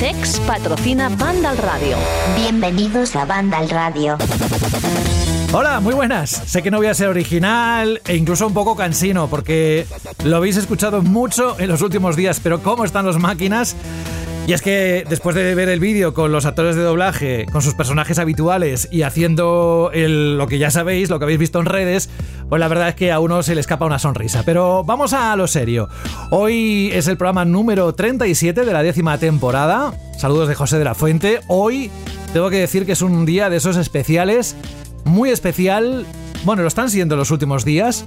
CEX patrocina Banda al Radio. Bienvenidos a Banda al Radio. Hola, muy buenas. Sé que no voy a ser original e incluso un poco cansino porque lo habéis escuchado mucho en los últimos días, pero ¿cómo están las máquinas? Y es que después de ver el vídeo con los actores de doblaje, con sus personajes habituales y haciendo lo que ya sabéis, lo que habéis visto en redes, pues la verdad es que a uno se le escapa una sonrisa. Pero vamos a lo serio. Hoy es el programa número 37 de la décima temporada. Saludos de José de la Fuente. Hoy tengo que decir que es un día de esos especiales, muy especial. Bueno, lo están siendo los últimos días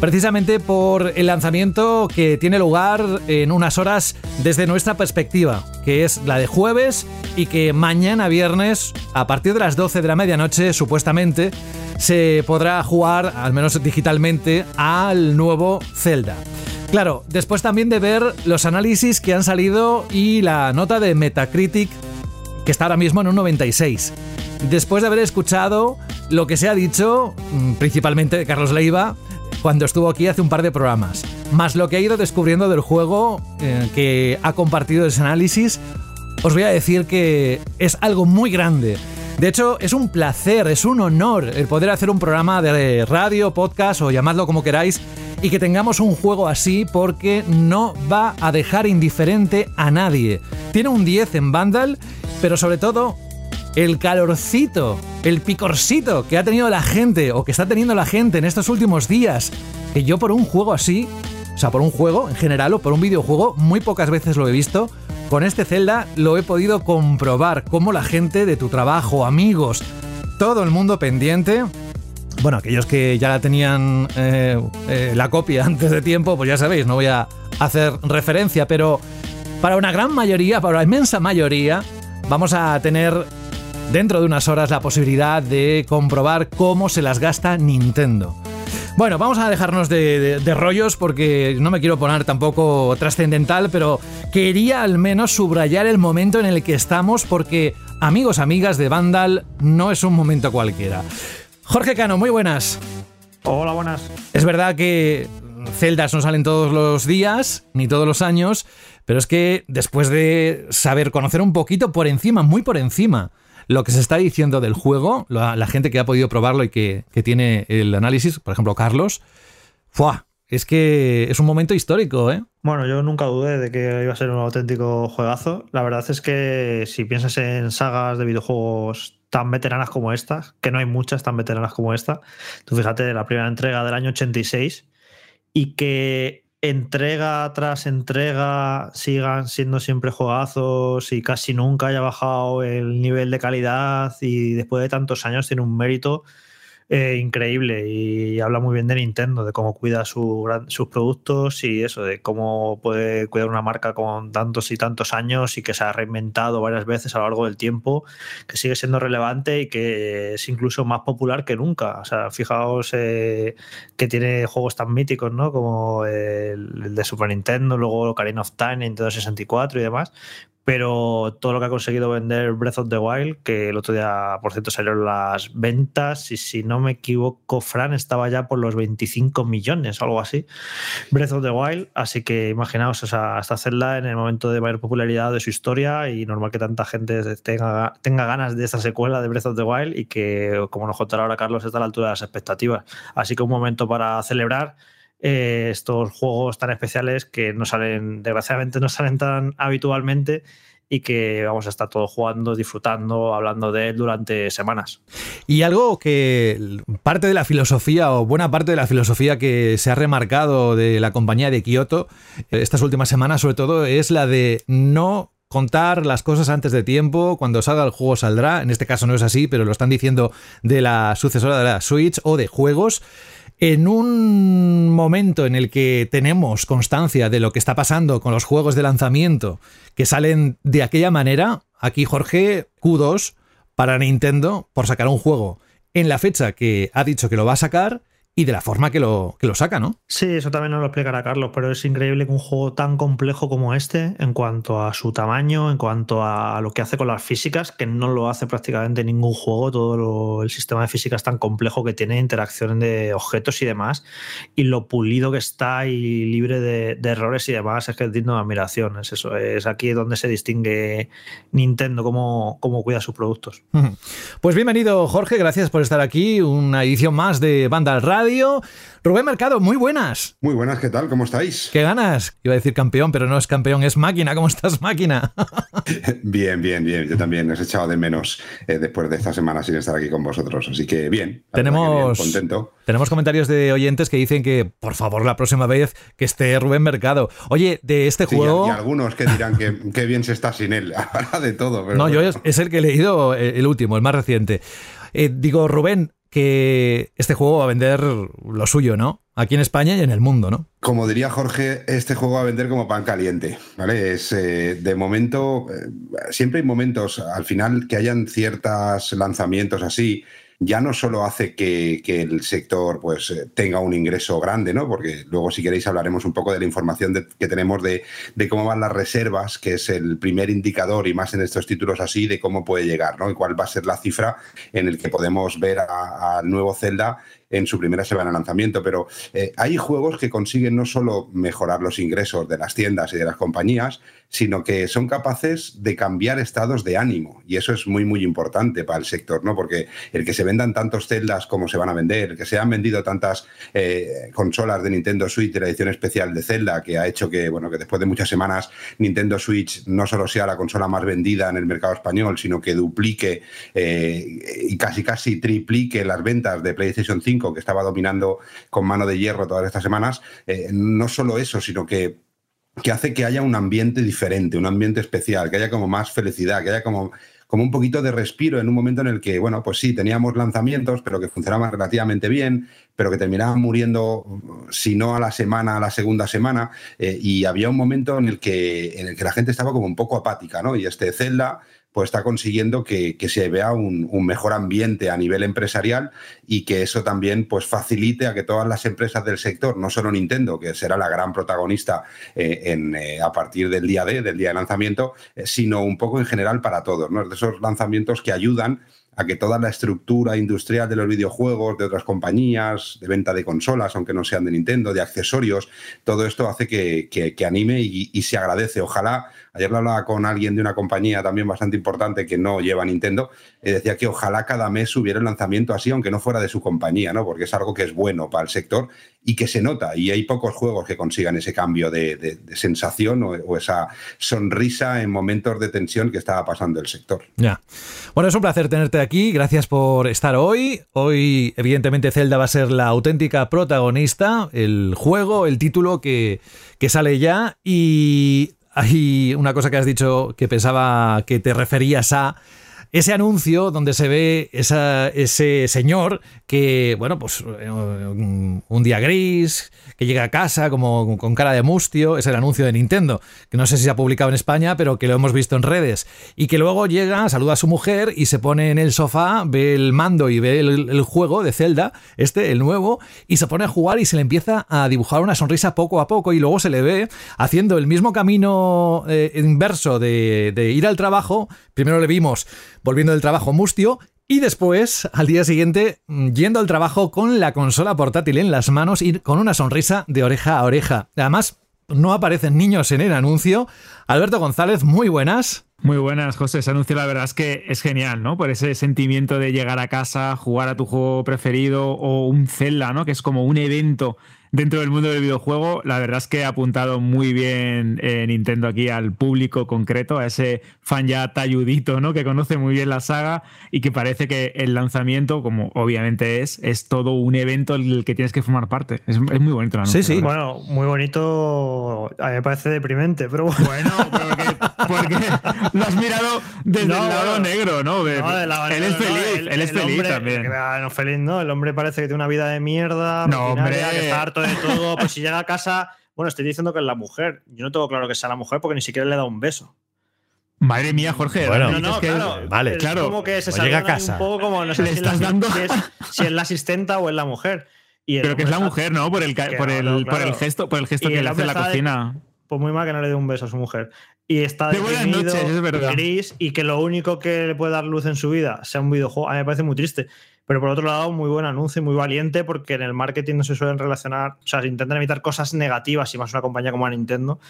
precisamente por el lanzamiento que tiene lugar en unas horas desde nuestra perspectiva, que es la de jueves y que mañana viernes, a partir de las 12 de la medianoche, supuestamente, se podrá jugar, al menos digitalmente, al nuevo Zelda. Claro, después también de ver los análisis que han salido y la nota de Metacritic, que está ahora mismo en un 96. Después de haber escuchado lo que se ha dicho, mm, principalmente de Carlos Leiva, cuando estuvo aquí hace un par de programas, más lo que ha ido descubriendo del juego eh, que ha compartido ese análisis, os voy a decir que es algo muy grande. De hecho, es un placer, es un honor el poder hacer un programa de radio, podcast o llamadlo como queráis y que tengamos un juego así porque no va a dejar indiferente a nadie. Tiene un 10 en Vandal, pero sobre todo el calorcito, el picorcito que ha tenido la gente o que está teniendo la gente en estos últimos días, que yo por un juego así, o sea, por un juego en general o por un videojuego, muy pocas veces lo he visto. Con este Zelda lo he podido comprobar, cómo la gente de tu trabajo, amigos, todo el mundo pendiente, bueno, aquellos que ya la tenían eh, eh, la copia antes de tiempo, pues ya sabéis, no voy a hacer referencia, pero para una gran mayoría, para la inmensa mayoría, vamos a tener dentro de unas horas la posibilidad de comprobar cómo se las gasta Nintendo. Bueno, vamos a dejarnos de, rollos porque no me quiero poner tampoco trascendental, pero quería al menos subrayar el momento en el que estamos porque, amigos, amigas de Vandal, no es un momento cualquiera. Jorge Cano, muy buenas. Hola, buenas. Es verdad que celdas no salen todos los días, ni todos los años, pero es que después de saber conocer un poquito por encima, muy por encima, lo que se está diciendo del juego, la, gente que ha podido probarlo y que, tiene el análisis, por ejemplo, Carlos, ¡fua! Es que es un momento histórico, ¿eh? Bueno, yo nunca dudé de que iba a ser un auténtico juegazo. La verdad es que si piensas en sagas de videojuegos tan veteranas como esta, que no hay muchas tan veteranas como esta, tú fíjate, la primera entrega del año 86, y que entrega tras entrega sigan siendo siempre juegazos y casi nunca haya bajado el nivel de calidad y después de tantos años tiene un mérito increíble y habla muy bien de Nintendo, de cómo cuida sus productos y eso, de cómo puede cuidar una marca con tantos y tantos años y que se ha reinventado varias veces a lo largo del tiempo, que sigue siendo relevante y que es incluso más popular que nunca. O sea, fijaos eh, que tiene juegos tan míticos, ¿no? Como el, el de Super Nintendo, luego Ocarina of Time, Nintendo 64 y demás, pero todo lo que ha conseguido vender Breath of the Wild, que el otro día, por cierto, salieron las ventas, y si no me equivoco, Fran estaba ya por los 25 millones algo así, Breath of the Wild, así que imaginaos o sea, esta Zelda en el momento de mayor popularidad de su historia y normal que tanta gente tenga, tenga ganas de esta secuela de Breath of the Wild y que, como nos contará ahora Carlos, está a la altura de las expectativas. Así que un momento para celebrar eh, estos juegos tan especiales que no salen, desgraciadamente no salen tan habitualmente y que vamos a estar todos jugando, disfrutando, hablando de él durante semanas. Y algo que parte de la filosofía o buena parte de la filosofía que se ha remarcado de la compañía de Kioto eh, estas últimas semanas sobre todo es la de no contar las cosas antes de tiempo, cuando salga el juego saldrá, en este caso no es así, pero lo están diciendo de la sucesora de la Switch o de juegos en un momento en el que tenemos constancia de lo que está pasando con los juegos de lanzamiento que salen de aquella manera, aquí Jorge, Q2 para Nintendo por sacar un juego en la fecha que ha dicho que lo va a sacar y de la forma que lo, que lo saca, ¿no? Sí, eso también nos lo explicará Carlos, pero es increíble que un juego tan complejo como este, en cuanto a su tamaño, en cuanto a lo que hace con las físicas, que no lo hace prácticamente ningún juego, todo el sistema de físicas tan complejo que tiene, interacción de objetos y demás, y lo pulido que está y libre de, errores y demás, es que es digno de admiración. Es eso, es aquí donde se distingue Nintendo, cómo, cómo cuida sus productos. Pues bienvenido, Jorge, gracias por estar aquí, una edición más de Banda al Radio Rubén Mercado, muy buenas. Muy buenas, ¿qué tal? ¿Cómo estáis? ¿Qué ganas? Iba a decir campeón, pero no es campeón, es máquina. ¿Cómo estás, máquina? bien, bien, bien. Yo también os he echado de menos eh, después de esta semana sin estar aquí con vosotros. Así que bien. Tenemos, contento. tenemos comentarios de oyentes que dicen que, por favor, la próxima vez que esté Rubén Mercado. Oye, de este juego. Y, algunos que dirán que, bien se está sin él. Habla de todo. no, yo es, el que he leído, eh, el último, el más reciente. Eh, digo, Rubén, que este juego va a vender lo suyo, ¿no? Aquí en España y en el mundo, ¿no? Como diría Jorge, este juego va a vender como pan caliente, ¿vale? Es eh, de momento, eh, siempre hay momentos al final que hayan ciertos lanzamientos así ya no solo hace que, el sector pues, eh, tenga un ingreso grande, ¿no? porque luego si queréis hablaremos un poco de la información que tenemos de, cómo van las reservas, que es el primer indicador y más en estos títulos así de cómo puede llegar ¿no? y cuál va a ser la cifra en el que podemos ver al nuevo Zelda en su primera semana de lanzamiento, pero eh, hay juegos que consiguen no solo mejorar los ingresos de las tiendas y de las compañías, sino que son capaces de cambiar estados de ánimo. Y eso es muy, muy importante para el sector, ¿no? Porque el que se vendan tantos celdas como se van a vender, el que se han vendido tantas eh, consolas de Nintendo Switch de la edición especial de Zelda, que ha hecho que, bueno, que después de muchas semanas Nintendo Switch no solo sea la consola más vendida en el mercado español, sino que duplique eh, y casi casi triplique las ventas de PlayStation 5, que estaba dominando con mano de hierro todas estas semanas. Eh, no solo eso, sino que que hace que haya un ambiente diferente, un ambiente especial, que haya como más felicidad, que haya como, como un poquito de respiro en un momento en el que, bueno, pues sí, teníamos lanzamientos, pero que funcionaban relativamente bien, pero que terminaban muriendo, si no a la semana, a la segunda semana, eh, y había un momento en el, que, en el que la gente estaba como un poco apática, ¿no? Y este Zelda pues está consiguiendo que, se vea un, mejor ambiente a nivel empresarial y que eso también pues facilite a que todas las empresas del sector, no solo Nintendo, que será la gran protagonista eh, en, eh, a partir del día D, del día de lanzamiento, eh, sino un poco en general para todos, ¿no? De esos lanzamientos que ayudan a que toda la estructura industrial de los videojuegos, de otras compañías, de venta de consolas, aunque no sean de Nintendo, de accesorios, todo esto hace que, anime y, se agradece. Ojalá, ayer lo hablaba con alguien de una compañía también bastante importante que no lleva Nintendo, y decía que ojalá cada mes hubiera el lanzamiento así, aunque no fuera de su compañía, ¿no? porque es algo que es bueno para el sector y que se nota. Y hay pocos juegos que consigan ese cambio de, sensación o, esa sonrisa en momentos de tensión que estaba pasando el sector. Ya. Bueno, es un placer tenerte aquí. Gracias por estar hoy. Hoy, evidentemente, Zelda va a ser la auténtica protagonista, el juego, el título que, que sale ya. Y hay una cosa que has dicho que pensaba que te referías a ese anuncio donde se ve ese señor que, bueno, pues eh, un, día gris, que llega a casa como con cara de mustio, es el anuncio de Nintendo, que no sé si se ha publicado en España, pero que lo hemos visto en redes, y que luego llega, saluda a su mujer y se pone en el sofá, ve el mando y ve el, juego de Zelda, este, el nuevo, y se pone a jugar y se le empieza a dibujar una sonrisa poco a poco y luego se le ve haciendo el mismo camino eh, inverso de, de ir al trabajo, primero le vimos volviendo del trabajo mustio y después, al día siguiente, yendo al trabajo con la consola portátil en las manos y con una sonrisa de oreja a oreja. Además, no aparecen niños en el anuncio. Alberto González, muy buenas. Muy buenas, José. Ese anuncio la verdad es que es genial, ¿no? Por ese sentimiento de llegar a casa, jugar a tu juego preferido o un Zelda, ¿no? Que es como un evento dentro del mundo del videojuego, la verdad es que ha apuntado muy bien eh, Nintendo aquí al público concreto, a ese fan ya talludito, ¿no? Que conoce muy bien la saga y que parece que el lanzamiento, como obviamente es, es todo un evento en el que tienes que formar parte. Es, muy bonito Sí, sí. Bueno, muy bonito. A mí me parece deprimente, pero bueno. porque, lo has mirado desde el lado negro, ¿no? él es feliz, él es feliz también. no feliz, ¿no? El hombre parece que tiene una vida de mierda, no, hombre. que está harto de todo. Pues si llega a casa, bueno, estoy diciendo que es la mujer. Yo no tengo claro que sea la mujer porque ni siquiera le da un beso. Madre mía, Jorge. Bueno, No, no, es que- claro. vale, es claro. como que se Pues llega a casa. Un poco como no sé Le si, estás la, dando- si es, si es la asistenta o es la mujer. Y Pero que es la mujer, ¿no? Por el, por el, no, por el claro. gesto, por el gesto Y que le hace en la está de- cocina. Pues muy mal que no le dé un beso a su mujer. Y está De buenas noches, es verdad. gris y que lo único que le puede dar luz en su vida sea un videojuego. A mí me parece muy triste. Pero por otro lado, muy buen anuncio y muy valiente porque en el marketing no se suelen relacionar, o sea, se intentan evitar cosas negativas y más una compañía como Nintendo.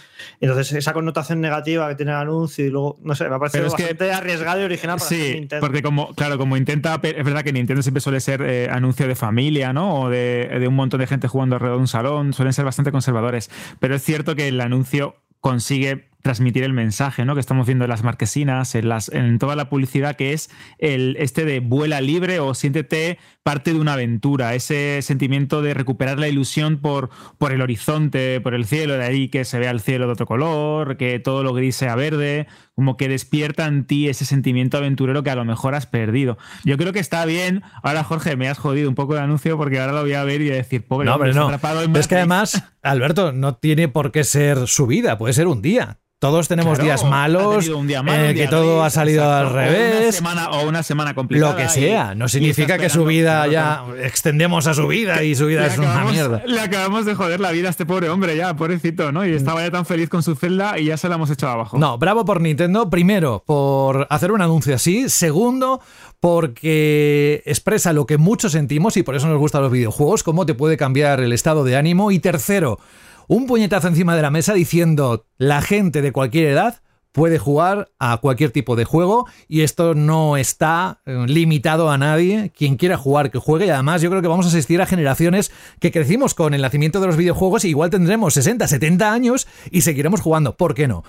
Entonces, esa connotación negativa que tiene el anuncio y luego, no sé, me ha parecido que- bastante arriesgado y original para Sí, Nintendo. porque como, claro, como intenta, es verdad que Nintendo siempre suele ser eh, anuncio de familia, ¿no? O de, de un montón de gente jugando alrededor de un salón, suelen ser bastante conservadores. Pero es cierto que el anuncio consigue transmitir el mensaje, ¿no? Que estamos viendo en las marquesinas, en, las, en toda la publicidad, que es el este de vuela libre o siéntete parte de una aventura, ese sentimiento de recuperar la ilusión por, por el horizonte, por el cielo, de ahí que se vea el cielo de otro color, que todo lo gris sea verde, como que despierta en ti ese sentimiento aventurero que a lo mejor has perdido. Yo creo que está bien. Ahora, Jorge, me has jodido un poco el anuncio porque ahora lo voy a ver y decir, pobre No, hombre, no. atrapado en es que además, Alberto, no tiene por qué ser su vida, puede ser un día. Todos tenemos Claro, días malos, tenido un día malo, en el un que todo ha salido exacto, al o una revés. semana- O una semana complicada. Lo que sea, no significa que su vida ya extendemos a su vida y su vida es una mierda. Le acabamos de joder la vida a este pobre hombre ya, pobrecito, ¿no? Y estaba ya tan feliz con su celda y ya se la hemos echado abajo. No, bravo por Nintendo. Primero, por hacer un anuncio así. Segundo, porque expresa lo que muchos sentimos y por eso nos gustan los videojuegos, cómo te puede cambiar el estado de ánimo. Y tercero, un puñetazo encima de la mesa diciendo la gente de cualquier edad puede jugar a cualquier tipo de juego y esto no está eh, limitado a nadie. Quien quiera jugar, que juegue. Y además yo creo que vamos a asistir a generaciones que crecimos con el nacimiento de los videojuegos y igual tendremos 60, 70 años y seguiremos jugando. ¿Por qué no?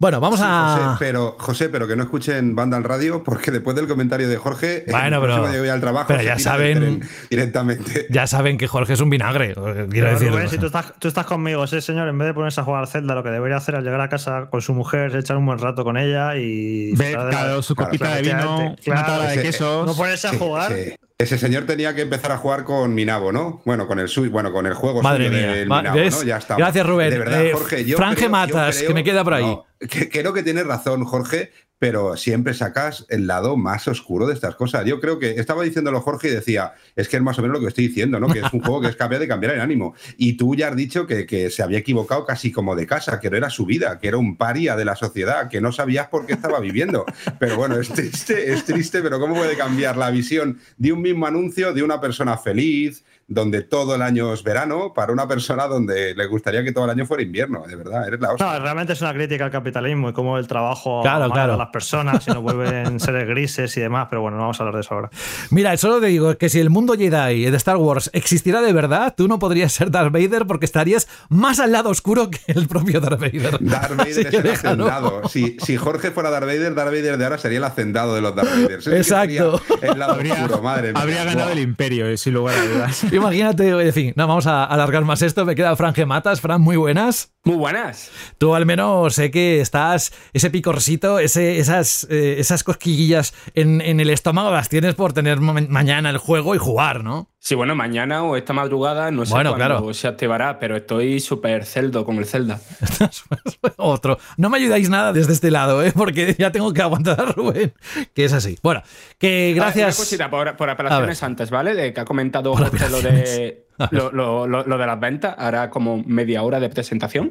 Bueno, vamos Sí, a... José, pero, José, pero que no escuchen banda al radio, porque después del comentario de Jorge, el Bueno, próximo pero- voy al trabajo, pero ya saben- directamente. Ya saben que Jorge es un vinagre. Quiero Pero, decir. Rubén, si tú estás, tú estás conmigo, ese señor, en vez de ponerse a jugar al Zelda, lo que debería hacer es llegar a casa con su mujer, echar un buen rato con ella y. Ve, disfrutar de la- claro, su claro, copita de vino, efectivamente, una claro, tabla de ese- quesos. No ponerse a Sí, jugar. sí. Ese señor tenía que empezar a jugar con Minabo, ¿no? Bueno, con el suyo, bueno, con el juego Madre suyo mía. del Ma- Minabo. ¿no? Ya está. Gracias, Rubén. De verdad, Eh, Jorge, yo Franje creo- yo Matas, creo- que me queda por ahí. no, que- creo que tienes razón, Jorge, pero siempre sacas el lado más oscuro de estas cosas. Yo creo que estaba diciéndolo Jorge y decía, es que es más o menos lo que estoy diciendo, ¿no? Que es un juego que es capaz de cambiar el ánimo. Y tú ya has dicho que, que se había equivocado casi como de casa, que no era su vida, que era un paria de la sociedad, que no sabías por qué estaba viviendo. Pero bueno, es triste, es triste, pero ¿cómo puede cambiar la visión de un mismo anuncio de una persona feliz, donde todo el año es verano, para una persona donde le gustaría que todo el año fuera invierno? De verdad, eres la hostia. No, realmente es una crítica al capitalismo y cómo el trabajo Claro, a las personas y nos vuelven seres grises y demás, pero bueno, no vamos a hablar de eso ahora. Mira, solo te digo que si el mundo Jedi de Star Wars existiera de verdad, tú no podrías ser Darth Vader porque estarías más al lado oscuro que el propio Darth Vader. Darth Vader Así es el déjalo. hacendado. Si, si Jorge fuera Darth Vader, Darth Vader de ahora sería el hacendado de los Darth Vaders. Exacto. sería El lado Habría, oscuro, madre mía. habría ganado el imperio, eh, sin lugar a dudas. Imagínate, en fin, no vamos a alargar más esto. Me queda Franje Matas. Fran, muy buenas. Muy buenas. Tú al menos sé que estás, ese picorcito, ese, esas, eh, esas cosquillillas en, en el estómago las tienes por tener ma- mañana el juego y jugar, ¿no? Sí, bueno, mañana o esta madrugada no sé Bueno, cuándo claro. se activará, pero estoy súper celdo con el Zelda. Otro. No me ayudáis nada desde este lado, ¿eh? porque ya tengo que aguantar a Rubén, que es así. Bueno, que Ah, Una gracias. cosita, por, por apelaciones antes, ¿vale? De que ha comentado Jorge lo de, lo, lo- lo- lo de las ventas, ahora como media hora de presentación.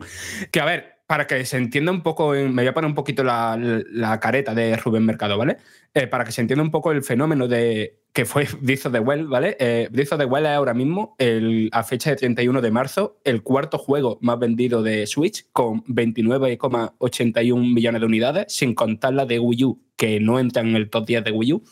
Que a ver, para que se entienda un poco, me voy a poner un poquito la, la careta de Rubén Mercado, ¿vale? Eh, para que se entienda un poco el fenómeno de que fue Breath of the Well, ¿vale? Breath of the Well es ahora mismo, el, a fecha de 31 de marzo, el cuarto juego más vendido de Switch, con 29,81 millones de unidades, sin contar la de Wii U, que no entra en el top 10 de Wii U.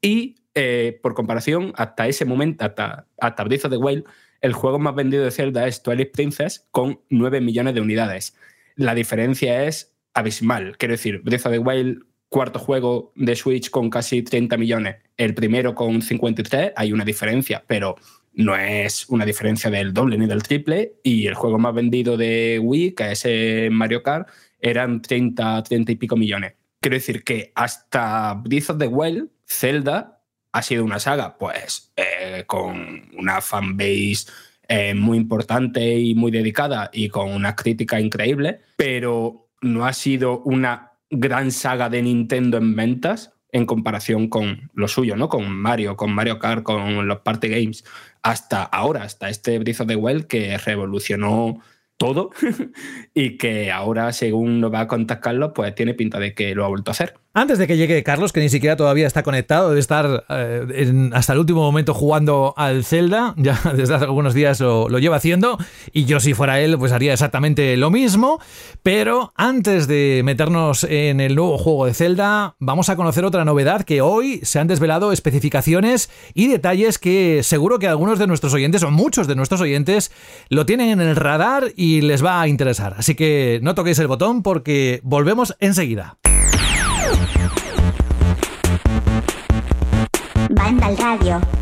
Y eh, por comparación, hasta ese momento, hasta, hasta Breath of the Wild, el juego más vendido de Zelda es Twilight Princess con 9 millones de unidades. La diferencia es abismal. Quiero decir, Breath of the Wild, cuarto juego de Switch con casi 30 millones, el primero con 53, hay una diferencia, pero no es una diferencia del doble ni del triple. Y el juego más vendido de Wii, que es Mario Kart, eran 30, 30 y pico millones. Quiero decir que hasta Breath of the Wild, Zelda ha sido una saga, pues, eh, con una fanbase eh, muy importante y muy dedicada y con una crítica increíble, pero no ha sido una gran saga de Nintendo en ventas en comparación con lo suyo, ¿no? Con Mario, con Mario Kart, con los party games, hasta ahora, hasta este Breath of the Wild que revolucionó todo y que ahora, según lo va a contar Carlos, pues tiene pinta de que lo ha vuelto a hacer. Antes de que llegue Carlos, que ni siquiera todavía está conectado, debe estar eh, hasta el último momento jugando al Zelda, ya desde hace algunos días lo, lleva haciendo, y yo si fuera él, pues haría exactamente lo mismo, pero antes de meternos en el nuevo juego de Zelda, vamos a conocer otra novedad que hoy se han desvelado especificaciones y detalles que seguro que algunos de nuestros oyentes, o muchos de nuestros oyentes, lo tienen en el radar y les va a interesar. Así que no toquéis el botón porque volvemos enseguida. Banda al radio.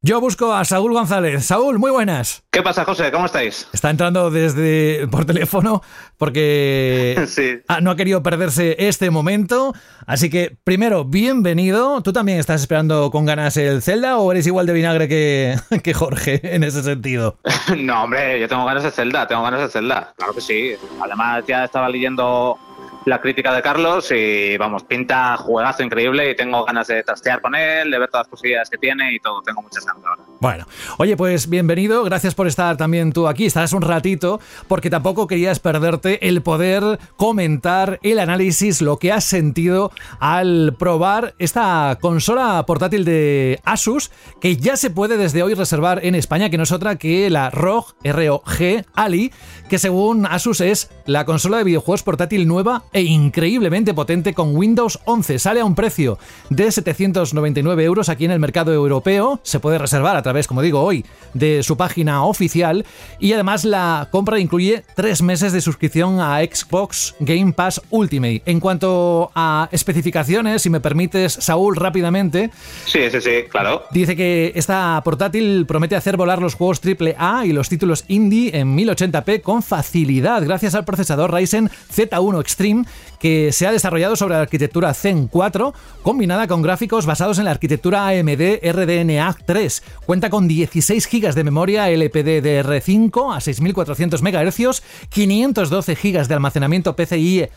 Yo busco a Saúl González. Saúl, muy buenas. ¿Qué pasa, José? ¿Cómo estáis? Está entrando desde por teléfono porque sí. no ha querido perderse este momento. Así que, primero, bienvenido. ¿Tú también estás esperando con ganas el Zelda o eres igual de vinagre que, que Jorge en ese sentido? no, hombre, yo tengo ganas de Zelda, tengo ganas de Zelda. Claro que sí. Además, ya estaba leyendo la crítica de Carlos y vamos, pinta juegazo increíble y tengo ganas de trastear con él, de ver todas las posibilidades que tiene y todo, tengo muchas ganas ahora. Bueno, oye, pues bienvenido, gracias por estar también tú aquí, estarás un ratito porque tampoco querías perderte el poder comentar el análisis, lo que has sentido al probar esta consola portátil de Asus que ya se puede desde hoy reservar en España, que no es otra que la ROG, ROG Ali, que según Asus es la consola de videojuegos portátil nueva e increíblemente potente con Windows 11. Sale a un precio de 799 euros aquí en el mercado europeo. Se puede reservar a través, como digo hoy, de su página oficial. Y además la compra incluye tres meses de suscripción a Xbox Game Pass Ultimate. En cuanto a especificaciones, si me permites, Saúl, rápidamente. Sí, sí, sí, claro. Dice que esta portátil promete hacer volar los juegos AAA y los títulos indie en 1080p con facilidad gracias al procesador Ryzen Z1 Extreme que se ha desarrollado sobre la arquitectura Zen 4, combinada con gráficos basados en la arquitectura AMD RDNA 3. Cuenta con 16 GB de memoria LPDDR5 a 6400 MHz, 512 GB de almacenamiento PCIe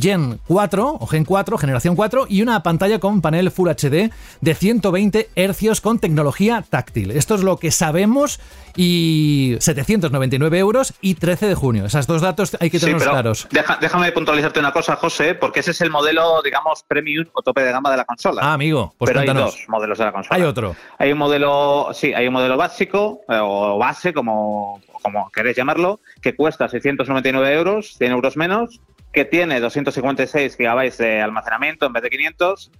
Gen 4 o Gen 4, generación 4 y una pantalla con panel Full HD de 120 Hz con tecnología táctil. Esto es lo que sabemos y 799 euros y 13 de junio. Esos dos datos hay que tenerlos claros. déjame puntualizarte una cosa, José, porque ese es el modelo, digamos, premium o tope de gama de la consola. Ah, amigo, pues Pero hay dos modelos de la consola. Hay otro. Hay un modelo, sí, hay un modelo básico eh, o base, como, como queréis llamarlo, que cuesta 699 euros, 100 euros menos, que tiene 256 GB de almacenamiento en vez de 500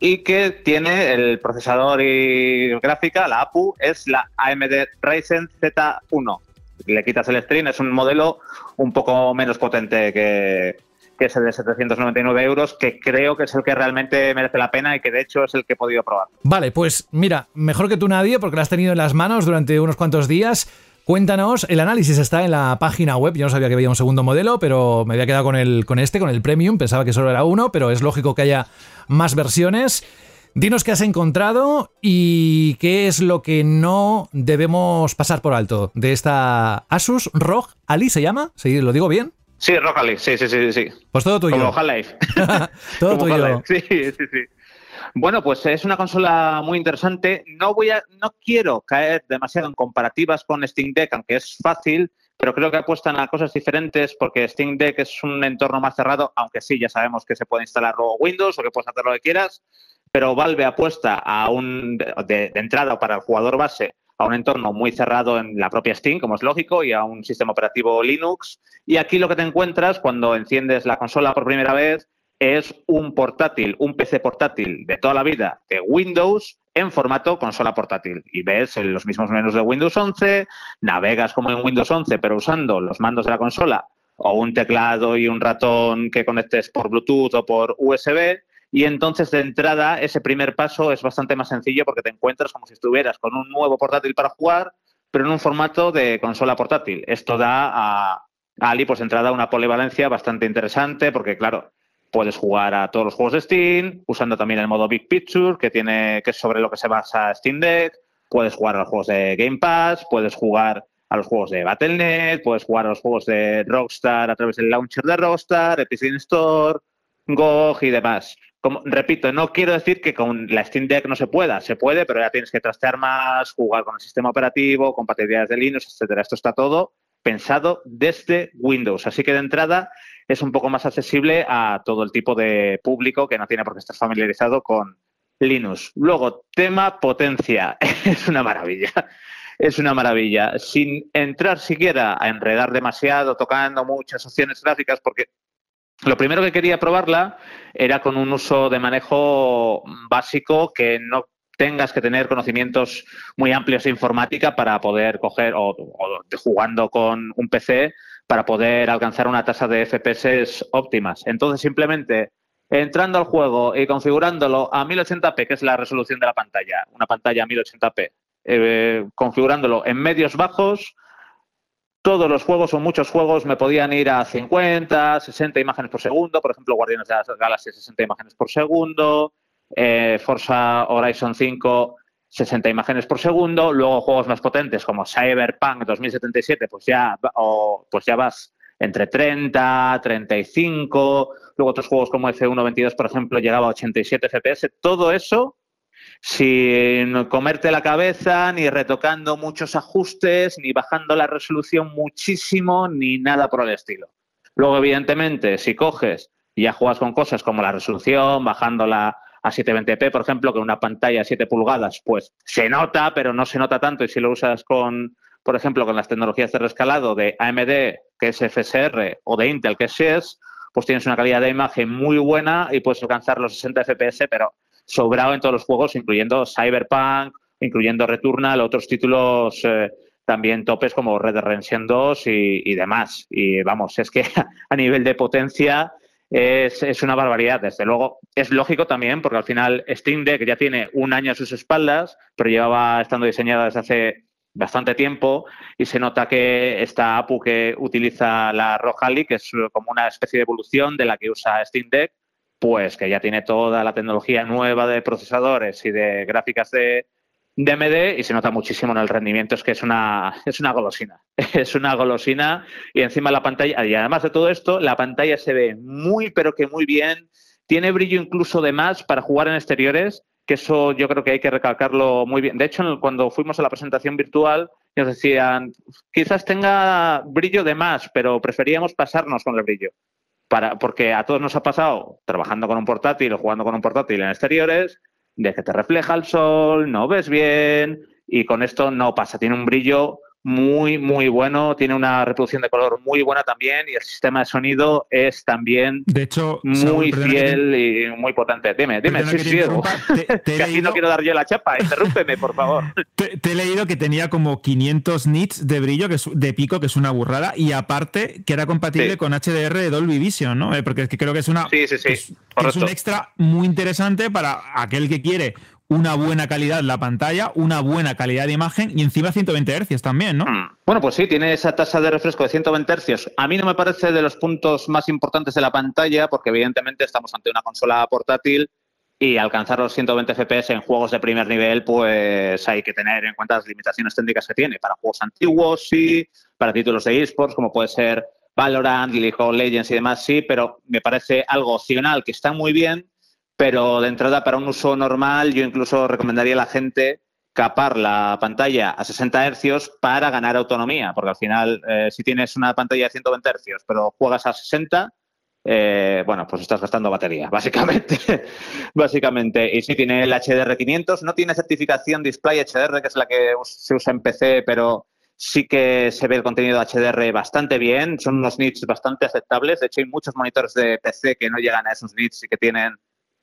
y que tiene el procesador y gráfica, la APU, es la AMD Ryzen Z1. Le quitas el string, es un modelo un poco menos potente que, que es el de 799 euros, que creo que es el que realmente merece la pena y que de hecho es el que he podido probar. Vale, pues mira, mejor que tú nadie, porque lo has tenido en las manos durante unos cuantos días. Cuéntanos, el análisis está en la página web. Yo no sabía que había un segundo modelo, pero me había quedado con, el, con este, con el Premium. Pensaba que solo era uno, pero es lógico que haya más versiones. Dinos qué has encontrado y qué es lo que no debemos pasar por alto de esta Asus ROG Ali, ¿se llama? ¿Sí, ¿Lo digo bien? Sí, ROG Ali, sí, sí, sí. sí. Pues todo tuyo. Como Half-Life. todo tuyo. Sí, sí, sí. Bueno, pues es una consola muy interesante. No voy a, no quiero caer demasiado en comparativas con Steam Deck, aunque es fácil, pero creo que apuestan a cosas diferentes porque Steam Deck es un entorno más cerrado, aunque sí, ya sabemos que se puede instalar luego Windows o que puedes hacer lo que quieras, pero Valve apuesta a un de, de entrada para el jugador base a un entorno muy cerrado en la propia Steam, como es lógico, y a un sistema operativo Linux. Y aquí lo que te encuentras cuando enciendes la consola por primera vez es un portátil, un PC portátil de toda la vida de Windows en formato consola portátil. Y ves los mismos menús de Windows 11, navegas como en Windows 11, pero usando los mandos de la consola o un teclado y un ratón que conectes por Bluetooth o por USB. Y entonces de entrada ese primer paso es bastante más sencillo porque te encuentras como si estuvieras con un nuevo portátil para jugar, pero en un formato de consola portátil. Esto da a, Ali pues entrada una polivalencia bastante interesante porque claro, puedes jugar a todos los juegos de Steam, usando también el modo Big Picture, que tiene, que es sobre lo que se basa Steam Deck, puedes jugar a los juegos de Game Pass, puedes jugar a los juegos de Battle.net, puedes jugar a los juegos de Rockstar a través del launcher de Rockstar, Epic Store, GOG y demás. Como, repito, no quiero decir que con la Steam Deck no se pueda, se puede, pero ya tienes que trastear más, jugar con el sistema operativo, compatibilidades de Linux, etcétera. Esto está todo pensado desde Windows. Así que de entrada es un poco más accesible a todo el tipo de público que no tiene por qué estar familiarizado con Linux. Luego, tema potencia. es una maravilla es una maravilla. Sin entrar siquiera a enredar demasiado, tocando muchas opciones gráficas, porque lo primero que quería probarla era con un uso de manejo básico que no tengas que tener conocimientos muy amplios de informática para poder coger o, jugando con un PC para poder alcanzar una tasa de FPS óptimas. Entonces, simplemente entrando al juego y configurándolo a 1080p, que es la resolución de la pantalla, una pantalla a 1080p, eh, configurándolo en medios bajos, todos los juegos o muchos juegos me podían ir a 50, 60 imágenes por segundo, por ejemplo, Guardianes de la Galaxia 60 imágenes por segundo, eh, Forza Horizon 5 60 imágenes por segundo, luego juegos más potentes como Cyberpunk 2077, pues ya, o, pues ya vas entre 30, 35, luego otros juegos como F122, por ejemplo, llegaba a 87 FPS, todo eso sin comerte la cabeza, ni retocando muchos ajustes, ni bajando la resolución muchísimo, ni nada por el estilo. Luego, evidentemente, si coges y ya juegas con cosas como la resolución, bajándola a 720p, por ejemplo, con una pantalla de 7 pulgadas, pues se nota, pero no se nota tanto. Y si lo usas con, por ejemplo, con las tecnologías de rescalado de AMD, que es FSR, o de Intel, que es SES, pues tienes una calidad de imagen muy buena y puedes alcanzar los 60 FPS, pero sobrado en todos los juegos, incluyendo Cyberpunk, incluyendo Returnal, otros títulos eh, también topes como Red Dead Redemption 2 y, demás. Y vamos, es que a nivel de potencia es, es, una barbaridad. Desde luego, es lógico también, porque al final Steam Deck ya tiene un año a sus espaldas, pero llevaba estando diseñada desde hace bastante tiempo y se nota que esta APU que utiliza la Rojali, que es como una especie de evolución de la que usa Steam Deck, pues que ya tiene toda la tecnología nueva de procesadores y de gráficas de, de AMD y se nota muchísimo en el rendimiento, es que es una, es una golosina, es una golosina. Y encima la pantalla, y además de todo esto, la pantalla se ve muy pero que muy bien, tiene brillo incluso de más para jugar en exteriores, que eso yo creo que hay que recalcarlo muy bien. De hecho, cuando fuimos a la presentación virtual, nos decían, quizás tenga brillo de más, pero preferíamos pasarnos con el brillo porque a todos nos ha pasado trabajando con un portátil o jugando con un portátil en exteriores, de que te refleja el sol, no ves bien, y con esto no pasa. Tiene un brillo muy, muy bueno. Tiene una reproducción de color muy buena también y el sistema de sonido es también de hecho, muy fiel y muy potente. Dime, dime, sí, sí, que aquí no quiero dar yo la chapa, interrúmpeme, por favor. Te, he leído que tenía como 500 nits de brillo, que es, de pico, que es una burrada, y aparte que era compatible con HDR de Dolby Vision, ¿no? Eh, porque creo que es una sí, sí, sí. es un extra muy interesante para aquel que quiere una buena calidad la pantalla, una buena calidad de imagen y encima 120 Hz también, ¿no? Mm. Bueno, pues sí, tiene esa tasa de refresco de 120 Hz. A mí no me parece de los puntos más importantes de la pantalla porque evidentemente estamos ante una consola portátil y alcanzar los 120 FPS en juegos de primer nivel, pues hay que tener en cuenta las limitaciones técnicas que tiene. Para juegos antiguos, sí, para títulos de esports, como puede ser Valorant, League of Legends y demás, sí, pero me parece algo opcional que está muy bien pero de entrada para un uso normal yo incluso recomendaría a la gente capar la pantalla a 60 Hz para ganar autonomía, porque al final eh, si tienes una pantalla de 120 Hz pero juegas a 60, eh, bueno, pues estás gastando batería, básicamente. básicamente. Y si tiene el HDR500, no tiene certificación Display HDR, que es la que se usa en PC, pero sí que se ve el contenido HDR bastante bien, son unos nits bastante aceptables. De hecho, hay muchos monitores de PC que no llegan a esos nits y que tienen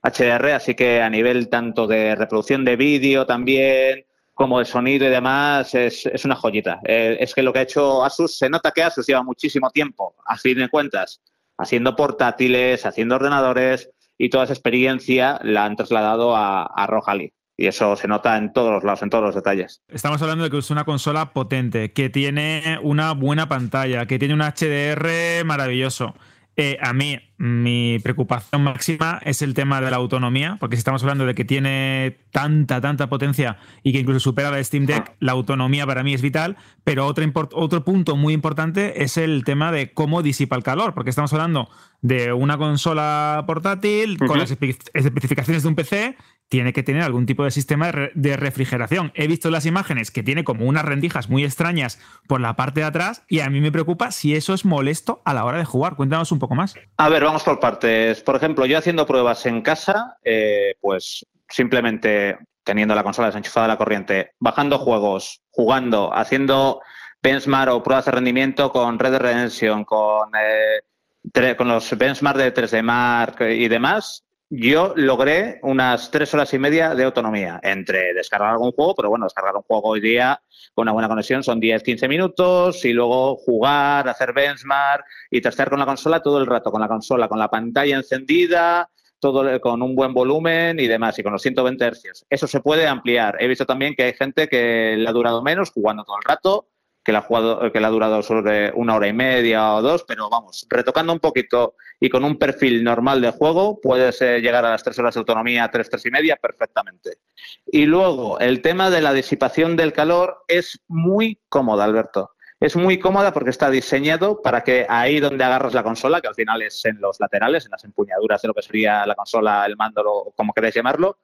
HDR, así que a nivel tanto de reproducción de vídeo también, como de sonido y demás, es, es una joyita. Eh, es que lo que ha hecho Asus, se nota que Asus lleva muchísimo tiempo, a fin de cuentas, haciendo portátiles, haciendo ordenadores y toda esa experiencia la han trasladado a, a. Y eso se nota en todos los lados, en todos los detalles. Estamos hablando de que es una consola potente, que tiene una buena pantalla, que tiene un HDR maravilloso. Eh, a mí, mi preocupación máxima es el tema de la autonomía, porque si estamos hablando de que tiene tanta, tanta potencia y que incluso supera la Steam Deck, la autonomía para mí es vital. Pero otro, otro punto muy importante es el tema de cómo disipa el calor, porque estamos hablando de una consola portátil con las especificaciones de un PC tiene que tener algún tipo de sistema de refrigeración. He visto las imágenes que tiene como unas rendijas muy extrañas por la parte de atrás y a mí me preocupa si eso es molesto a la hora de jugar. Cuéntanos un poco más. A ver, vamos por partes. Por ejemplo, yo haciendo pruebas en casa, eh, pues simplemente teniendo la consola desenchufada de la corriente, bajando juegos, jugando, haciendo benchmark o pruebas de rendimiento con Red Dead Redemption, con, eh, con los benchmark de 3D Mark y demás, yo logré unas tres horas y media de autonomía entre descargar algún juego, pero bueno, descargar un juego hoy día con una buena conexión son 10-15 minutos y luego jugar, hacer benchmark y testear con la consola todo el rato, con la consola, con la pantalla encendida, todo con un buen volumen y demás, y con los 120 Hz. Eso se puede ampliar. He visto también que hay gente que le ha durado menos jugando todo el rato que la ha, jugado, que ha durado sobre una hora y media o dos, pero vamos, retocando un poquito y con un perfil normal de juego, puedes llegar a las tres horas de autonomía, tres, tres y media, perfectamente. Y luego, el tema de la disipación del calor es muy cómoda, Alberto. Es muy cómoda porque está diseñado para que ahí donde agarras la consola, que al final es en los laterales, en las empuñaduras de lo que sería la consola, el mando, o como queréis llamarlo,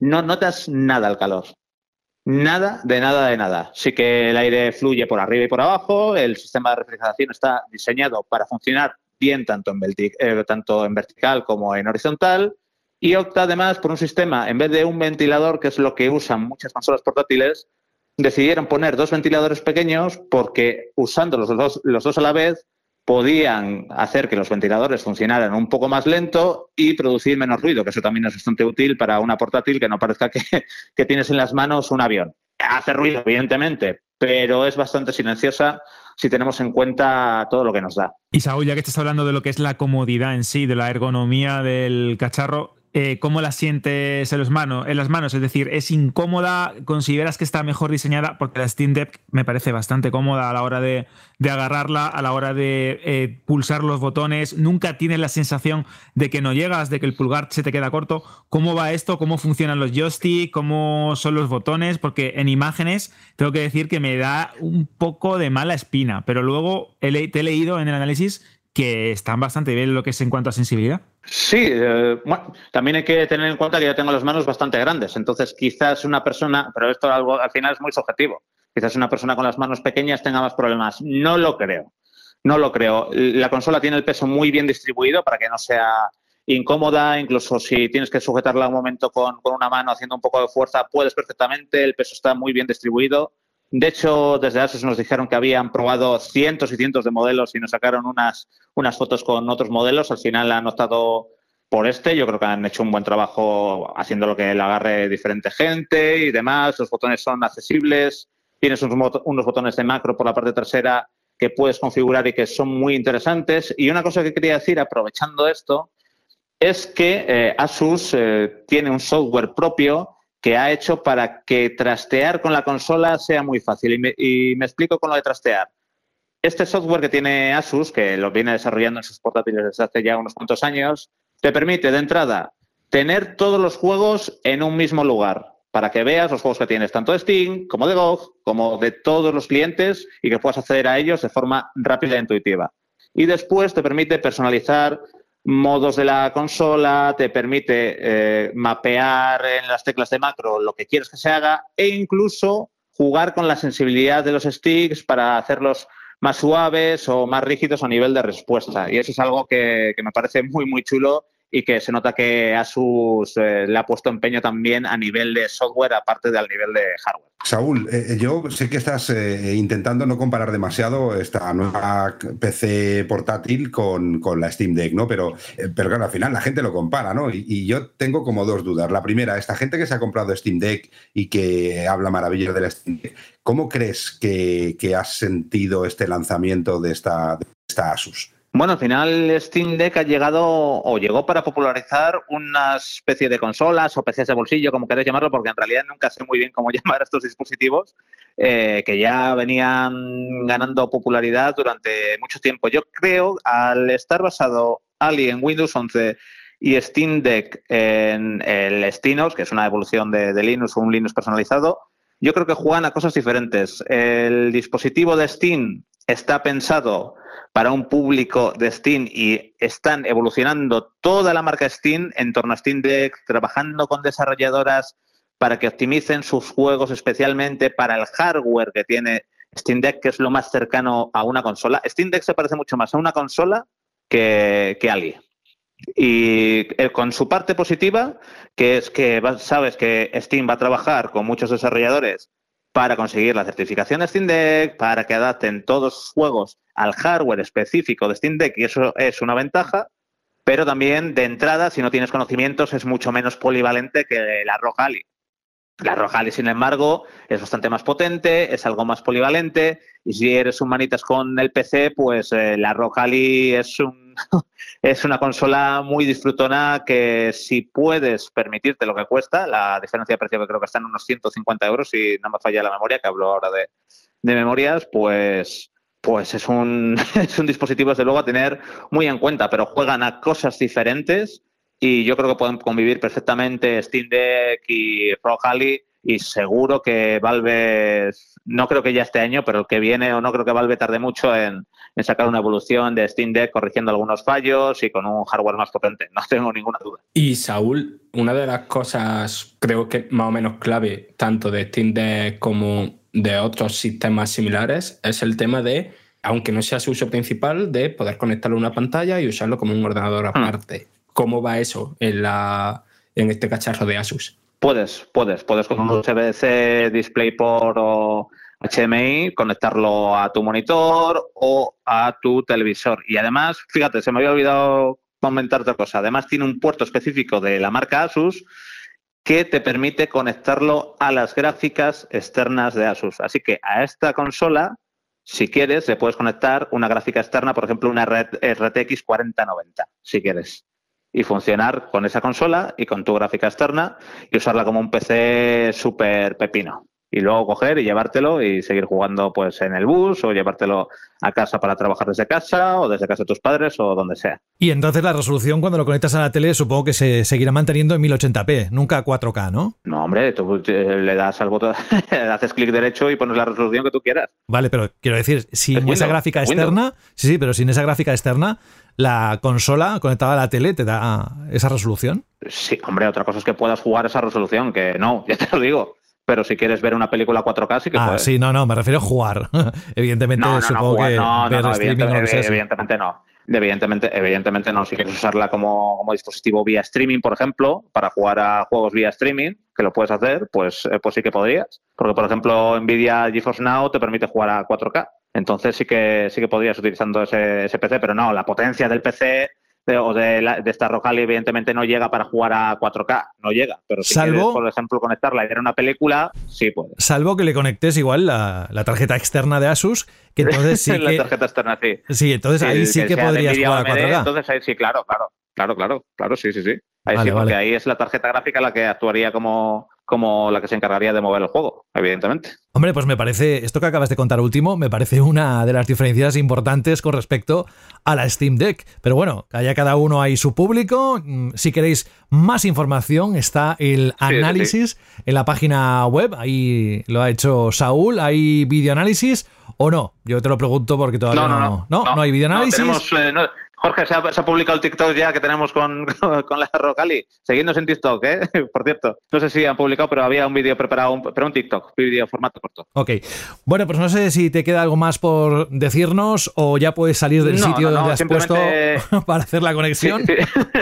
no notas nada el calor. Nada, de nada, de nada. Sí que el aire fluye por arriba y por abajo, el sistema de refrigeración está diseñado para funcionar bien tanto en, eh, tanto en vertical como en horizontal y opta además por un sistema, en vez de un ventilador, que es lo que usan muchas consolas portátiles, decidieron poner dos ventiladores pequeños porque usando los dos, los dos a la vez podían hacer que los ventiladores funcionaran un poco más lento y producir menos ruido, que eso también es bastante útil para una portátil que no parezca que, tienes en las manos un avión. Hace ruido, evidentemente, pero es bastante silenciosa si tenemos en cuenta todo lo que nos da. Y Saúl, ya que estás hablando de lo que es la comodidad en sí, de la ergonomía del cacharro, eh, ¿cómo la sientes en, los manos, en las manos? Es decir, ¿es incómoda? ¿Consideras que está mejor diseñada? Porque la Steam Deck me parece bastante cómoda a la hora de, agarrarla, a la hora de eh, pulsar los botones. Nunca tienes la sensación de que no llegas, de que el pulgar se te queda corto. ¿Cómo va esto? ¿Cómo funcionan los joysticks? ¿Cómo son los botones? Porque en imágenes tengo que decir que me da un poco de mala espina, pero luego te he leído en el análisis que están bastante bien lo que es en cuanto a sensibilidad. Sí, eh, bueno, también hay que tener en cuenta que yo tengo las manos bastante grandes, entonces quizás una persona, pero esto algo, al final es muy subjetivo, quizás una persona con las manos pequeñas tenga más problemas. No lo creo, no lo creo. La consola tiene el peso muy bien distribuido para que no sea incómoda, incluso si tienes que sujetarla un momento con, con una mano haciendo un poco de fuerza, puedes perfectamente, el peso está muy bien distribuido. De hecho, desde Asus nos dijeron que habían probado cientos y cientos de modelos y nos sacaron unas, unas fotos con otros modelos. Al final han optado por este. Yo creo que han hecho un buen trabajo haciendo lo que le agarre diferente gente y demás. Los botones son accesibles. Tienes unos, botones de macro por la parte trasera que puedes configurar y que son muy interesantes. Y una cosa que quería decir, aprovechando esto, es que eh, Asus eh, tiene un software propio que ha hecho para que trastear con la consola sea muy fácil. Y me, explico con lo de trastear. Este software que tiene Asus, que lo viene desarrollando en sus portátiles desde hace ya unos cuantos años, te permite de entrada tener todos los juegos en un mismo lugar para que veas los juegos que tienes tanto de Steam como de GOG, como de todos los clientes y que puedas acceder a ellos de forma rápida e intuitiva. Y después te permite personalizar modos de la consola, te permite eh, mapear en las teclas de macro lo que quieres que se haga e incluso jugar con la sensibilidad de los sticks para hacerlos más suaves o más rígidos a nivel de respuesta. Y eso es algo que, me parece muy, muy chulo y que se nota que Asus eh, le ha puesto empeño también a nivel de software, aparte del nivel de hardware. Saúl, eh, yo sé que estás eh, intentando no comparar demasiado esta nueva PC portátil con, con la Steam Deck, ¿no? Pero, pero claro, al final la gente lo compara, ¿no? Y, y, yo tengo como dos dudas. La primera, esta gente que se ha comprado Steam Deck y que habla maravillas de la Steam Deck, ¿cómo crees que, que has sentido este lanzamiento de esta, de esta Asus? Bueno, al final Steam Deck ha llegado o llegó para popularizar una especie de consolas o PCs de bolsillo, como queréis llamarlo, porque en realidad nunca sé muy bien cómo llamar a estos dispositivos, eh, que ya venían ganando popularidad durante mucho tiempo. Yo creo, al estar basado Ali en Windows 11 y Steam Deck en el Stinos, que es una evolución de, de Linux o un Linux personalizado, yo creo que juegan a cosas diferentes. El dispositivo de Steam está pensado para un público de Steam y están evolucionando toda la marca Steam en torno a Steam Deck, trabajando con desarrolladoras para que optimicen sus juegos especialmente para el hardware que tiene Steam Deck, que es lo más cercano a una consola. Steam Deck se parece mucho más a una consola que, a alguien. Y con su parte positiva, que es que sabes que Steam va a trabajar con muchos desarrolladores para conseguir la certificación de Steam Deck, para que adapten todos sus juegos al hardware específico de Steam Deck, y eso es una ventaja, pero también de entrada, si no tienes conocimientos, es mucho menos polivalente que la Rojali. La Rojali, sin embargo, es bastante más potente, es algo más polivalente, y si eres un manitas con el PC, pues eh, la Rojali es un es una consola muy disfrutona que si puedes permitirte lo que cuesta, la diferencia de precio que creo que está en unos 150 euros, si no me falla la memoria, que hablo ahora de, de memorias, pues pues es un, es un dispositivo desde luego a tener muy en cuenta, pero juegan a cosas diferentes y yo creo que pueden convivir perfectamente Steam Deck y Pro Rally y seguro que Valve, no creo que ya este año, pero el que viene, o no creo que Valve tarde mucho en, en, sacar una evolución de Steam Deck corrigiendo algunos fallos y con un hardware más potente, no tengo ninguna duda. Y Saúl, una de las cosas creo que más o menos clave, tanto de Steam Deck como de otros sistemas similares, es el tema de, aunque no sea su uso principal, de poder conectarlo a una pantalla y usarlo como un ordenador aparte. ¿Cómo va eso en, la, en este cacharro de Asus? Puedes, puedes, puedes con un USB-C, DisplayPort o HDMI conectarlo a tu monitor o a tu televisor. Y además, fíjate, se me había olvidado comentar otra cosa. Además tiene un puerto específico de la marca Asus que te permite conectarlo a las gráficas externas de Asus. Así que a esta consola, si quieres, le puedes conectar una gráfica externa, por ejemplo, una RTX 4090, si quieres y funcionar con esa consola y con tu gráfica externa y usarla como un PC súper pepino. Y luego coger y llevártelo y seguir jugando pues en el bus o llevártelo a casa para trabajar desde casa o desde casa de tus padres o donde sea. Y entonces la resolución cuando lo conectas a la tele supongo que se seguirá manteniendo en 1080p, nunca 4K, ¿no? No, hombre, tú le das al botón, haces clic derecho y pones la resolución que tú quieras. Vale, pero quiero decir, sin esa gráfica externa, sí, sí, pero sin esa gráfica externa, la consola conectada a la tele te da esa resolución. Sí, hombre, otra cosa es que puedas jugar esa resolución, que no, ya te lo digo. Pero si quieres ver una película 4K, sí que ah, puedes. Sí, no, no, me refiero a jugar. evidentemente, no, no, supongo no, que no, ver evidente, no sé si- evidentemente no. Evidentemente, evidentemente no. Si quieres usarla como, como dispositivo vía streaming, por ejemplo, para jugar a juegos vía streaming, que lo puedes hacer, pues, eh, pues sí que podrías. Porque, por ejemplo, Nvidia GeForce Now te permite jugar a 4K. Entonces sí que sí que podrías utilizando ese, ese PC, pero no, la potencia del PC de, o de, la- de esta Rojali evidentemente no llega para jugar a 4K, no llega. Pero si Salvo- quieres, por ejemplo, conectarla y ver una película, sí puedes. Salvo que le conectes igual la, la tarjeta externa de Asus, que entonces sí la que... tarjeta externa, sí. Sí, entonces ahí sí que podrías jugar a o AMD, 4K. Entonces ahí sí, claro, claro, claro, claro, claro, sí, sí, sí. Ahí Vale, sí, porque vale. ahí es la tarjeta gráfica la que actuaría como, como la que se encargaría de mover el juego, evidentemente. Hombre, pues me parece, esto que acabas de contar último, me parece una de las diferencias importantes con respecto a la Steam Deck. Pero bueno, haya cada uno ahí su público. Mm, Si queréis más información, está el sí, sí. análisis en la página web. Ahí lo ha hecho Saúl. ¿Hay videoanálisis o no? Yo te lo pregunto porque todavía No, no. no, no. No, no hay videoanálisis. tenemos, eh, no- Jorge, se ha, se ha publicado el TikTok ya que tenemos con, con la Rocali. Seguidnos en TikTok, ¿eh? Por cierto. No sé si han publicado, pero había un vídeo preparado, un- pero un TikTok, un vídeo formato corto. Ok. Bueno, pues no sé si te queda algo más por decirnos o ya puedes salir del No, sitio no, no, donde has puesto para hacer la conexión. Sí, sí.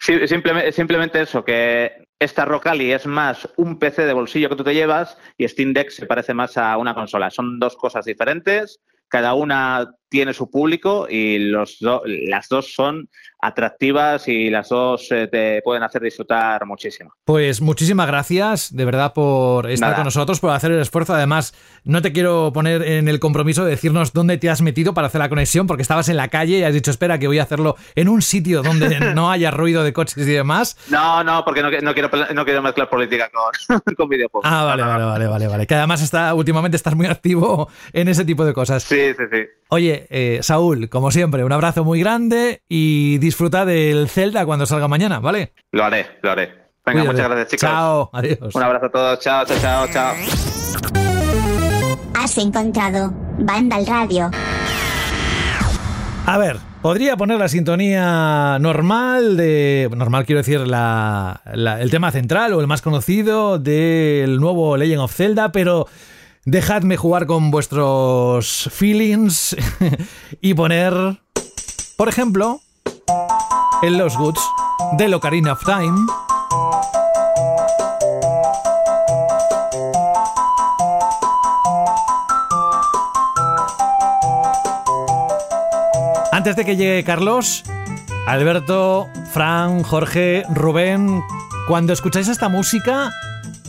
Sí, simplemente, simplemente eso, que esta Rocali es más un PC de bolsillo que tú te llevas y Steam Deck se parece más a una consola. Son dos cosas diferentes, cada una tiene su público y los las dos son atractivas y las dos eh, te pueden hacer disfrutar muchísimo. Pues muchísimas gracias, de verdad, por estar con nosotros, por hacer el esfuerzo. Además, no te quiero poner en el compromiso de decirnos dónde te has metido para hacer la conexión, porque estabas en la calle y has dicho, espera, que voy a hacerlo en un sitio donde no haya ruido de coches y demás. No, no, porque no, quiero, no quiero mezclar política con, con videojuegos. Ah, vale, vale, vale, vale, vale. Que además está, últimamente estás muy activo en ese tipo de cosas. Sí, sí, sí. Oye, eh, Saúl, como siempre, un abrazo muy grande y disfruta del Zelda cuando salga mañana, ¿vale? Lo haré, lo haré. Venga, muchas gracias, chicos. Chao, adiós. Un abrazo a todos. Chao, chao, chao, chao. Has encontrado Vandal Radio. A ver, podría poner la sintonía normal de. Normal quiero decir la, el tema central o el más conocido del nuevo Legend of Zelda, pero Dejadme jugar con vuestros feelings y poner, por ejemplo, en Los Goods de Ocarina of Time. Antes de que llegue Carlos, Alberto, Fran, Jorge, Rubén, cuando escucháis esta música,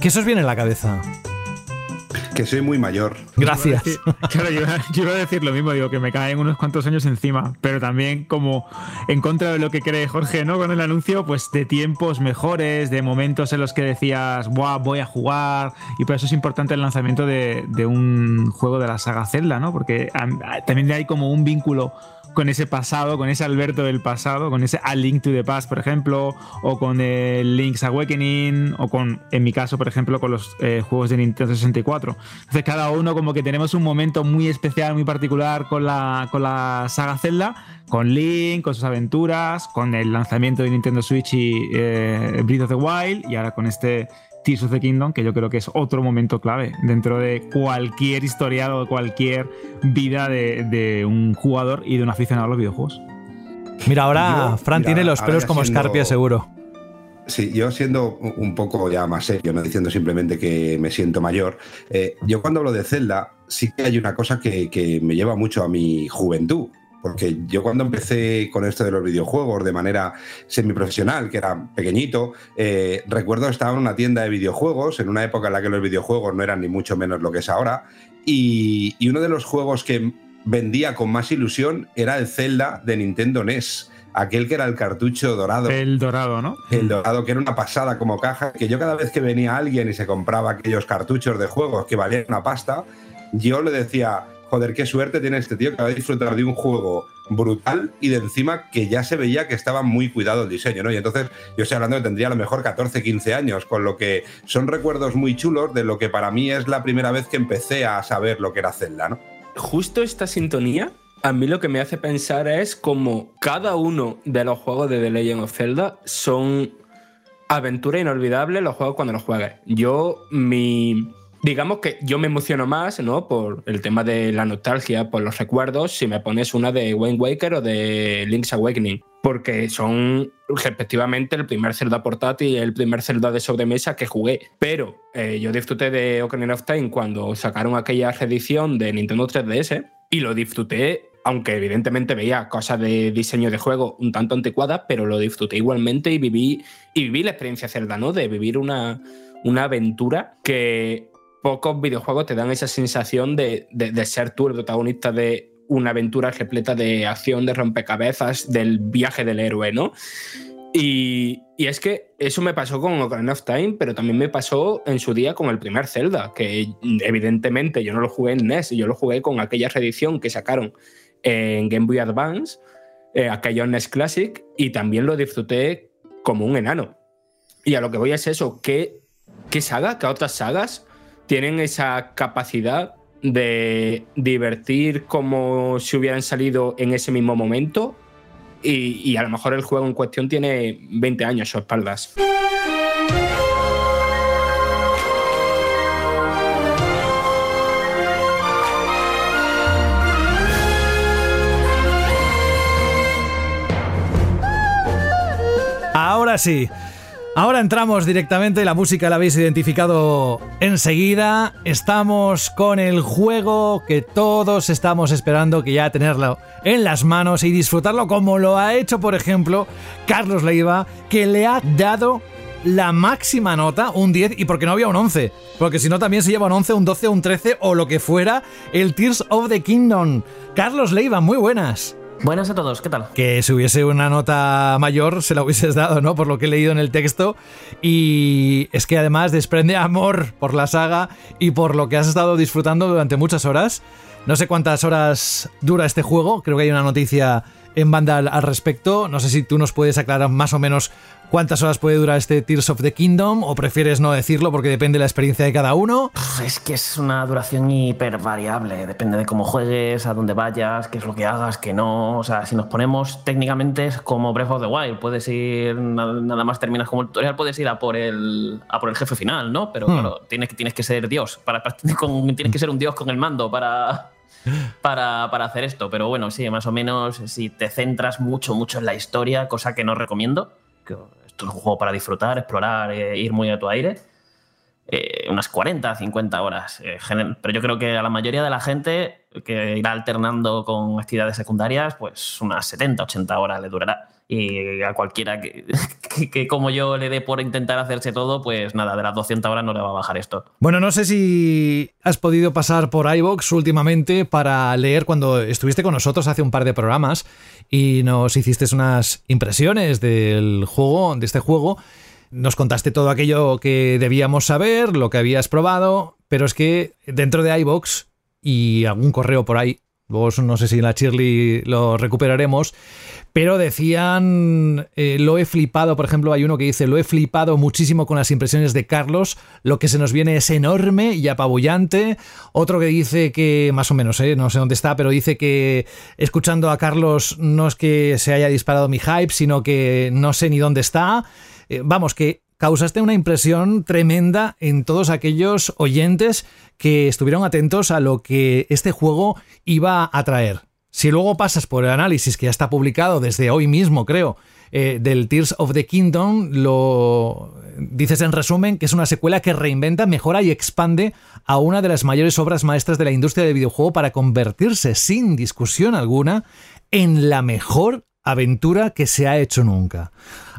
¿qué os viene en la cabeza? Que soy muy mayor. Gracias. claro, yo, iba a decir lo mismo, digo, que me caen unos cuantos años encima, pero también como en contra de lo que cree Jorge, ¿no? Con el anuncio, pues de tiempos mejores, de momentos en los que decías, Buah, voy a jugar, y por eso es importante el lanzamiento de, de un juego de la saga Zelda, ¿no? Porque también hay como un vínculo con ese pasado, con ese Alberto del pasado, con ese A Link to the Past, por ejemplo, o con el Link's Awakening, o con, en mi caso, por ejemplo, con los eh, juegos de Nintendo 64. Entonces, cada uno como que tenemos un momento muy especial, muy particular con la, con la saga Zelda, con Link, con sus aventuras, con el lanzamiento de Nintendo Switch y eh, Breath of the Wild, y ahora con este Tears of the Kingdom, que yo creo que es otro momento clave dentro de cualquier historial o de cualquier vida de, un jugador y de un aficionado a los videojuegos. Mira, ahora Fran tiene los pelos como escarpia, seguro. Sí, yo siendo un poco ya más serio, no diciendo simplemente que me siento mayor, eh, yo cuando hablo de Zelda sí que hay una cosa que, que me lleva mucho a mi juventud porque yo cuando empecé con esto de los videojuegos de manera semiprofesional, que era pequeñito, eh, recuerdo estaba en una tienda de videojuegos, en una época en la que los videojuegos no eran ni mucho menos lo que es ahora, y, uno de los juegos que vendía con más ilusión era el Zelda de Nintendo NES aquel que era el cartucho dorado. El dorado, ¿no? El dorado, que era una pasada como caja, que yo cada vez que venía alguien y se compraba aquellos cartuchos de juegos que valían una pasta, yo le decía, joder, qué suerte tiene este tío que va a disfrutar de un juego brutal y de encima que ya se veía que estaba muy cuidado el diseño, ¿no? Y entonces yo estoy hablando que tendría a lo mejor 14, 15 años, con lo que son recuerdos muy chulos de lo que para mí es la primera vez que empecé a saber lo que era Zelda, ¿no? Justo esta sintonía a mí lo que me hace pensar es como cada uno de los juegos de The Legend of Zelda son aventura inolvidable los juegos cuando los juegues. Yo, mi digamos que yo me emociono más, ¿no? Por el tema de la nostalgia, por los recuerdos, si me pones una de Wayne Waker o de Link's Awakening. Porque son respectivamente el primer Zelda portátil y el primer Zelda de sobremesa que jugué. Pero eh, yo disfruté de Ocarina of Time cuando sacaron aquella reedición de Nintendo 3DS y lo disfruté aunque evidentemente veía cosas de diseño de juego un tanto anticuadas, pero lo disfruté igualmente y viví, y viví la experiencia Zelda, ¿no? De vivir una, una aventura que pocos videojuegos te dan esa sensación de, ser tú el protagonista de una aventura repleta de acción, de rompecabezas, del viaje del héroe, ¿no? Y, es que eso me pasó con Ocarina of Time, pero también me pasó en su día con el primer Zelda, que evidentemente yo no lo jugué en NES, yo lo jugué con aquella reedición que sacaron en Game Boy Advance, eh, aquello NES Classic, y también lo disfruté como un enano. Y a lo que voy es eso, ¿qué, qué saga, qué otras sagas tienen esa capacidad de divertir como si hubieran salido en ese mismo momento y, a lo mejor el juego en cuestión tiene 20 años o espaldas. ahora sí. Ahora entramos directamente, la música la habéis identificado enseguida. Estamos con el juego que todos estamos esperando, que ya tenerlo en las manos y disfrutarlo como lo ha hecho, por ejemplo, Carlos Leiva, que le ha dado la máxima nota, un 10, y porque no había un 11. Porque si no, también se lleva un 11, un 12, un 13 o lo que fuera, el Tears of the Kingdom. Carlos Leiva, muy buenas. Buenas a todos, ¿qué tal? Que si hubiese una nota mayor se la hubieses dado, ¿no? Por lo que he leído en el texto. Y es que además desprende amor por la saga y por lo que has estado disfrutando durante muchas horas. No sé cuántas horas dura este juego, creo que hay una noticia en banda al, respecto. No sé si tú nos puedes aclarar más o menos cuántas horas puede durar este Tears of the Kingdom o prefieres no decirlo porque depende de la experiencia de cada uno. Es que es una duración hiper variable, depende de cómo juegues, a dónde vayas, qué es lo que hagas, qué no. O sea, si nos ponemos técnicamente es como Breath of the Wild, puedes ir, nada más terminas como el tutorial, puedes ir a por el, a por el jefe final, ¿no? Pero hmm. claro, tienes, tienes que ser Dios, para, tienes que ser un Dios con el mando para, para, para, hacer esto. Pero bueno, sí, más o menos si te centras mucho, mucho en la historia, cosa que no recomiendo, esto es un juego para disfrutar, explorar, eh, ir muy a tu aire. Eh, unas 40, 50 horas. Eh, pero yo creo que a la mayoría de la gente que irá alternando con actividades secundarias, pues unas 70, 80 horas le durará. Y a cualquiera que, que, como yo le dé por intentar hacerse todo, pues nada, de las 200 horas no le va a bajar esto. Bueno, no sé si has podido pasar por iBox últimamente para leer cuando estuviste con nosotros hace un par de programas y nos hiciste unas impresiones del juego, de este juego. Nos contaste todo aquello que debíamos saber, lo que habías probado, pero es que dentro de iBox y algún correo por ahí Luego no sé si en la Shirley lo recuperaremos. Pero decían, eh, lo he flipado, por ejemplo, hay uno que dice, lo he flipado muchísimo con las impresiones de Carlos, lo que se nos viene es enorme y apabullante. Otro que dice que, más o menos, eh, no sé dónde está, pero dice que escuchando a Carlos no es que se haya disparado mi hype, sino que no sé ni dónde está. Eh, vamos, que causaste una impresión tremenda en todos aquellos oyentes que estuvieron atentos a lo que este juego iba a traer. Si luego pasas por el análisis que ya está publicado desde hoy mismo, creo, eh, del Tears of the Kingdom, lo dices en resumen que es una secuela que reinventa, mejora y expande a una de las mayores obras maestras de la industria del videojuego para convertirse, sin discusión alguna, en la mejor aventura que se ha hecho nunca.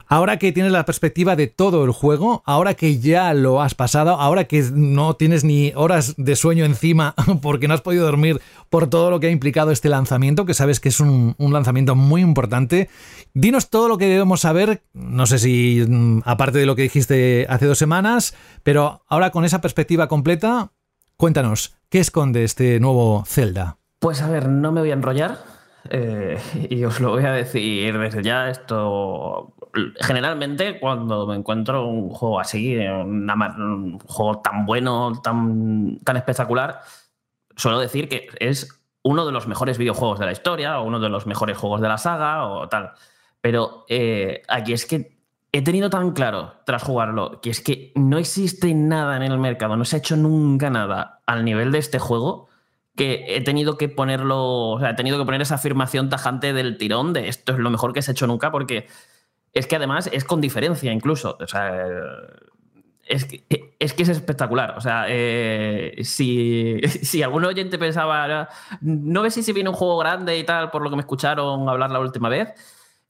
Ahora que tienes la perspectiva de todo el juego, ahora que ya lo has pasado, ahora que no tienes ni horas de sueño encima porque no has podido dormir por todo lo que ha implicado este lanzamiento, que sabes que es un, lanzamiento muy importante, dinos todo lo que debemos saber, no sé si mm, aparte de lo que dijiste hace dos semanas, pero ahora con esa perspectiva completa, cuéntanos, ¿qué esconde este nuevo Zelda? Pues a ver, no me voy a enrollar. Eh, y os lo voy a decir desde ya, esto generalmente cuando me encuentro un juego así, un juego tan bueno, tan, tan espectacular, suelo decir que es uno de los mejores videojuegos de la historia o uno de los mejores juegos de la saga o tal. Pero eh, aquí es que he tenido tan claro tras jugarlo que es que no existe nada en el mercado, no se ha hecho nunca nada al nivel de este juego que he tenido que ponerlo, o sea, he tenido que poner esa afirmación tajante del tirón de esto es lo mejor que se ha hecho nunca porque es que además es con diferencia incluso. O sea, es que, es espectacular. O sea, eh, si, si, algún oyente pensaba, no ves si viene un juego grande y tal, por lo que me escucharon hablar la última vez,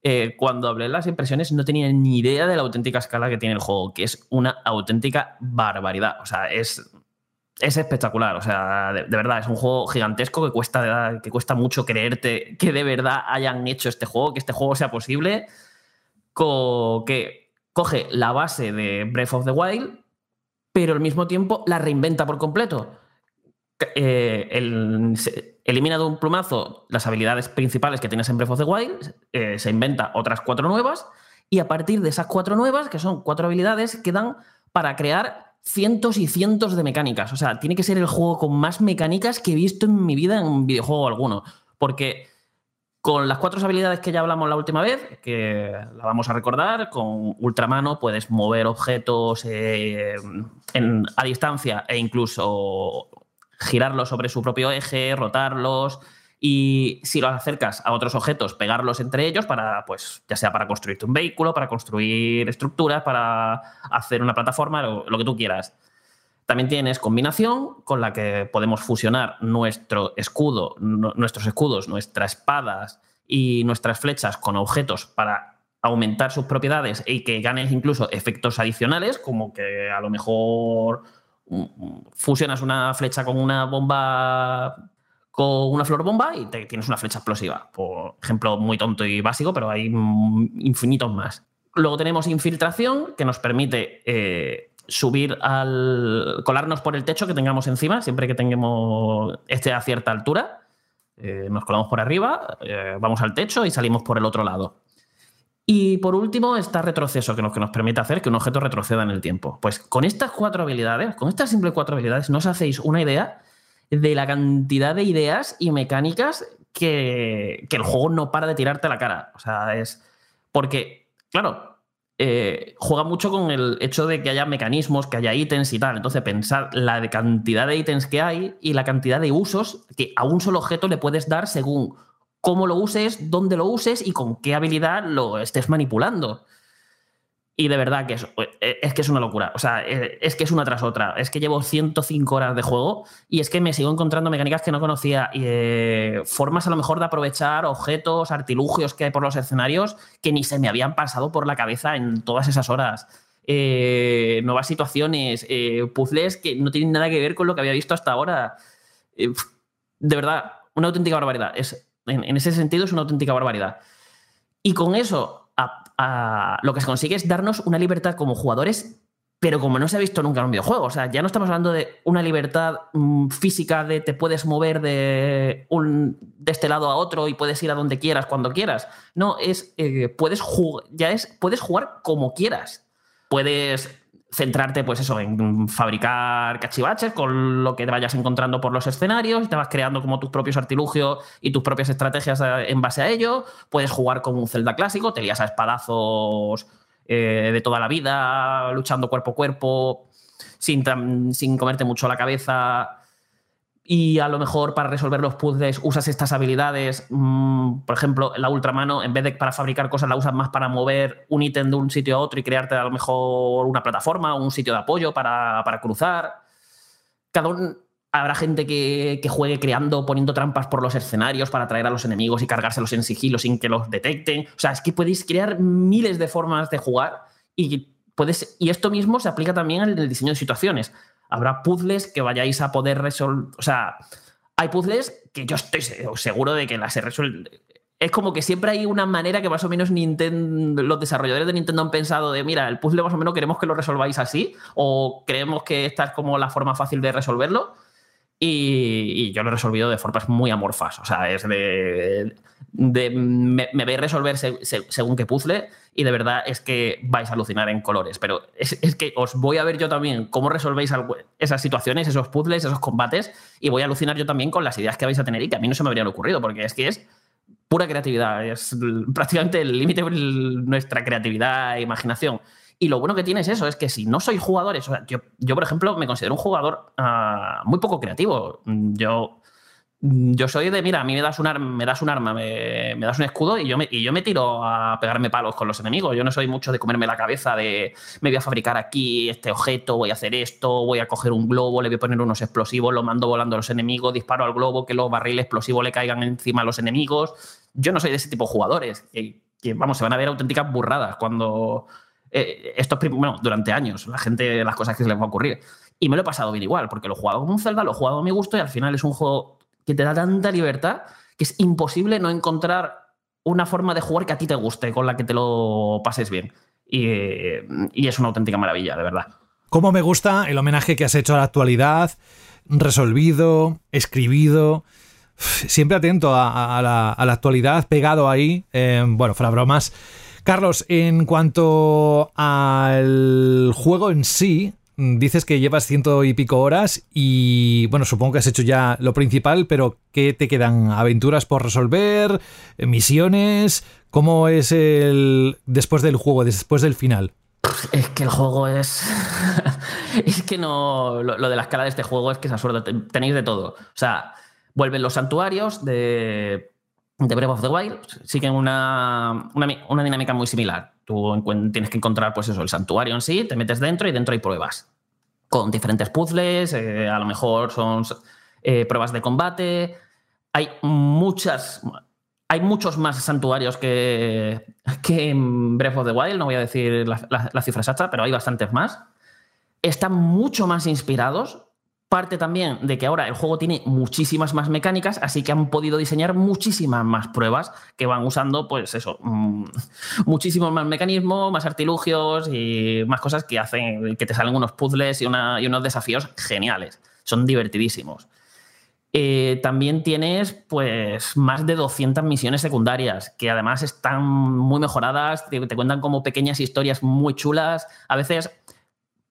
eh, cuando hablé las impresiones no tenía ni idea de la auténtica escala que tiene el juego, que es una auténtica barbaridad. O sea, es, es espectacular. O sea, de, verdad, es un juego gigantesco que cuesta, que cuesta mucho creerte que de verdad hayan hecho este juego, que este juego sea posible que coge la base de Breath of the Wild, pero al mismo tiempo la reinventa por completo. Eh, elimina de un plumazo las habilidades principales que tienes en Breath of the Wild, eh, se inventa otras cuatro nuevas, y a partir de esas cuatro nuevas, que son cuatro habilidades, quedan para crear cientos y cientos de mecánicas. O sea, tiene que ser el juego con más mecánicas que he visto en mi vida en un videojuego alguno. Porque con las cuatro habilidades que ya hablamos la última vez, que la vamos a recordar, con Ultramano puedes mover objetos eh, a distancia e incluso girarlos sobre su propio eje, rotarlos, y si los acercas a otros objetos, pegarlos entre ellos para, pues, ya sea para construirte un vehículo, para construir estructuras, para hacer una plataforma, lo, lo que tú quieras. También tienes combinación con la que podemos fusionar nuestro escudo, nuestros escudos, nuestras espadas y nuestras flechas con objetos para aumentar sus propiedades y que ganes incluso efectos adicionales, como que a lo mejor mm, fusionas una flecha con una bomba con una flor bomba y te, tienes una flecha explosiva. Por ejemplo, muy tonto y básico, pero hay mm, infinitos más. Luego tenemos infiltración, que nos permite eh, subir al. colarnos por el techo que tengamos encima, siempre que tengamos este a cierta altura. Eh, nos colamos por arriba, eh, vamos al techo y salimos por el otro lado. Y por último está retroceso, que nos, que nos permite hacer que un objeto retroceda en el tiempo. Pues con estas cuatro habilidades, con estas simples cuatro habilidades, no hacéis una idea de la cantidad de ideas y mecánicas que, que el juego no para de tirarte a la cara. O sea, es. Porque, claro, eh, juega mucho con el hecho de que haya mecanismos, que haya ítems y tal. Entonces, pensar la cantidad de ítems que hay y la cantidad de usos que a un solo objeto le puedes dar según cómo lo uses, dónde lo uses y con qué habilidad lo estés manipulando. Y de verdad que es, es que es una locura. O sea, eh, es que es una tras otra. Es que llevo 105 horas de juego y es que me sigo encontrando mecánicas que no conocía y eh, formas a lo mejor de aprovechar objetos, artilugios que hay por los escenarios que ni se me habían pasado por la cabeza en todas esas horas. Eh, nuevas situaciones, eh, puzzles que no tienen nada que ver con lo que había visto hasta ahora. Eh, de verdad, una auténtica barbaridad. Es, en ese sentido es una auténtica barbaridad. Y con eso, lo que se consigue es darnos una libertad como jugadores, pero como no se ha visto nunca en un videojuego. O sea, ya no estamos hablando de una libertad mm, física de te puedes mover de, un, de este lado a otro y puedes ir a donde quieras, cuando quieras. No, es eh, puedes ya es, puedes jugar como quieras. Puedes centrarte, pues eso, en fabricar cachivaches con lo que te vayas encontrando por los escenarios te vas creando como tus propios artilugios y tus propias estrategias en base a ello. Puedes jugar como un Zelda clásico, te lías a espadazos eh, de toda la vida, luchando cuerpo a cuerpo, sin, sin comerte mucho la cabeza. Y a lo mejor para resolver los puzzles usas estas habilidades, mm, por ejemplo, la ultramano, en vez de para fabricar cosas, la usas más para mover un ítem de un sitio a otro y crearte a lo mejor una plataforma o un sitio de apoyo para, para cruzar. Cada un- habrá gente que, que juegue creando, poniendo trampas por los escenarios para atraer a los enemigos y cargárselos en sigilo sin que los detecten. O sea, es que podéis crear miles de formas de jugar y, puedes, y esto mismo se aplica también en el diseño de situaciones. Habrá puzzles que vayáis a poder resolver. O sea, hay puzzles que yo estoy se- seguro de que las he resuelto. Es como que siempre hay una manera que más o menos Nintendo, los desarrolladores de Nintendo han pensado de, mira, el puzzle más o menos queremos que lo resolváis así, o creemos que esta es como la forma fácil de resolverlo. Y, yo lo he resolvido de formas muy amorfas. O sea, es de. me, me veis resolver se- se- según qué puzzle y de verdad es que vais a alucinar en colores. Pero es, es que os voy a ver yo también cómo resolvéis esas situaciones, esos puzzles, esos combates y voy a alucinar yo también con las ideas que vais a tener y que a mí no se me habrían ocurrido porque es que es pura creatividad. Es prácticamente el límite de nuestra creatividad e imaginación. Y lo bueno que tiene es eso, es que si no sois jugadores, o yo, yo, por ejemplo, me considero un jugador ah, muy poco creativo. Yo, yo soy de, mira, a mí me das un, ar- me das un arma, me, me das un escudo y yo, me, y yo me tiro a pegarme palos con los enemigos. Yo no soy mucho de comerme la cabeza de, me voy a fabricar aquí este objeto, voy a hacer esto, voy a coger un globo, le voy a poner unos explosivos, lo mando volando a los enemigos, disparo al globo, que los barriles explosivos le caigan encima a los enemigos. Yo no soy de ese tipo de jugadores, que, que, vamos, se van a ver auténticas burradas cuando eh, bueno, durante años, la gente, las cosas que se les va a ocurrir. Y me lo he pasado bien igual, porque lo he jugado como un Zelda, lo he jugado a mi gusto y al final es un juego que te da tanta libertad que es imposible no encontrar una forma de jugar que a ti te guste, con la que te lo pases bien. Y, es una auténtica maravilla, de verdad. Cómo me gusta el homenaje que has hecho a la actualidad, resolvido, escribido, siempre atento a, a la, a la actualidad, pegado ahí. Eh, bueno, fuera bromas. Carlos, en cuanto al juego en sí, dices que llevas ciento y pico horas y bueno, supongo que has hecho ya lo principal, pero ¿qué te quedan? ¿Aventuras por resolver? ¿Misiones? ¿Cómo es el después del juego, después del final? Es que el juego es. es que no. Lo, lo de la escala de este juego es que es absurdo. Te- Tenéis de todo. O sea, Vuelven los santuarios de, de Breath of the Wild, siguen una, una, dinámica muy similar. Tú tienes que encontrar, pues eso, el santuario en sí, te metes dentro y dentro hay pruebas. Con diferentes puzzles, eh, a lo mejor son eh, pruebas de combate. Hay muchas. Hay muchos más santuarios que, que en Breath of the Wild, no voy a decir la, la cifra exacta, pero hay bastantes más. Están mucho más inspirados Parte también de que ahora el juego tiene muchísimas más mecánicas, así que han podido diseñar muchísimas más pruebas que van usando, pues eso, mm, muchísimos más mecanismos, más artilugios y más cosas que hacen que te salen unos puzzles y, unos desafíos geniales. Son divertidísimos. Eh, también tienes pues más de 200 misiones secundarias que además están muy mejoradas, te, cuentan como pequeñas historias muy chulas. A veces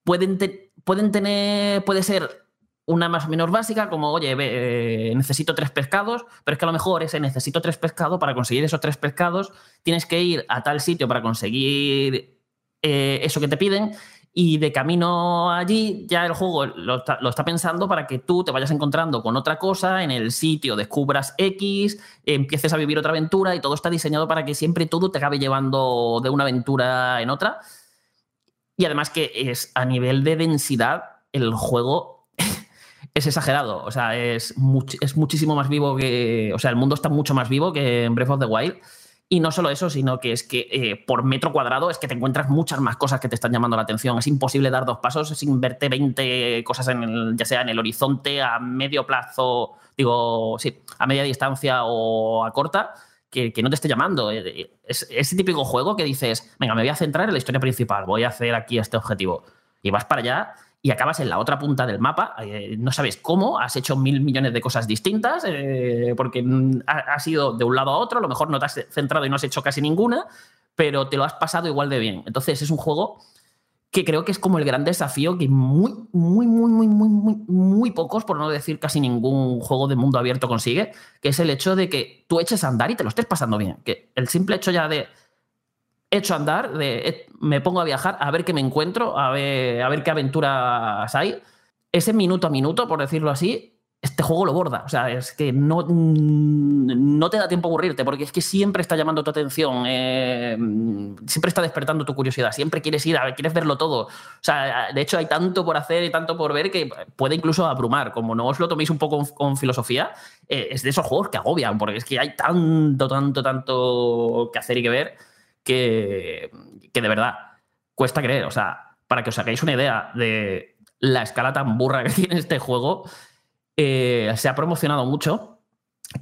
pueden, pueden tener, puede ser una más o menos básica, como, oye, eh, necesito tres pescados, pero es que a lo mejor ese necesito tres pescados, para conseguir esos tres pescados, tienes que ir a tal sitio para conseguir eh, eso que te piden, y de camino allí ya el juego lo está, pensando para que tú te vayas encontrando con otra cosa en el sitio, descubras X, empieces a vivir otra aventura y todo está diseñado para que siempre todo te acabe llevando de una aventura en otra. Y además que es a nivel de densidad, el juego es exagerado. O sea, es, es muchísimo más vivo que. O sea, el mundo está mucho más vivo que en Breath of the Wild. Y no solo eso, sino que es que eh, por metro cuadrado es que te encuentras muchas más cosas que te están llamando la atención. Es imposible dar dos pasos sin verte 20 cosas, en ya sea en el horizonte, a medio plazo, digo, sí, a media distancia o a corta, que, no te esté llamando. Eh, es ese típico juego que dices, venga, me voy a centrar en la historia principal, voy a hacer aquí este objetivo. Y vas para allá y acabas en la otra punta del mapa, eh, no sabes cómo, has hecho mil millones de cosas distintas, eh, porque has ido de un lado a otro, a lo mejor no te has centrado y no has hecho casi ninguna, pero te lo has pasado igual de bien. Entonces es un juego que creo que es como el gran desafío que muy, muy, muy, muy, muy, muy, muy pocos, por no decir casi ningún juego de mundo abierto consigue, que es el hecho de que tú eches a andar y te lo estés pasando bien. Que el simple hecho ya de hecho andar, de, me pongo a viajar, a ver qué me encuentro, a ver, a ver qué aventuras hay. Ese minuto a minuto, por decirlo así, este juego lo borda. O sea, es que no, no te da tiempo a aburrirte, porque es que siempre está llamando tu atención, eh, siempre está despertando tu curiosidad, siempre quieres ir a ver, quieres verlo todo. O sea, de hecho hay tanto por hacer y tanto por ver que puede incluso abrumar. Como no os lo toméis un poco con, filosofía, eh, es de esos juegos que agobian, porque es que hay tanto, tanto, tanto que hacer y que ver que, de verdad cuesta creer. O sea, para que os hagáis una idea de la escala tan burra que tiene este juego, eh, se ha promocionado mucho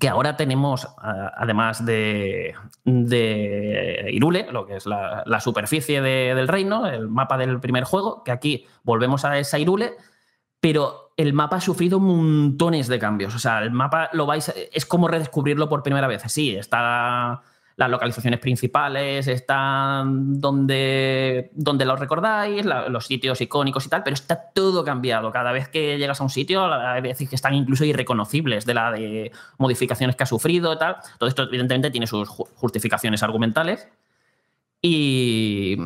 que ahora tenemos, además de, de, Irule, lo que es la, superficie del reino, el mapa del primer juego, que aquí volvemos a esa Irule, pero el mapa ha sufrido montones de cambios. O sea, el mapa lo vais, es como redescubrirlo por primera vez. Sí, está las localizaciones principales están donde, donde los recordáis, los sitios icónicos y tal, pero está todo cambiado. Cada vez que llegas a un sitio, hay veces que están incluso irreconocibles de la de modificaciones que ha sufrido y tal. Todo esto, evidentemente, tiene sus justificaciones argumentales. Y,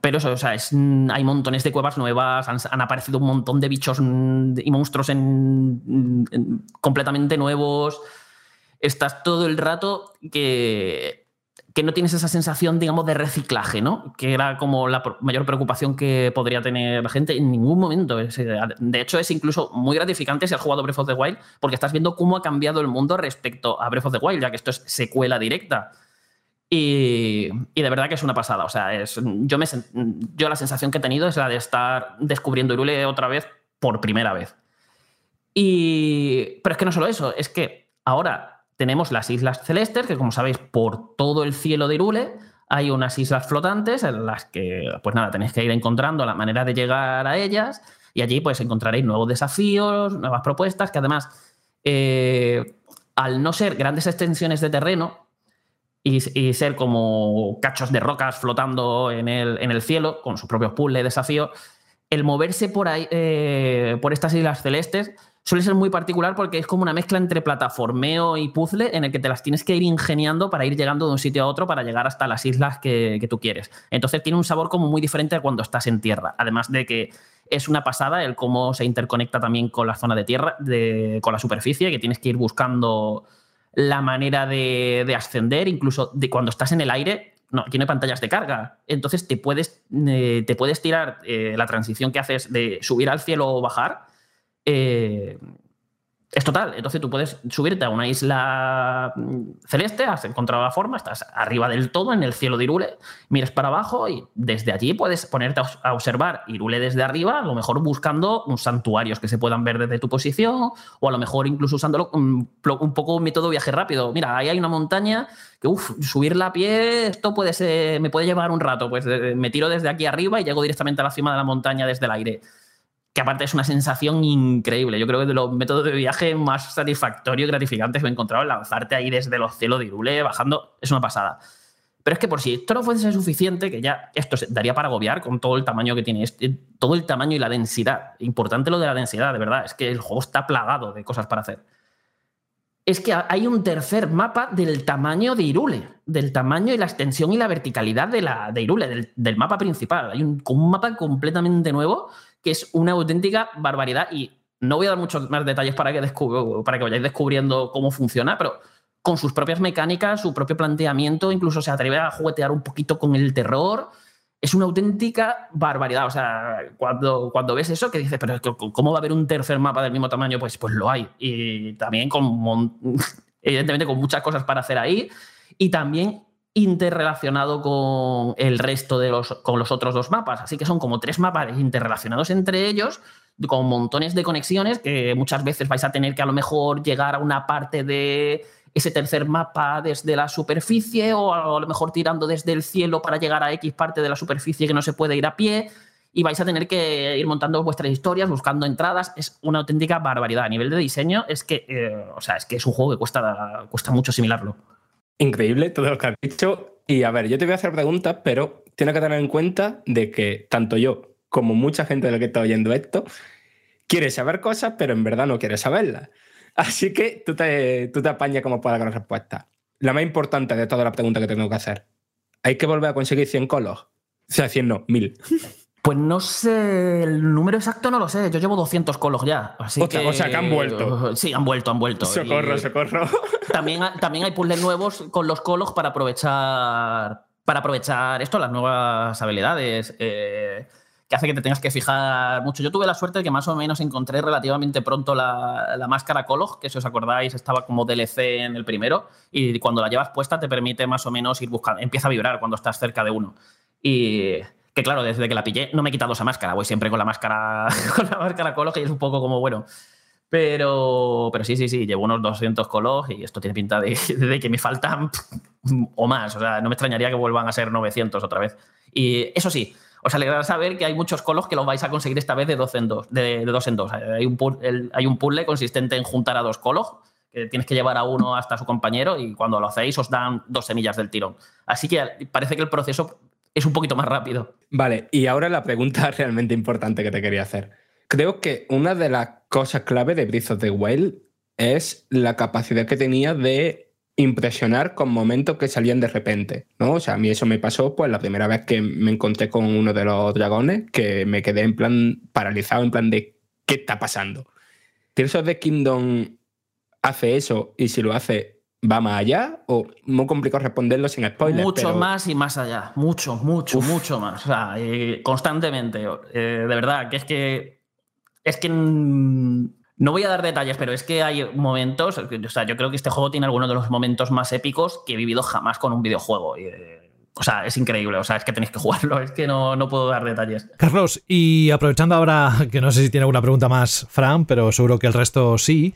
pero eso, o sea, hay montones de cuevas nuevas, han, aparecido un montón de bichos y monstruos completamente nuevos. Estás todo el rato que que no tienes esa sensación, digamos, de reciclaje, ¿no? Que era como la mayor preocupación que podría tener la gente en ningún momento. De hecho, es incluso muy gratificante si has jugado Breath of the Wild, porque estás viendo cómo ha cambiado el mundo respecto a Breath of the Wild, ya que esto es secuela directa. Y, de verdad que es una pasada. O sea, es, yo, me, yo la sensación que he tenido es la de estar descubriendo Irule otra vez por primera vez. Y, pero es que no solo eso, es que ahora tenemos las Islas Celestes, que como sabéis, por todo el cielo de Irule hay unas islas flotantes en las que, pues nada, tenéis que ir encontrando la manera de llegar a ellas y allí pues encontraréis nuevos desafíos, nuevas propuestas, que además, eh, al no ser grandes extensiones de terreno y, ser como cachos de rocas flotando en el, en el cielo, con sus propios puzzles de desafío, el moverse por, ahí, eh, por estas islas celestes suele ser muy particular porque es como una mezcla entre plataformeo y puzzle en el que te las tienes que ir ingeniando para ir llegando de un sitio a otro para llegar hasta las islas que, tú quieres. Entonces tiene un sabor como muy diferente a cuando estás en tierra. Además de que es una pasada el cómo se interconecta también con la zona de tierra, de, con la superficie, que tienes que ir buscando la manera de, de ascender, incluso de cuando estás en el aire, no, tiene pantallas de carga. Entonces te puedes, eh, te puedes tirar eh, la transición que haces de subir al cielo o bajar. Eh, es total. Entonces tú puedes subirte a una isla mm, celeste, has encontrado la forma, estás arriba del todo en el cielo de Irule, miras para abajo y desde allí puedes ponerte a observar Irule desde arriba, a lo mejor buscando unos santuarios que se puedan ver desde tu posición o a lo mejor incluso usándolo un, un poco método viaje rápido. Mira, ahí hay una montaña que uf, subirla a pie, esto puede ser, me puede llevar un rato, pues eh, me tiro desde aquí arriba y llego directamente a la cima de la montaña desde el aire que aparte es una sensación increíble. Yo creo que de los métodos de viaje más satisfactorios y gratificantes que he encontrado, lanzarte ahí desde los cielos de Irule, bajando, es una pasada. Pero es que por si esto no fuese suficiente, que ya esto daría para agobiar con todo el tamaño que tiene, este, todo el tamaño y la densidad. Importante lo de la densidad, de verdad, es que el juego está plagado de cosas para hacer. Es que hay un tercer mapa del tamaño de Irule, del tamaño y la extensión y la verticalidad de, la, de Irule, del, del mapa principal. Hay un, un mapa completamente nuevo que es una auténtica barbaridad y no voy a dar muchos más detalles para que, para que vayáis descubriendo cómo funciona, pero con sus propias mecánicas, su propio planteamiento, incluso se atreve a juguetear un poquito con el terror. Es una auténtica barbaridad. O sea, cuando, cuando ves eso, que dices, pero ¿cómo va a haber un tercer mapa del mismo tamaño? Pues, pues lo hay. Y también con, evidentemente, con muchas cosas para hacer ahí. Y también interrelacionado con el resto de los, con los otros dos mapas. Así que son como tres mapas interrelacionados entre ellos, con montones de conexiones que muchas veces vais a tener que a lo mejor llegar a una parte de ese tercer mapa desde la superficie o a lo mejor tirando desde el cielo para llegar a X parte de la superficie que no se puede ir a pie y vais a tener que ir montando vuestras historias, buscando entradas. Es una auténtica barbaridad. A nivel de diseño es que, eh, o sea, es que es un juego que cuesta, cuesta mucho asimilarlo. Increíble todo lo que has dicho. Y a ver, yo te voy a hacer preguntas, pero tienes que tener en cuenta de que tanto yo como mucha gente de la que está oyendo esto quiere saber cosas, pero en verdad no quiere saberlas. Así que tú te, tú te apañas como puedas con la respuesta. La más importante de todas las preguntas que tengo que hacer. ¿Hay que volver a conseguir 100 colos? O sea, 100 no, 1000. Pues no sé, el número exacto no lo sé. Yo llevo 200 colos ya. Así Hostia, que, o sea, que han vuelto. Sí, han vuelto, han vuelto. Socorro, Y socorro. También, también hay puzzles nuevos con los colos para aprovechar, para aprovechar esto, las nuevas habilidades. eh, que hace que te tengas que fijar mucho. Yo tuve la suerte de que más o menos encontré relativamente pronto la, la máscara Kolog, que si os acordáis estaba como DLC en el primero, y cuando la llevas puesta te permite más o menos ir buscando, empieza a vibrar cuando estás cerca de uno. Y que claro, desde que la pillé no me he quitado esa máscara, voy siempre con la máscara, con la máscara Kolog y es un poco como, bueno, pero, pero sí, sí, sí, llevo unos 200 colos y esto tiene pinta de, que me faltan o más. O sea, no me extrañaría que vuelvan a ser 900 otra vez. Y eso sí, os alegrará saber que hay muchos colos que los vais a conseguir esta vez de dos en dos. De, dos, en dos. Hay, un, hay un puzzle consistente en juntar a dos colos, que tienes que llevar a uno hasta su compañero y cuando lo hacéis os dan dos semillas del tirón. Así que parece que el proceso es un poquito más rápido. Vale, y ahora la pregunta realmente importante que te quería hacer. Creo que una de las cosas clave de Breath of the Wild es la capacidad que tenía de impresionar con momentos que salían de repente, ¿no? O sea, a mí eso me pasó pues la primera vez que me encontré con uno de los dragones, que me quedé en plan paralizado, en plan de ¿qué está pasando? Tears of the Kingdom hace eso y si lo hace va más allá o muy complicado responderlo sin spoilers. mucho pero- más y más allá. Mucho, mucho, mucho más. O sea, eh, constantemente. Eh, de verdad, que es que. Es que. mm, No voy a dar detalles, pero es que hay momentos. O sea, yo creo que este juego tiene algunos de los momentos más épicos que he vivido jamás con un videojuego. Y, eh, o sea, es increíble. O sea, es que tenéis que jugarlo. Es que no, no puedo dar detalles. Carlos, y aprovechando ahora que no sé si tiene alguna pregunta más, Fran, pero seguro que el resto sí.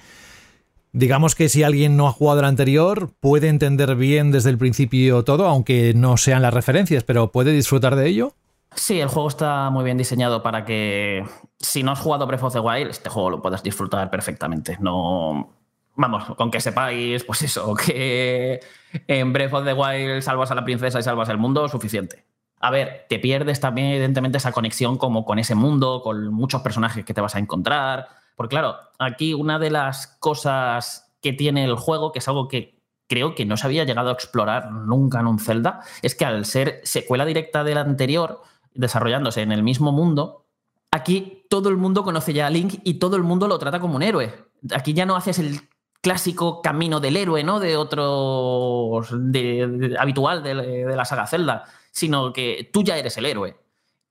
Digamos que si alguien no ha jugado el anterior, puede entender bien desde el principio todo, aunque no sean las referencias, pero puede disfrutar de ello. Sí, el juego está muy bien diseñado para que si no has jugado Breath of the Wild, este juego lo puedas disfrutar perfectamente. No, vamos, con que sepáis, pues eso, que en Breath of the Wild salvas a la princesa y salvas el mundo, suficiente. A ver, te pierdes también evidentemente esa conexión como con ese mundo, con muchos personajes que te vas a encontrar. Porque claro, aquí una de las cosas que tiene el juego, que es algo que creo que no se había llegado a explorar nunca en un Zelda, es que al ser secuela directa del anterior, desarrollándose en el mismo mundo, aquí todo el mundo conoce ya a Link y todo el mundo lo trata como un héroe. Aquí ya no haces el clásico camino del héroe, ¿no? De otros. De, habitual de, la saga Zelda, sino que tú ya eres el héroe.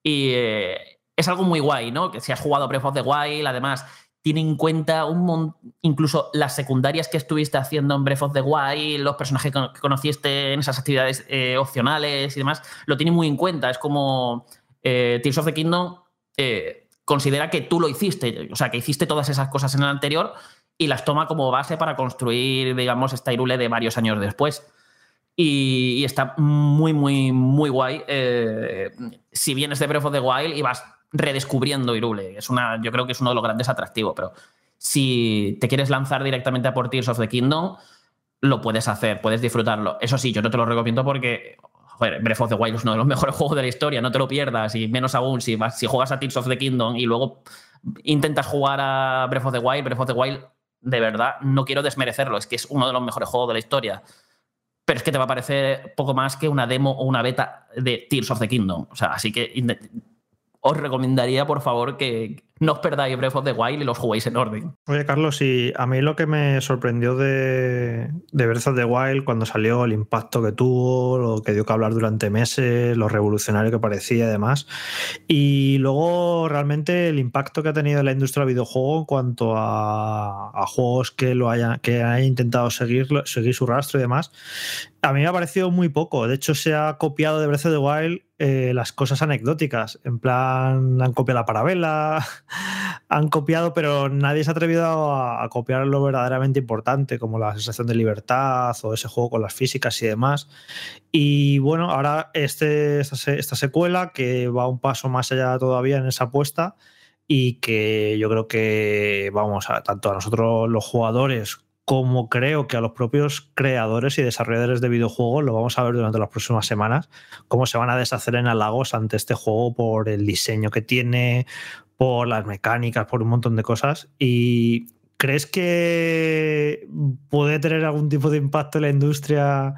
Y eh, es algo muy guay, ¿no? Que si has jugado Breath of the Wild, además tiene en cuenta un incluso las secundarias que estuviste haciendo en Breath of the Wild, los personajes que conociste en esas actividades eh, opcionales y demás, lo tiene muy en cuenta. Es como eh, Tears of the Kingdom eh, considera que tú lo hiciste, o sea, que hiciste todas esas cosas en el anterior y las toma como base para construir, digamos, esta Irule de varios años después. Y, y está muy, muy, muy guay. si vienes de Breath of the Wild y vas redescubriendo Irule. Es una, yo creo que es uno de los grandes atractivos, pero si te quieres lanzar directamente a por Tears of the Kingdom, lo puedes hacer, puedes disfrutarlo. Eso sí, yo no te lo recomiendo porque joder, Breath of the Wild es uno de los mejores juegos de la historia, no te lo pierdas, y menos aún si, si juegas a Tears of the Kingdom y luego intentas jugar a Breath of the Wild, Breath of the Wild, de verdad, no quiero desmerecerlo, es que es uno de los mejores juegos de la historia. Pero es que te va a parecer poco más que una demo o una beta de Tears of the Kingdom. O sea, así que os recomendaría, por favor, que no os perdáis Breath of the Wild y los juguéis en orden. Oye, Carlos, y a mí lo que me sorprendió de, de Breath of the Wild cuando salió, el impacto que tuvo, lo que dio que hablar durante meses, lo revolucionario que parecía y demás. Y luego, realmente, el impacto que ha tenido la industria del videojuego en cuanto a, a juegos que lo hayan, que hayan intentado seguir, seguir su rastro y demás. A mí me ha parecido muy poco. De hecho, se ha copiado de Breath of the Wild eh, las cosas anecdóticas. En plan, han copiado la parabela, han copiado, pero nadie se ha atrevido a, copiar lo verdaderamente importante, como la sensación de libertad o ese juego con las físicas y demás. Y bueno, ahora este, esta, secuela que va un paso más allá todavía en esa apuesta y que yo creo que, vamos, a, tanto a nosotros los jugadores como creo que a los propios creadores y desarrolladores de videojuegos lo vamos a ver durante las próximas semanas, cómo se van a deshacer en halagos ante este juego por el diseño que tiene, por las mecánicas, por un montón de cosas. ¿Y crees que puede tener algún tipo de impacto en la industria?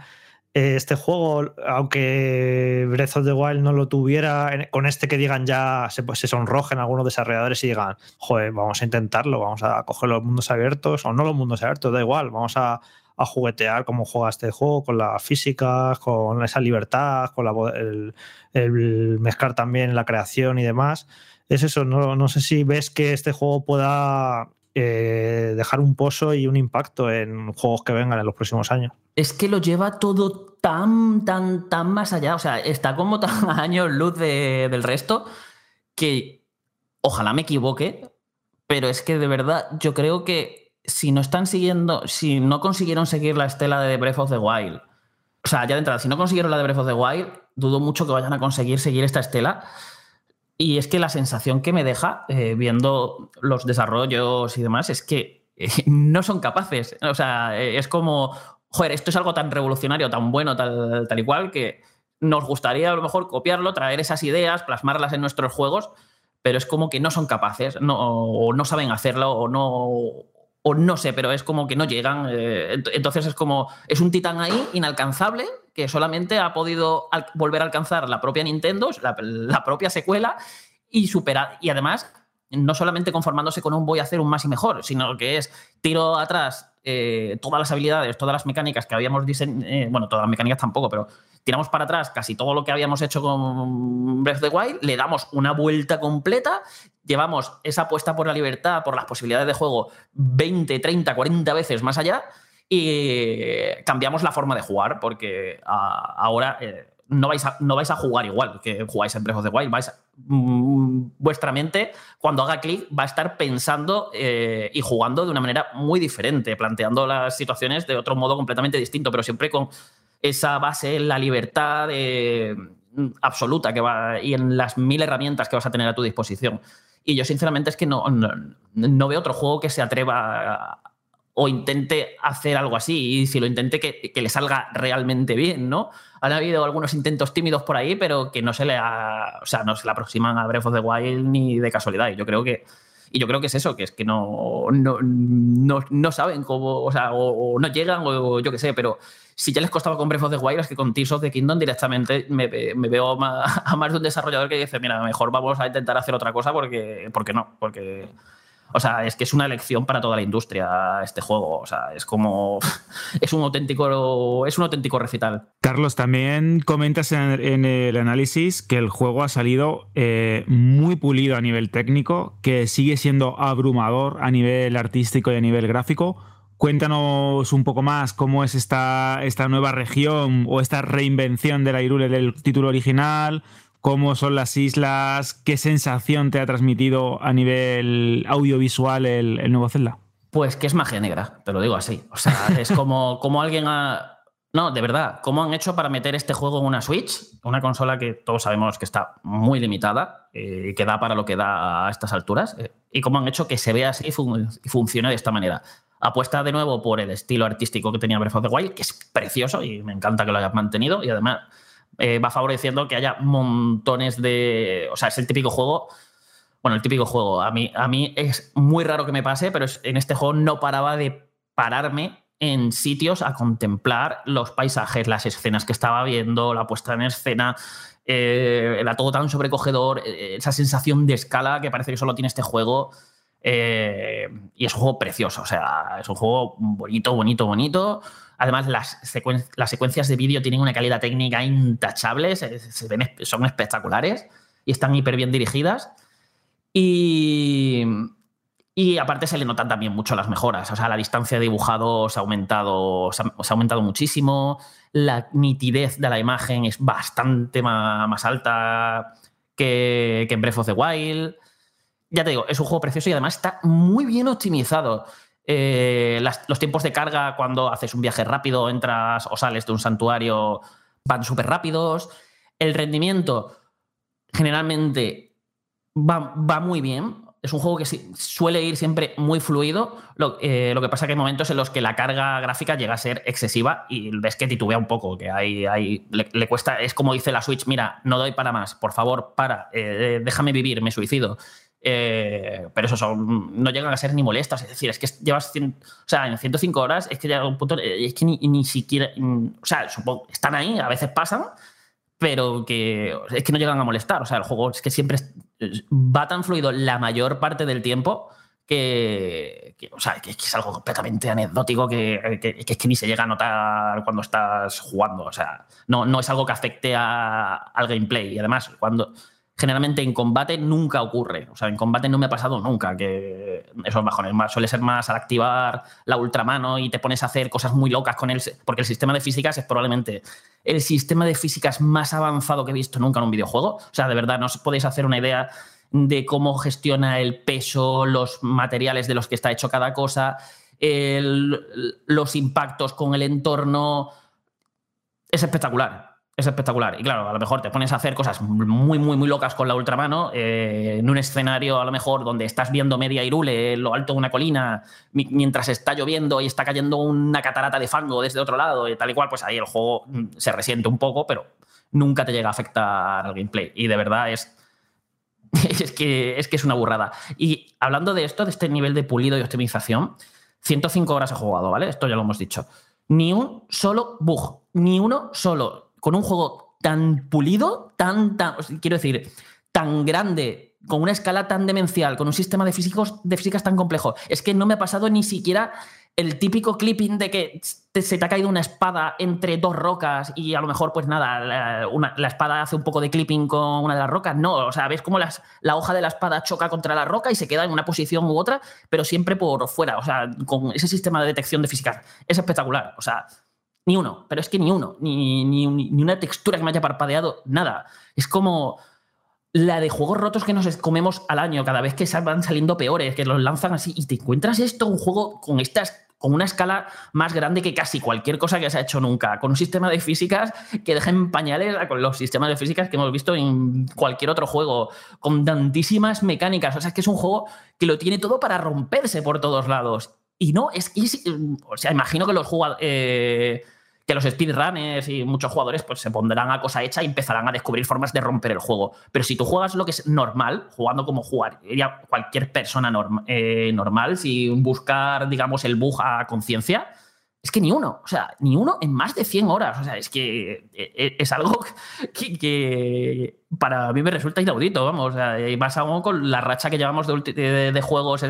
Este juego, aunque Breath of the Wild no lo tuviera, con este que digan ya se, pues, sonrojen algunos desarrolladores y digan, joder, vamos a intentarlo, vamos a coger los mundos abiertos, o no los mundos abiertos, da igual, vamos a, juguetear cómo juega este juego, con las físicas, con esa libertad, con el, mezclar también la creación y demás. Es eso, no, no sé si ves que este juego pueda eh, dejar un pozo y un impacto en juegos que vengan en los próximos años. Es que lo lleva todo tan, tan, tan más allá. O sea, está como tan a años luz del resto que ojalá me equivoque, pero es que de verdad yo creo que si no están siguiendo, si no consiguieron seguir la estela de Breath of the Wild, o sea, ya de entrada, si no consiguieron la de Breath of the Wild, dudo mucho que vayan a conseguir seguir esta estela y es que la sensación que me deja eh, viendo los desarrollos y demás es que eh, no son capaces. O sea, eh, es como, joder, esto es algo tan revolucionario, tan bueno, tal, tal y cual, que nos gustaría a lo mejor copiarlo, traer esas ideas, plasmarlas en nuestros juegos, pero es como que no son capaces, no, o no saben hacerlo, o no, o no sé, pero es como que no llegan. Eh, entonces es como, es un titán ahí inalcanzable que solamente ha podido volver a alcanzar la propia Nintendo, la, propia secuela y superar. Y además, no solamente conformándose con un voy a hacer un más y mejor, sino que es tiro atrás eh, todas las habilidades, todas las mecánicas que habíamos diseñado, eh, bueno, todas las mecánicas tampoco, pero tiramos para atrás casi todo lo que habíamos hecho con Breath of the Wild, le damos una vuelta completa, llevamos esa apuesta por la libertad, por las posibilidades de juego 20, 30, 40 veces más allá y cambiamos la forma de jugar porque ahora eh, no, vais a, no vais a jugar igual que jugáis en Breath of the Wild, vais vuestra mente cuando haga clic va a estar pensando eh, y jugando de una manera muy diferente, planteando las situaciones de otro modo completamente distinto, pero siempre con esa base en la libertad mm, absoluta que va y en las mil herramientas que vas a tener a tu disposición. Y yo sinceramente es que no, no, veo otro juego que se atreva o intente hacer algo así y si lo intente que, le salga realmente bien, ¿no? Han habido algunos intentos tímidos por ahí, pero que no se le o sea, no se le aproximan a Breath of the Wild ni de casualidad. Y yo creo que Y yo creo que es eso, que es que no, no, no, saben cómo, o sea, o, no llegan, o, yo qué sé, pero si ya les costaba con Breath of the Wild, es que con Tears of the Kingdom directamente me, veo a más de un desarrollador que dice, mira, mejor vamos a intentar hacer otra cosa porque, porque no, porque o sea, es que es una elección para toda la industria este juego. O sea, es como. Es un auténtico, es un auténtico recital. Carlos, también comentas en, el análisis que el juego ha salido eh, muy pulido a nivel técnico, que sigue siendo abrumador a nivel artístico y a nivel gráfico. Cuéntanos un poco más cómo es esta, esta nueva región o esta reinvención de la Irule del título original, cómo son las islas, qué sensación te ha transmitido a nivel audiovisual el, nuevo Zelda. Pues que es magia negra, te lo digo así. O sea, es como, como alguien ha... No, de verdad, ¿cómo han hecho para meter este juego en una Switch? Una consola que todos sabemos que está muy limitada y eh, que da para lo que da a estas alturas. Eh, y cómo han hecho que se vea así y funcione de esta manera. Apuesta de nuevo por el estilo artístico que tenía Breath of the Wild, que es precioso y me encanta que lo hayas mantenido. Y además eh, va favoreciendo que haya montones de. O sea, es el típico juego. Bueno, el típico juego. A mí, a mí es muy raro que me pase, pero en este juego no paraba de pararme en sitios a contemplar los paisajes, las escenas que estaba viendo, la puesta en escena, eh, era todo tan sobrecogedor, eh, esa sensación de escala que parece que solo tiene este juego. y es un juego precioso, o sea, es un juego bonito, bonito, bonito. Además, las, secuencias de vídeo tienen una calidad técnica intachable, son espectaculares y están hiper bien dirigidas. Y, y aparte se le notan también mucho las mejoras. O sea, la distancia de dibujado se ha aumentado, se ha, aumentado muchísimo. La nitidez de la imagen es bastante más, alta que, que, en Breath of the Wild. Ya te digo, es un juego precioso y además está muy bien optimizado. Eh, los tiempos de carga cuando haces un viaje rápido, entras o sales de un santuario, van súper rápidos. El rendimiento generalmente va, muy bien. Es un juego que suele ir siempre muy fluido. Eh, lo, que pasa que hay momentos en los que la carga gráfica llega a ser excesiva y ves que titubea un poco, que hay le, cuesta, es como dice la Switch, mira, no doy para más, por favor, para, eh, déjame vivir, me suicido. Eh, pero eso son, no llegan a ser ni molestas. Es decir, es que llevas o sea, en 105 horas, es que ya un punto, es que ni, siquiera. O sea, supongo, están ahí, a veces pasan, pero que es que no llegan a molestar. O sea, el juego es que siempre va tan fluido la mayor parte del tiempo que, o sea, que, es algo completamente anecdótico que, es que ni se llega a notar cuando estás jugando. O sea, no, no es algo que afecte al gameplay. Y además, cuando generalmente en combate nunca ocurre. O sea, en combate no me ha pasado nunca que esos bajones. Suele ser más al activar la ultramano y te pones a hacer cosas muy locas con él, porque el sistema de físicas es probablemente el sistema de físicas más avanzado que he visto nunca en un videojuego. O sea, de verdad, no os podéis hacer una idea de cómo gestiona el peso, los materiales de los que está hecho cada cosa, los impactos con el entorno. Es espectacular es espectacular. Y claro, a lo mejor te pones a hacer cosas muy, muy, muy locas con la ultramano eh, en un escenario a lo mejor donde estás viendo media Irule en lo alto de una colina mientras está lloviendo y está cayendo una catarata de fango desde otro lado y tal y cual, pues ahí el juego mm, se resiente un poco, pero nunca te llega a afectar al gameplay. Y de verdad es, es, que, es que es una burrada. Y hablando de esto, de este nivel de pulido y optimización, 105 horas he jugado, ¿vale? Esto ya lo hemos dicho. Ni un solo bug, ni uno solo con un juego tan pulido, tan, tan, quiero decir, tan grande, con una escala tan demencial, con un sistema de, físicos, de físicas tan complejo. Es que no me ha pasado ni siquiera el típico clipping de que se te ha caído una espada entre dos rocas y a lo mejor, pues nada, la, espada hace un poco de clipping con una de las rocas. No, o sea, ves cómo la hoja de la espada choca contra la roca y se queda en una posición u otra, pero siempre por fuera. O sea, con ese sistema de detección de físicas. Es espectacular. O sea, ni uno, pero es que ni uno, ni, ni, una textura que me haya parpadeado, nada. Es como la de juegos rotos que nos comemos al año, cada vez que van saliendo peores, que los lanzan así, y te encuentras esto, un juego con estas con una escala más grande que casi cualquier cosa que se ha hecho nunca, con un sistema de físicas que dejen pañales con los sistemas de físicas que hemos visto en cualquier otro juego, con tantísimas mecánicas. O sea, es que es un juego que lo tiene todo para romperse por todos lados. Y no, es, o sea, imagino que los jugadores. Eh, que los speedrunners y muchos jugadores pues, se pondrán a cosa hecha y empezarán a descubrir formas de romper el juego. Pero si tú juegas lo que es normal, jugando como jugaría cualquier persona eh, normal, sin buscar, digamos, el bug a conciencia, es que ni uno, o sea, ni uno en más de 100 horas. O sea, es que eh, eh, es algo que, para mí me resulta inaudito, vamos. Y más aún con la racha que llevamos de, juegos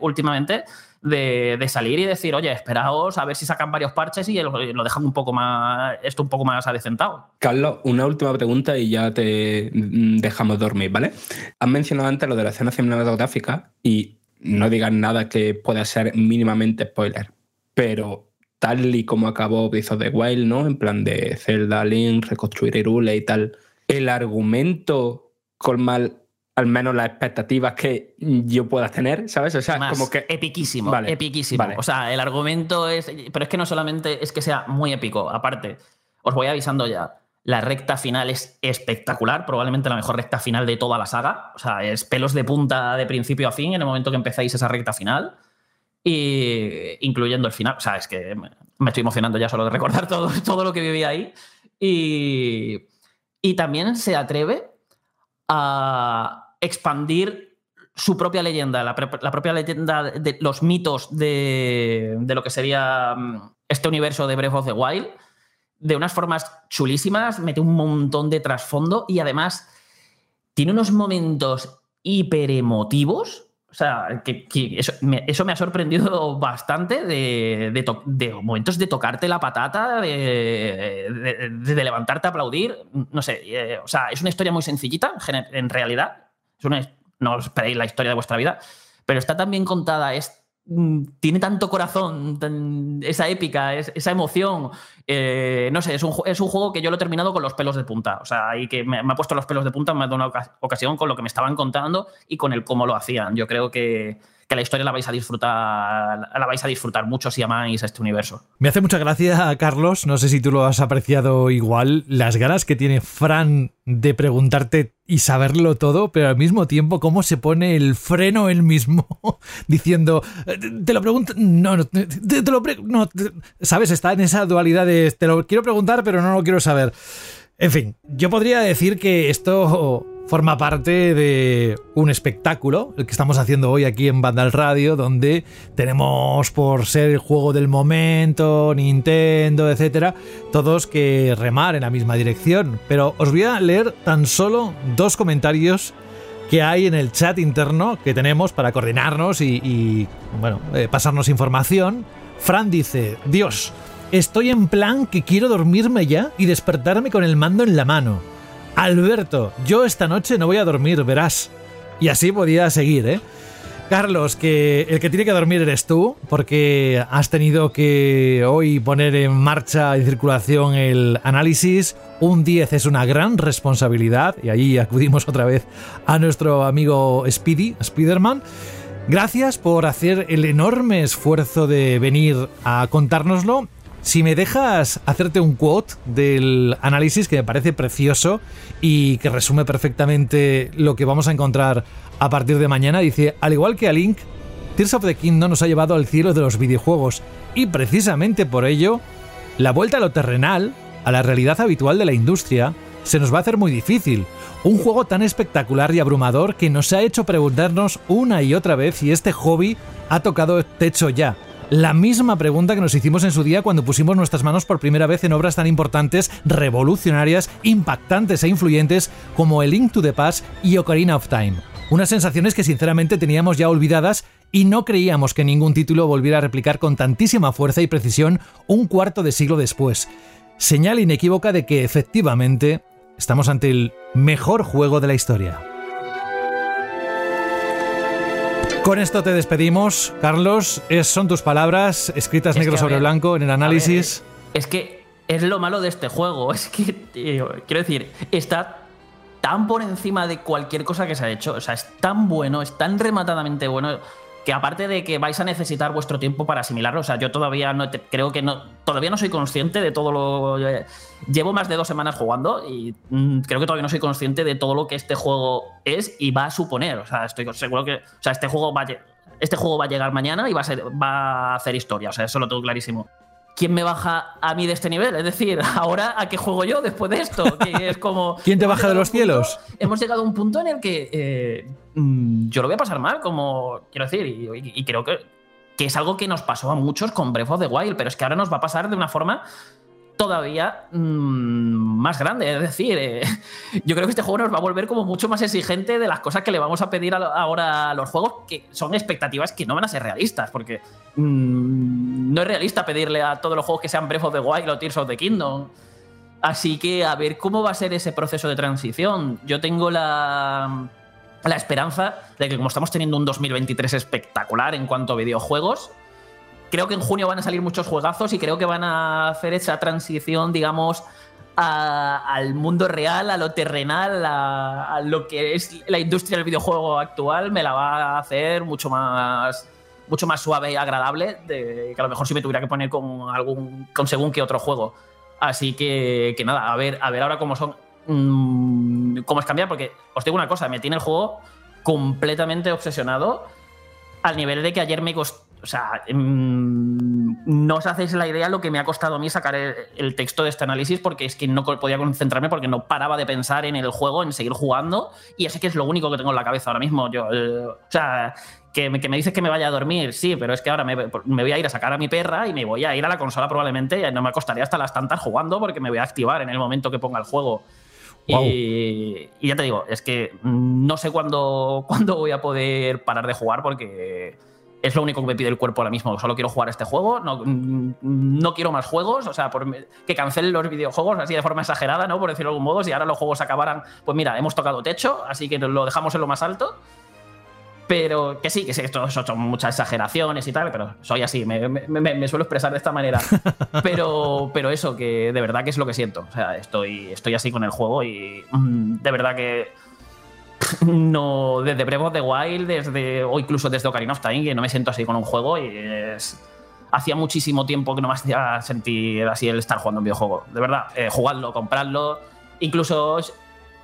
últimamente, de, salir y decir, oye, esperaos a ver si sacan varios parches y lo, dejan un poco más, esto un poco más adecentado. Carlos, una última pregunta y ya te mm, dejamos dormir, ¿vale? Has mencionado antes lo de la escena cinematográfica y no digas nada que pueda ser mínimamente spoiler, pero tal y como acabó Breath of the Wild, ¿no? En plan de Zelda, Link, reconstruir Irule y tal. El argumento colma al menos las expectativas que yo pueda tener, ¿sabes? O sea, como que. Epiquísimo, epiquísimo. O sea, el argumento es. Pero es que no solamente es que sea muy épico, aparte, os voy avisando ya. La recta final es espectacular, probablemente la mejor recta final de toda la saga. O sea, es pelos de punta de principio a fin en el momento que empezáis esa recta final y incluyendo el final. O sea, es que me estoy emocionando ya solo de recordar todo, todo lo que viví ahí. Y, y también se atreve a expandir su propia leyenda, la, propia leyenda de los mitos de, de, lo que sería mm, este universo de Breath of the Wild, de unas formas chulísimas, mete un montón de trasfondo y además tiene unos momentos hiper emotivos o sea, que, eso, me, ha sorprendido bastante de, momentos de tocarte la patata, de, levantarte a aplaudir. No sé, eh, o sea, es una historia muy sencillita en realidad. No os esperéis la historia de vuestra vida, pero está tan bien contada, es Mm, tiene tanto corazón, esa épica, esa emoción. Eh, no sé, es un, es un, juego que yo lo he terminado con los pelos de punta. O sea, y que me, ha puesto los pelos de punta en más de una ocasión con lo que me estaban contando y con el cómo lo hacían. Yo creo que, que la historia la vais a disfrutar, la vais a disfrutar mucho si amáis este universo. Me hace mucha gracia, Carlos, no sé si tú lo has apreciado igual, las ganas que tiene Fran de preguntarte y saberlo todo, pero al mismo tiempo cómo se pone el freno él mismo diciendo, te lo pregunto, no, no, te, lo no, sabes, está en esa dualidad de te lo quiero preguntar, pero no lo quiero saber. En fin, yo podría decir que esto forma parte de un espectáculo, el que estamos haciendo hoy aquí en Vandal Radio, donde tenemos por ser el juego del momento, Nintendo, etcétera, todos que remar en la misma dirección. Pero os voy a leer tan solo dos comentarios que hay en el chat interno que tenemos para coordinarnos y, bueno, eh, pasarnos información. Fran dice, Dios, estoy en plan que quiero dormirme ya y despertarme con el mando en la mano. Alberto, yo esta noche no voy a dormir, verás. Y así podía seguir, ¿eh? Carlos, que el que tiene que dormir eres tú, porque has tenido que hoy poner en marcha y circulación el análisis. Un 10 es una gran responsabilidad, y ahí acudimos otra vez a nuestro amigo Speedy, Spiderman. Gracias por hacer el enorme esfuerzo de venir a contárnoslo si me dejas hacerte un quote del análisis que me parece precioso y que resume perfectamente lo que vamos a encontrar a partir de mañana, dice, al igual que a Link, Tears of the Kingdom nos ha llevado al cielo de los videojuegos y precisamente por ello, la vuelta a lo terrenal, a la realidad habitual de la industria, se nos va a hacer muy difícil. Un juego tan espectacular y abrumador que nos ha hecho preguntarnos una y otra vez si este hobby ha tocado techo ya la misma pregunta que nos hicimos en su día cuando pusimos nuestras manos por primera vez en obras tan importantes, revolucionarias, impactantes e influyentes como El Link to the Past y Ocarina of Time. Unas sensaciones que sinceramente teníamos ya olvidadas y no creíamos que ningún título volviera a replicar con tantísima fuerza y precisión un cuarto de siglo después. Señal inequívoca de que efectivamente estamos ante el mejor juego de la historia. Con esto te despedimos, Carlos. son tus palabras escritas negro sobre blanco en el análisis. es que es lo malo de este juego. Es que, quiero decir, está tan por encima de cualquier cosa que se ha hecho. O sea, es tan bueno, es tan rematadamente bueno que aparte de que vais a necesitar vuestro tiempo para asimilarlo, o sea, yo todavía no creo que no, todavía no soy consciente de todo lo. Eh, llevo más de dos semanas jugando y mm, creo que todavía no soy consciente de todo lo que este juego es y va a suponer. O sea, estoy seguro que, o sea, este juego va a, este juego va a llegar mañana y va a, ser, va a hacer historia. O sea, eso lo tengo clarísimo. ¿Quién me baja a mí de este nivel? Es decir, ahora a qué juego yo después de esto, que es como... ¿Quién te baja de los cielos? hemos llegado a un punto en el que eh, mm, yo lo voy a pasar mal, como quiero decir, y, y creo que, que es algo que nos pasó a muchos con Breath of the Wild, pero es que ahora nos va a pasar de una forma todavía mmm, más grande. Es decir, eh, yo creo que este juego nos va a volver como mucho más exigente de las cosas que le vamos a pedir a, ahora a los juegos, que son expectativas que no van a ser realistas, porque mmm, no es realista pedirle a todos los juegos que sean Breath of the Wild o Tears of the Kingdom. Así que a ver cómo va a ser ese proceso de transición. Yo tengo la, la esperanza de que como estamos teniendo un 2023 espectacular en cuanto a videojuegos, creo que en junio van a salir muchos juegazos y creo que van a hacer esa transición, digamos, al mundo real, a lo terrenal, a, lo que es la industria del videojuego actual, me la va a hacer mucho más mucho más suave y agradable que a lo mejor si me tuviera que poner con algún con según qué otro juego. Así que, que nada, a ver, a ver ahora cómo son mmm, cómo es cambiar porque os digo una cosa, me tiene el juego completamente obsesionado al nivel de que ayer me costó sea, mmm, no os hacéis la idea lo que me ha costado a mí sacar el, el, texto de este análisis porque es que no podía concentrarme porque no paraba de pensar en el juego, en seguir jugando y así que es lo único que tengo en la cabeza ahora mismo. Yo, eh, o sea, que me, que me, dices que me vaya a dormir, sí, pero es que ahora me, me, voy a ir a sacar a mi perra y me voy a ir a la consola probablemente y no me acostaría hasta las tantas jugando porque me voy a activar en el momento que ponga el juego. Wow. Y, y, ya te digo, es que no sé cuándo, cuándo voy a poder parar de jugar porque es lo único que me pide el cuerpo ahora mismo. Solo quiero jugar este juego, no, no quiero más juegos, o sea, por, que cancelen los videojuegos así de forma exagerada, ¿no? Por decirlo de algún modo. Si ahora los juegos acabaran, pues mira, hemos tocado techo, así que lo dejamos en lo más alto. Pero que sí, que sí, esto son muchas exageraciones y tal, pero soy así, me, me, me, me, suelo expresar de esta manera. Pero, pero eso, que de verdad que es lo que siento. O sea, estoy, estoy así con el juego y mm, de verdad que no desde Breath of the Wild desde, o incluso desde Ocarina of Time que no me siento así con un juego y es hacía muchísimo tiempo que no me hacía sentir así el estar jugando un videojuego. De verdad eh, jugadlo compradlo. Incluso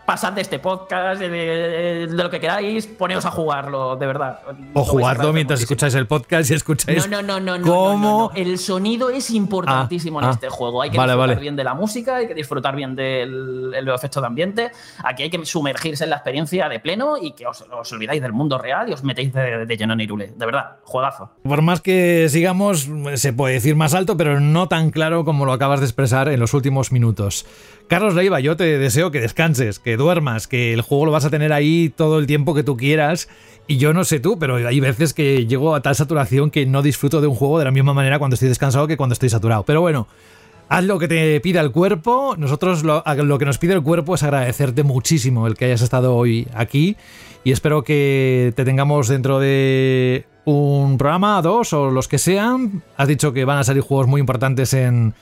pasad de este podcast, de, de, de, lo que queráis, poneos a jugarlo, de verdad. O jugarlo mientras escucháis el podcast y escucháis. No, no, no, no. cómo... No, no, El sonido es importantísimo ah, en ah, este juego. Hay que vale, disfrutar vale. bien de la música, hay que disfrutar bien del el efecto de ambiente. Aquí hay que sumergirse en la experiencia de pleno y que os, os olvidáis del mundo real y os metéis de, de, lleno en Irule. De verdad, juegazo. Por más que sigamos, se puede decir más alto, pero no tan claro como lo acabas de expresar en los últimos minutos. Carlos Leiva, yo te deseo que descanses, que duermas, que el juego lo vas a tener ahí todo el tiempo que tú quieras. Y yo no sé tú, pero hay veces que llego a tal saturación que no disfruto de un juego de la misma manera cuando estoy descansado que cuando estoy saturado. Pero bueno, haz lo que te pida el cuerpo. Nosotros lo, lo que nos pide el cuerpo es agradecerte muchísimo el que hayas estado hoy aquí. Y espero que te tengamos dentro de un programa, dos o los que sean. Has dicho que van a salir juegos muy importantes en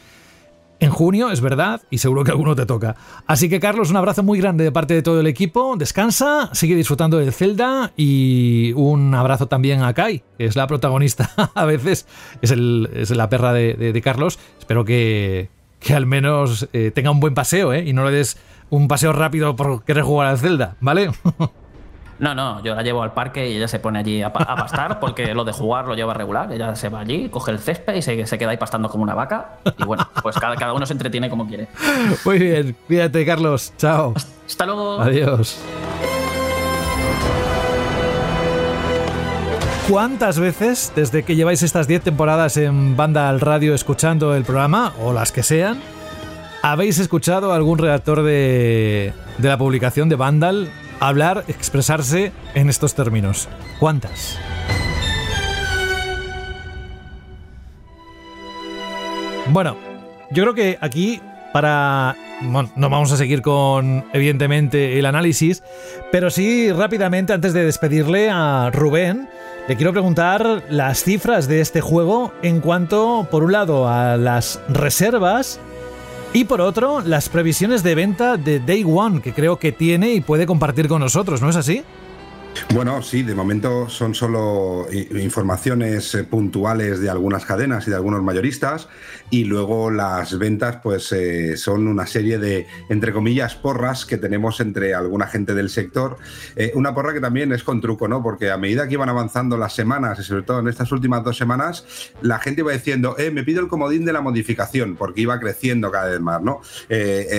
en junio, es verdad, y seguro que alguno te toca. Así que Carlos, un abrazo muy grande de parte de todo el equipo, descansa, sigue disfrutando del Zelda y un abrazo también a Kai, que es la protagonista a veces, es, la perra de, de, de Carlos. Espero que, que al menos eh, tenga un buen paseo ¿eh? y no le des un paseo rápido por querer jugar al Zelda, ¿vale? No, no, yo la llevo al parque y ella se pone allí a, a pastar porque lo de jugar lo lleva regular. Ella se va allí, coge el césped y se, se queda ahí pastando como una vaca. Y bueno, pues cada, cada, uno se entretiene como quiere. Muy bien, cuídate, Carlos. Chao. Hasta luego. Adiós. ¿Cuántas veces, desde que lleváis estas 10 temporadas en banda al radio escuchando el programa, o las que sean, habéis escuchado algún redactor de, de la publicación de Vandal hablar, expresarse en estos términos. ¿Cuántas? Bueno, yo creo que aquí para... Bueno, no vamos a seguir con, evidentemente, el análisis, pero sí rápidamente, antes de despedirle a Rubén, le quiero preguntar las cifras de este juego en cuanto, por un lado, a las reservas y por otro, las previsiones de venta de Day One, que creo que tiene y puede compartir con nosotros, ¿no es así? Bueno, sí, de momento son solo informaciones eh, puntuales de algunas cadenas y de algunos mayoristas y luego las ventas pues eh, son una serie de, entre comillas, porras que tenemos entre alguna gente del sector. Eh, una porra que también es con truco, ¿no? Porque a medida que iban avanzando las semanas y sobre todo en estas últimas dos semanas, la gente iba diciendo, eh, me pido el comodín de la modificación porque iba creciendo cada vez más, ¿no?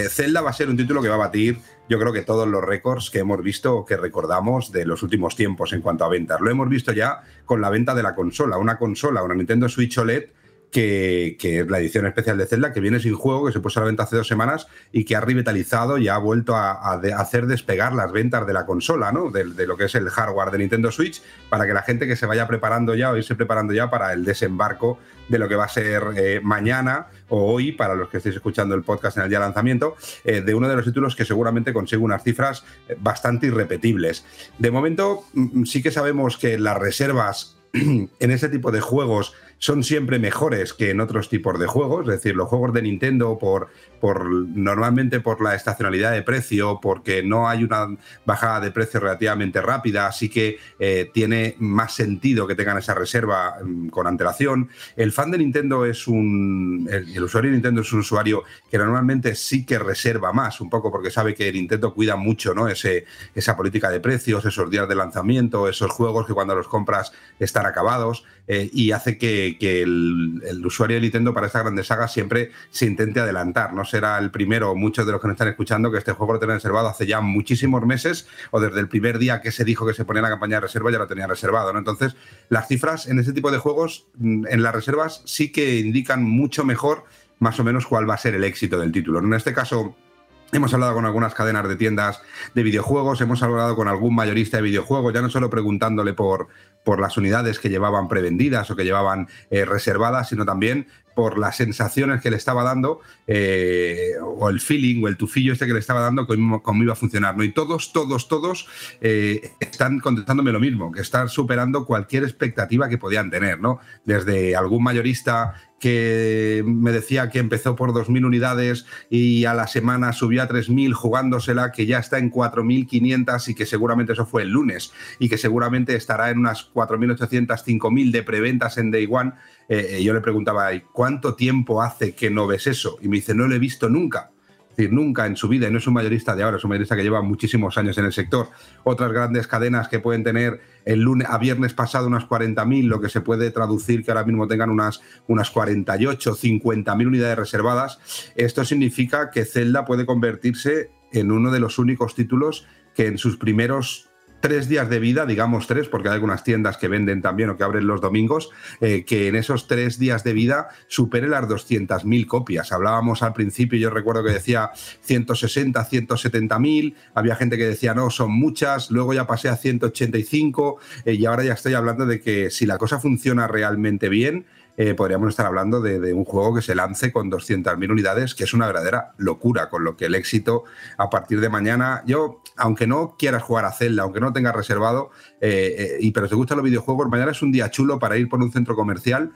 Zelda va a ser un título que va a batir yo creo que todos los récords que hemos visto que recordamos de los últimos tiempos en cuanto a ventas. Lo hemos visto ya con la venta de la consola, una consola, una Nintendo Switch OLED que, es la edición especial de Zelda, que viene sin juego, que se puso a la venta hace dos semanas y que ha revitalizado y ha vuelto a, hacer despegar las ventas de la consola, ¿no? De, lo que es el hardware de Nintendo Switch, para que la gente que se vaya preparando ya o irse preparando ya para el desembarco de lo que va a ser eh, mañana o hoy, para los que estéis escuchando el podcast en el día de lanzamiento, eh, de uno de los títulos que seguramente consigue unas cifras eh, bastante irrepetibles. De momento, mm, mm, sí que sabemos que las reservas en ese tipo de juegos son siempre mejores que en otros tipos de juegos, es decir, los juegos de Nintendo por, por normalmente por la estacionalidad de precio, porque no hay una bajada de precio relativamente rápida, así que eh, tiene más sentido que tengan esa reserva mm, con antelación. El fan de Nintendo es un, el, usuario de Nintendo es un usuario que normalmente sí que reserva más, un poco porque sabe que Nintendo cuida mucho, ¿no? Ese, esa política de precios, esos días de lanzamiento, esos juegos que cuando los compras están acabados eh, y hace que, que, el, usuario de Nintendo para esta grande saga siempre se intente adelantar. No será el primero, muchos de los que nos están escuchando, que este juego lo tenían reservado hace ya muchísimos meses o desde el primer día que se dijo que se ponía la campaña de reserva ya lo tenía reservado. ¿no? Entonces, las cifras en ese tipo de juegos, mm, en las reservas, sí que indican mucho mejor más o menos cuál va a ser el éxito del título. En este caso, Hemos hablado con algunas cadenas de tiendas de videojuegos, hemos hablado con algún mayorista de videojuegos, ya no solo preguntándole por, por las unidades que llevaban prevendidas o que llevaban eh, reservadas, sino también por las sensaciones que le estaba dando eh, o el feeling o el tufillo este que le estaba dando cómo, cómo iba a funcionar. ¿no? Y todos, todos, todos eh, están contestándome lo mismo, que están superando cualquier expectativa que podían tener. ¿no? Desde algún mayorista que me decía que empezó por 2.000 unidades y a la semana subió a 3.000 jugándosela, que ya está en 4.500 y que seguramente eso fue el lunes y que seguramente estará en unas 4.800, 5.000 de preventas en Day One. Eh, yo le preguntaba, ¿cuánto tiempo hace que no ves eso? Y me dice, no lo he visto nunca. Es decir, nunca en su vida, y no es un mayorista de ahora, es un mayorista que lleva muchísimos años en el sector. Otras grandes cadenas que pueden tener el lunes a viernes pasado unas 40.000, lo que se puede traducir que ahora mismo tengan unas, unas 48, 50.000 unidades reservadas. Esto significa que Zelda puede convertirse en uno de los únicos títulos que en sus primeros tres días de vida, digamos tres, porque hay algunas tiendas que venden también o que abren los domingos, eh, que en esos tres días de vida supere las 200.000 copias. Hablábamos al principio, yo recuerdo que decía 160, 170.000, había gente que decía no, son muchas, luego ya pasé a 185 eh, y ahora ya estoy hablando de que si la cosa funciona realmente bien, eh, podríamos estar hablando de, un juego que se lance con 200.000 unidades, que es una verdadera locura, con lo que el éxito a partir de mañana, yo, aunque no quieras jugar a Zelda, aunque no tengas reservado, eh, eh, y pero te gustan los videojuegos, mañana es un día chulo para ir por un centro comercial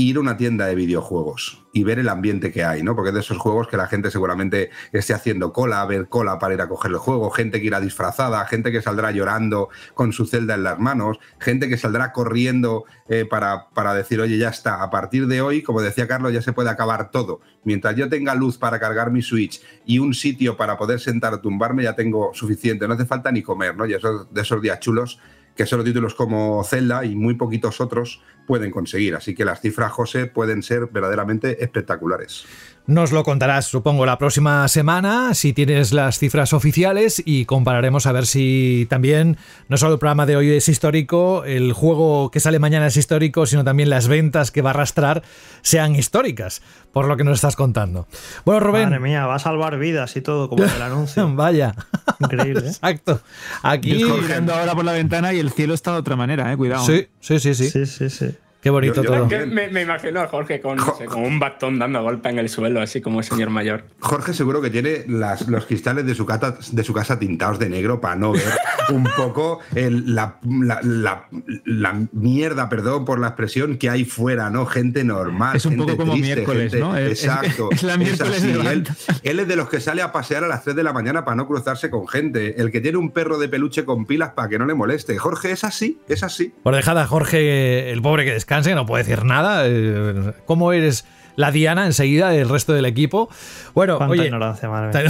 ir a una tienda de videojuegos y ver el ambiente que hay, ¿no? Porque es de esos juegos que la gente seguramente esté haciendo cola, ver cola para ir a coger el juego, gente que irá disfrazada, gente que saldrá llorando con su celda en las manos, gente que saldrá corriendo eh, para, para decir, oye, ya está, a partir de hoy, como decía Carlos, ya se puede acabar todo. Mientras yo tenga luz para cargar mi Switch y un sitio para poder sentar o tumbarme, ya tengo suficiente, no hace falta ni comer, ¿no? Y esos, de esos días chulos que solo títulos como Zelda y muy poquitos otros pueden conseguir. Así que las cifras, José, pueden ser verdaderamente espectaculares. Nos lo contarás, supongo, la próxima semana, si tienes las cifras oficiales y compararemos a ver si también, no solo el programa de hoy es histórico, el juego que sale mañana es histórico, sino también las ventas que va a arrastrar sean históricas, por lo que nos estás contando. Bueno, Rubén. Madre mía, va a salvar vidas y todo, como el anuncio. Vaya. Increíble. ¿eh? Exacto. Aquí. Estoy mirando ahora por la ventana y el cielo está de otra manera, eh, cuidado. Sí, sí, sí, sí. Sí, sí, sí. Qué bonito todo. Me, me, imagino a Jorge con, con, un bastón dando golpe en el suelo, así como el señor mayor. Jorge seguro que tiene las, los cristales de su, casa, de su casa tintados de negro para no ver un poco el, la, la, la, mierda, perdón por la expresión, que hay fuera, ¿no? Gente normal. Es un poco como miércoles, ¿no? Exacto. Es, la miércoles él, él, es de los que sale a pasear a las 3 de la mañana para no cruzarse con gente. El que tiene un perro de peluche con pilas para que no le moleste. Jorge es así, es así. Por dejada, Jorge, el pobre que descansa descanse, no puede decir nada. Eh, ¿Cómo eres la Diana enseguida del resto del equipo? Bueno, oye, ignorancia, madre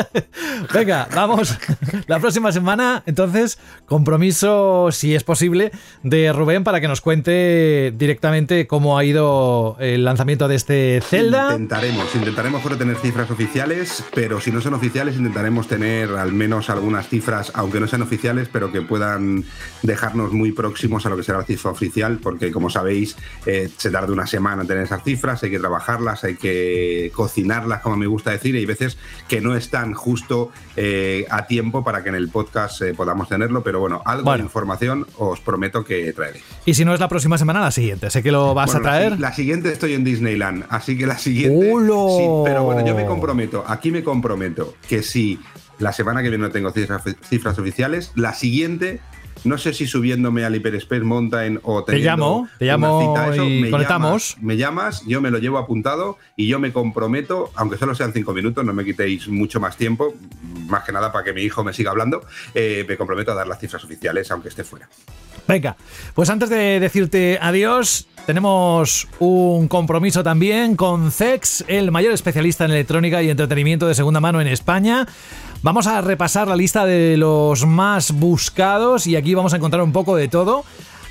Venga, vamos. La próxima semana, entonces, compromiso, si es posible, de Rubén para que nos cuente directamente cómo ha ido el lanzamiento de este Zelda. Intentaremos, intentaremos tener cifras oficiales, pero si no son oficiales, intentaremos tener al menos algunas cifras, aunque no sean oficiales, pero que puedan dejarnos muy próximos a lo que será la cifra oficial, porque como sabéis, eh, se tarda una semana en tener esas cifras, hay que trabajarlas, hay que cocinarlas, como me gusta decir, y hay veces que no están justo eh, a tiempo para que en el podcast eh, podamos tenerlo, pero bueno, algo de información os prometo que traeré. Y si no es la próxima semana, la siguiente, sé que lo vas a traer. La, siguiente estoy en Disneyland, así que la siguiente... Sí, pero bueno, yo me comprometo, aquí me comprometo que si la semana que viene no tengo cifras oficiales, la siguiente no sé si subiéndome al Hyperspace Mountain o te llamo, te llamo y me conectamos. me llamas, yo me lo llevo apuntado y yo me comprometo, aunque solo sean cinco minutos, no me quitéis mucho más tiempo, más que nada para que mi hijo me siga hablando, eh, me comprometo a dar las cifras oficiales, aunque esté fuera. Venga, pues antes de decirte adiós, tenemos un compromiso también con CEX, el mayor especialista en electrónica y entretenimiento de segunda mano en España. Vamos a repasar la lista de los más buscados y aquí vamos a encontrar un poco de todo.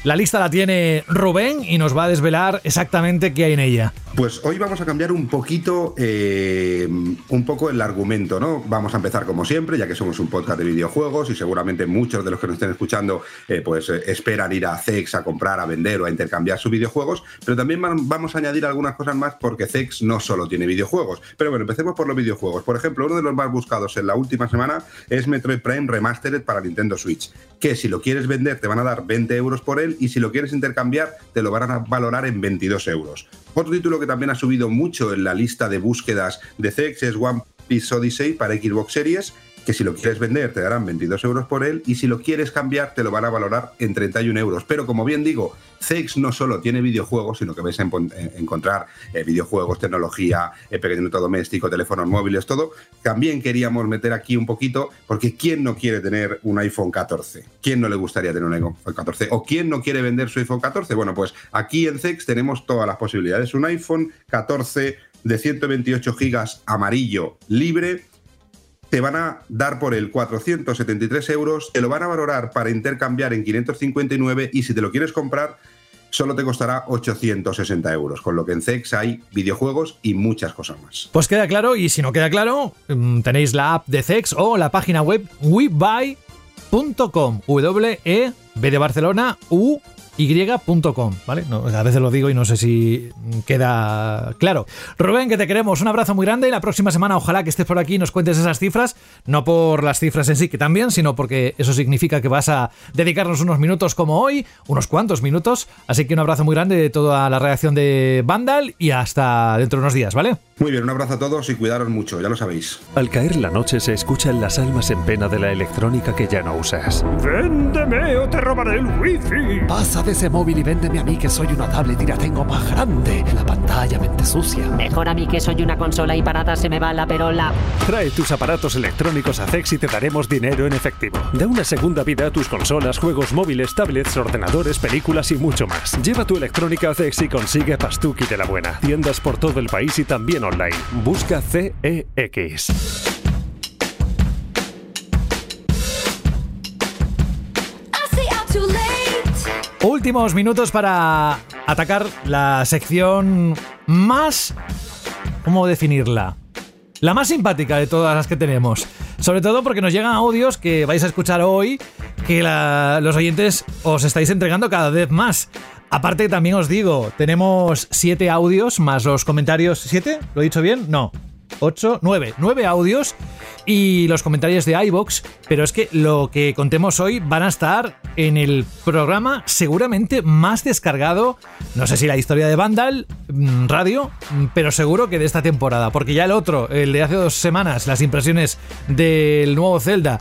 La lista la tiene Rubén y nos va a desvelar exactamente qué hay en ella. Pues hoy vamos a cambiar un poquito, eh, un poco el argumento, ¿no? Vamos a empezar como siempre, ya que somos un podcast de videojuegos y seguramente muchos de los que nos estén escuchando, eh, pues eh, esperan ir a CEX a comprar, a vender o a intercambiar sus videojuegos, pero también vamos a añadir algunas cosas más porque CEX no solo tiene videojuegos. Pero bueno, empecemos por los videojuegos. Por ejemplo, uno de los más buscados en la última semana es Metroid Prime Remastered para Nintendo Switch, que si lo quieres vender te van a dar 20 euros por él y si lo quieres intercambiar te lo van a valorar en 22 euros. Otro título que también ha subido mucho en la lista de búsquedas de CEX es One Piece Odyssey para Xbox Series que si lo quieres vender te darán 22 euros por él y si lo quieres cambiar te lo van a valorar en 31 euros. Pero como bien digo, CEX no solo tiene videojuegos, sino que vais a encontrar eh, videojuegos, tecnología, eh, pequeño doméstico, teléfonos móviles, todo. También queríamos meter aquí un poquito, porque ¿quién no quiere tener un iPhone 14? ¿Quién no le gustaría tener un iPhone 14? ¿O quién no quiere vender su iPhone 14? Bueno, pues aquí en CEX tenemos todas las posibilidades. Un iPhone 14 de 128 gigas amarillo libre te van a dar por el 473 euros, te lo van a valorar para intercambiar en 559 y si te lo quieres comprar solo te costará 860 euros, con lo que en CEX hay videojuegos y muchas cosas más. Pues queda claro, y si no queda claro, mm, tenéis la app de CEX o la página web webuy.com, W-E, B de Barcelona, U y.com, ¿vale? a veces lo digo y no sé si queda claro. Rubén, que te queremos, un abrazo muy grande y la próxima semana ojalá que estés por aquí y nos cuentes esas cifras, no por las cifras en sí, que también, sino porque eso significa que vas a dedicarnos unos minutos como hoy, unos cuantos minutos, así que un abrazo muy grande de toda la reacción de Vandal y hasta dentro de unos días, ¿vale? Muy bien, un abrazo a todos y cuidaros mucho, ya lo sabéis. Al caer la noche se escuchan las almas en pena de la electrónica que ya no usas. ¡Véndeme o te robaré el wifi! Pasa ese móvil y véndeme a mí que soy una tablet y la tengo más grande. La pantalla mente sucia. Mejor a mí que soy una consola y para se me va la perola. Trae tus aparatos electrónicos a Cex y te daremos dinero en efectivo. Da una segunda vida a tus consolas, juegos móviles, tablets, ordenadores, películas y mucho más. Lleva tu electrónica a Cex y consigue Pastuki de la buena. Tiendas por todo el país y también online. Busca CEX. Últimos minutos para atacar la sección más... ¿Cómo definirla? La más simpática de todas las que tenemos. Sobre todo porque nos llegan audios que vais a escuchar hoy que los oyentes os estáis entregando cada vez más. Aparte, también os digo, tenemos siete audios más los comentarios. ¿Siete? ¿Lo he dicho bien? No. 8, 9, 9 audios y los comentarios de iBox, pero es que lo que contemos hoy van a estar en el programa seguramente más descargado, no sé si la historia de Vandal mm, Radio, mm, pero seguro que de esta temporada, porque ya el otro, el de hace dos semanas, las impresiones del nuevo Zelda,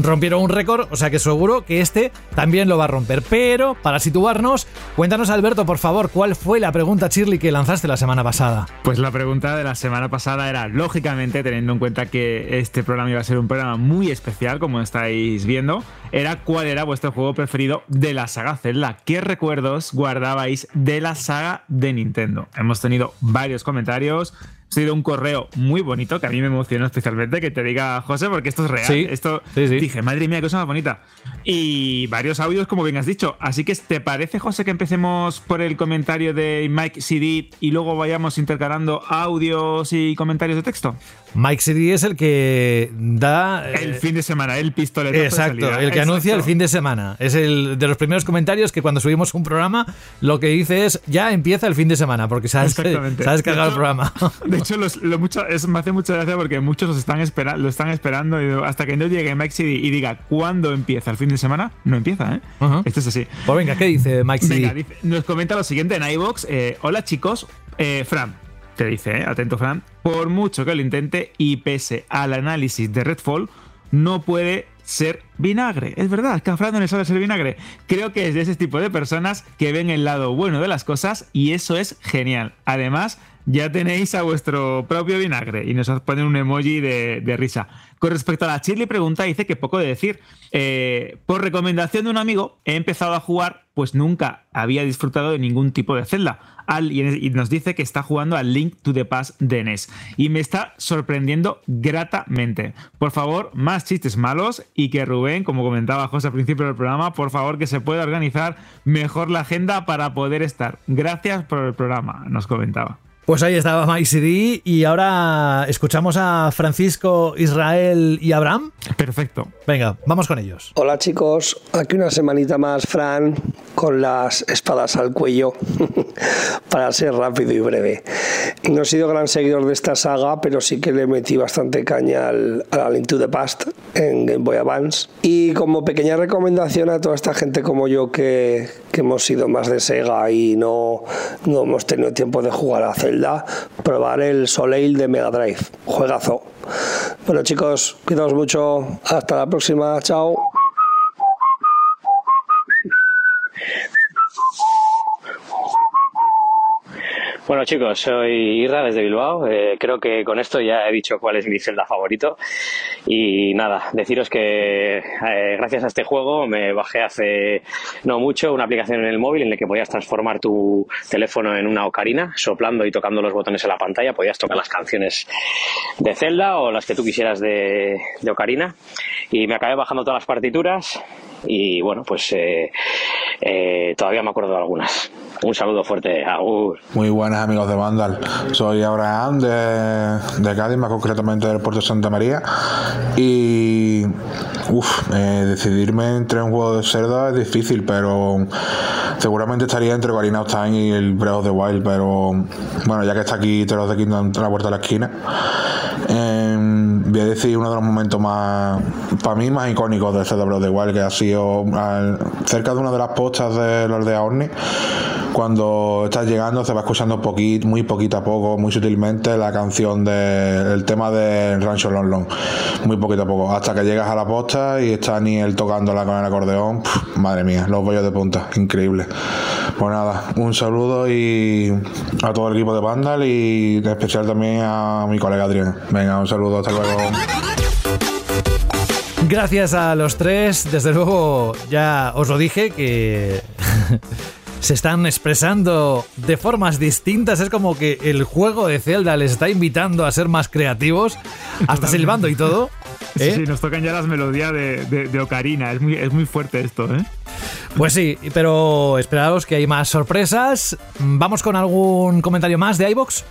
rompieron un récord, o sea que seguro que este también lo va a romper. Pero, para situarnos, cuéntanos Alberto, por favor, ¿cuál fue la pregunta Shirley que lanzaste la semana pasada? Pues la pregunta de la semana pasada era, lógicamente, teniendo en cuenta que este programa iba a ser un programa muy especial, como estáis viendo, era cuál era vuestro juego preferido de la saga Zelda. ¿Qué recuerdos guardabais de la saga de Nintendo? Hemos tenido varios comentarios sido un correo muy bonito que a mí me emocionó especialmente que te diga José, porque esto es real. Sí, esto sí, sí. dije, madre mía, qué cosa más bonita. Y varios audios, como bien has dicho. Así que, ¿te parece, José, que empecemos por el comentario de Mike CD y luego vayamos intercalando audios y comentarios de texto? Mike CD es el que da. El fin de semana, el pistoletazo. Exacto, de salida. el que Exacto. anuncia el fin de semana. Es el de los primeros comentarios que cuando subimos un programa lo que dice es ya empieza el fin de semana, porque se ha, se ha descargado De el programa. De hecho, los- lo mucho, es, me hace mucha gracia porque muchos los están espera- lo están esperando y hasta que no llegue Mike CD y diga cuándo empieza el fin de semana, no empieza, ¿eh? Esto es así. Pues venga, ¿qué dice Mike CD? Venga, dice- nos comenta lo siguiente en iVox. Hola chicos, Eh, Fran, te dice, eh, atento Fran, por mucho que lo intente y pese al análisis de Redfall, no puede ser vinagre. Es verdad, que a Fran no le sabe ser vinagre. Creo que es de ese tipo de personas que ven el lado bueno de las cosas y eso es genial. Además, ya tenéis a vuestro propio vinagre y nos ponen un emoji de, risa. Con respecto a la Shirley pregunta, dice que poco de decir. Eh, por recomendación de un amigo, he empezado a jugar, pues nunca había disfrutado de ningún tipo de Zelda. Al- y y nos dice que está jugando al Link to the Past de NES. Y me está sorprendiendo gratamente. Por favor, más chistes malos y que Rubén, como comentaba José al principio del programa, por favor que se pueda organizar mejor la agenda para poder estar. Gracias por el programa, nos comentaba. Pues ahí estaba Mike CD y ahora escuchamos a Francisco, Israel y Abraham. Perfecto. Venga, vamos con ellos. Hola chicos, aquí una semanita más, Fran, con las espadas al cuello, para ser rápido y breve. No he sido gran seguidor de esta saga, pero sí que le metí bastante caña al, a Link to the Past en Game Boy Advance. Y como pequeña recomendación a toda esta gente como yo que, que hemos sido más de Sega y no, no hemos tenido tiempo de jugar a Zelda, probar el Soleil de Mega Drive. Juegazo. Bueno chicos, cuidaos mucho. Hasta la próxima. Chao. Bueno chicos, soy Irra desde Bilbao. Eh, creo que con esto ya he dicho cuál es mi Zelda favorito. Y nada, deciros que eh, gracias a este juego me bajé hace no mucho una aplicación en el móvil en la que podías transformar tu teléfono en una ocarina, soplando y tocando los botones en la pantalla. Podías tocar las canciones de Zelda o las que tú quisieras de, de ocarina. Y me acabé bajando todas las partituras y bueno, pues eh, eh, todavía me acuerdo de algunas. Un saludo fuerte, Agur. Muy buenas amigos de Vandal. Soy Abraham de, de Cádiz, más concretamente del puerto Santa María. Y uf, eh, decidirme entre un juego de Zelda es difícil, pero seguramente estaría entre Ocarina of y el Breath of the Wild. Pero bueno, ya que está aquí Teros de Kingdom a la puerta de la esquina, eh, voy a decir uno de los momentos más, para mí, más icónicos de Zelda Breath of Wild, que ha sido cerca de una de las postas de la aldea Orni cuando estás llegando se va escuchando poquito, muy poquito a poco, muy sutilmente la canción del tema de Rancho Long Long, muy poquito a poco, hasta que llegas a la posta y está Niel tocándola con el acordeón, madre mía, los bollos de punta, increíble. Pues nada, un saludo y a todo el equipo de Vandal y en especial también a mi colega Adrián. Venga, un saludo, hasta luego. Gracias a los tres, desde luego ya os lo dije que se están expresando de formas distintas, es como que el juego de Zelda les está invitando a ser más creativos, hasta silbando y todo. Sí, ¿eh? sí, nos tocan ya las melodías de, de- de Ocarina. Es muy, es muy fuerte esto, ¿eh? Pues sí, pero esperaos que hay más sorpresas. Vamos con algún comentario más de iBox.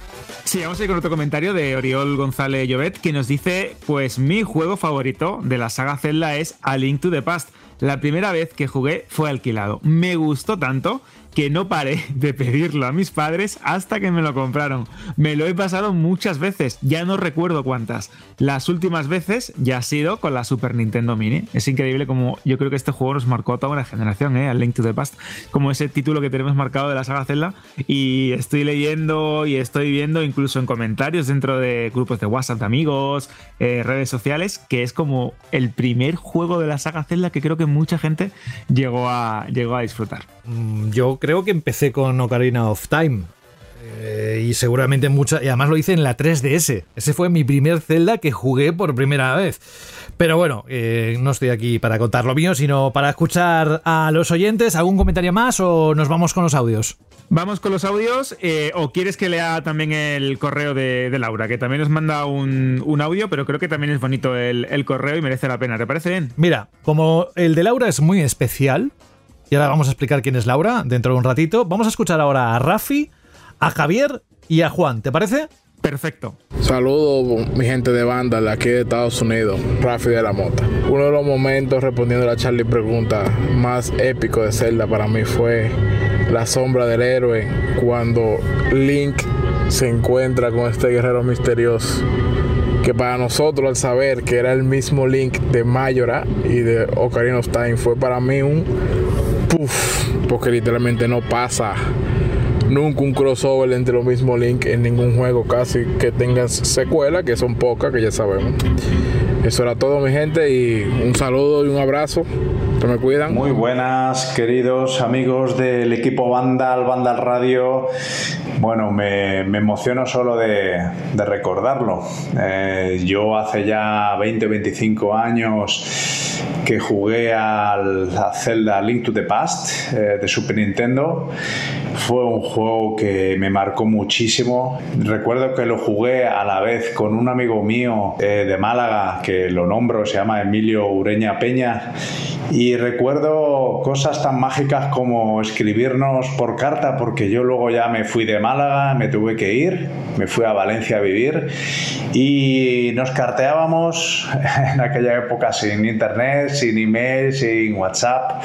Sí, vamos a ir con otro comentario de Oriol González Llobet que nos dice: Pues mi juego favorito de la saga Zelda es A Link to the Past. la primera vez que jugué fue alquilado. Me gustó tanto que no paré de pedirlo a mis padres hasta que me lo compraron. Me lo he pasado muchas veces, ya no recuerdo cuántas. Las últimas veces ya ha sido con la Super Nintendo Mini. Es increíble como yo creo que este juego nos marcó a toda una generación, ¿eh? Al Link to the Past, como ese título que tenemos marcado de la saga Zelda. Y estoy leyendo y estoy viendo incluso en comentarios dentro de grupos de WhatsApp de amigos, eh, redes sociales, que es como el primer juego de la saga Zelda que creo que mucha gente llegó a, llegó a disfrutar. Mm, yo creo que empecé con Ocarina of Time. Eh, y seguramente mucha. Y además lo hice en la 3DS. Ese fue mi primer Zelda que jugué por primera vez. Pero bueno, eh, no estoy aquí para contar lo mío, sino para escuchar a los oyentes. ¿Algún comentario más o nos vamos con los audios? Vamos con los audios. eh, ¿O quieres que lea también el correo de, de Laura? Que también nos manda un, un audio, pero creo que también es bonito el, el correo y merece la pena. ¿Te parece bien? Mira, como el de Laura es muy especial, y ahora vamos a explicar quién es Laura dentro de un ratito, vamos a escuchar ahora a Rafi, a Javier y a Juan. ¿Te parece? Perfecto. Saludos, mi gente de banda de aquí de Estados Unidos, Rafi de la Mota. Uno de los momentos respondiendo a la Charlie pregunta más épico de Zelda para mí fue la sombra del héroe cuando Link se encuentra con este guerrero misterioso. Que para nosotros al saber que era el mismo Link de Majora y de Ocarina of Time fue para mí un porque literalmente no pasa nunca un crossover entre los mismos Link en ningún juego casi que tenga secuela, que son pocas, que ya sabemos. Eso era todo, mi gente, y un saludo y un abrazo. Que me cuidan. Muy buenas, queridos amigos del equipo Vandal, Vandal Radio. Bueno, me, me emociono solo de, de recordarlo. Eh, yo hace ya 20 o 25 años que jugué al, a Zelda Link to the Past eh, de Super Nintendo. Fue un juego que me marcó muchísimo. Recuerdo que lo jugué a la vez con un amigo mío eh, de Málaga, que lo nombro, se llama Emilio Ureña Peña. Y recuerdo cosas tan mágicas como escribirnos por carta, porque yo luego ya me fui de Málaga, me tuve que ir, me fui a Valencia a vivir y nos carteábamos en aquella época sin internet, sin email, sin WhatsApp.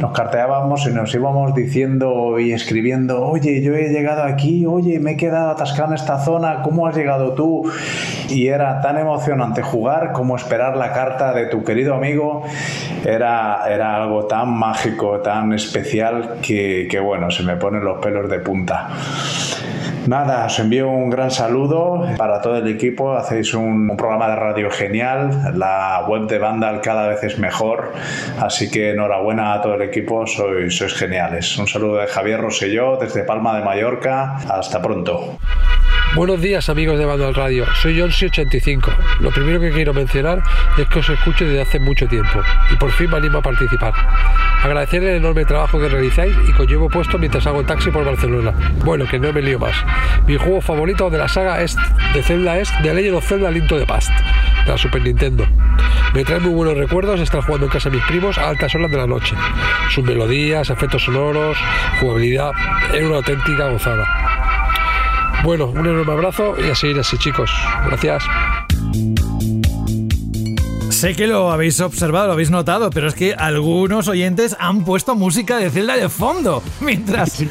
Nos carteábamos y nos íbamos diciendo y escribiendo, oye, yo he llegado aquí, oye, me he quedado atascado en esta zona, ¿cómo has llegado tú? Y era tan emocionante jugar como esperar la carta de tu querido amigo. Era, era algo tan mágico, tan especial que, bueno, se me ponen los pelos de punta. Nada, os envío un gran saludo para todo el equipo. Hacéis un, programa de radio genial. La web de Vandal cada vez es mejor. Así que enhorabuena a todo el equipo. Sois, sois geniales. Un saludo de Javier Rosselló desde Palma de Mallorca. Hasta pronto. Buenos días amigos de Vandal Radio, soy Jonsi85. Lo primero que quiero mencionar es que os escucho desde hace mucho tiempo y por fin me animo a participar. Agradecer el enorme trabajo que realizáis y que os llevo puesto mientras hago taxi por Barcelona. Bueno, que no me lío más. Mi juego favorito de la saga es de Zelda es The Legend of Zelda Link to the Past, de la Super Nintendo. Me trae muy buenos recuerdos estar jugando en casa de mis primos a altas horas de la noche. Sus melodías, efectos sonoros, jugabilidad, era una auténtica gozada. Bueno, un enorme abrazo y a seguir así, chicos. Gracias. Sé que lo habéis observado, lo habéis notado, pero es que algunos oyentes han puesto música de Zelda de fondo mientras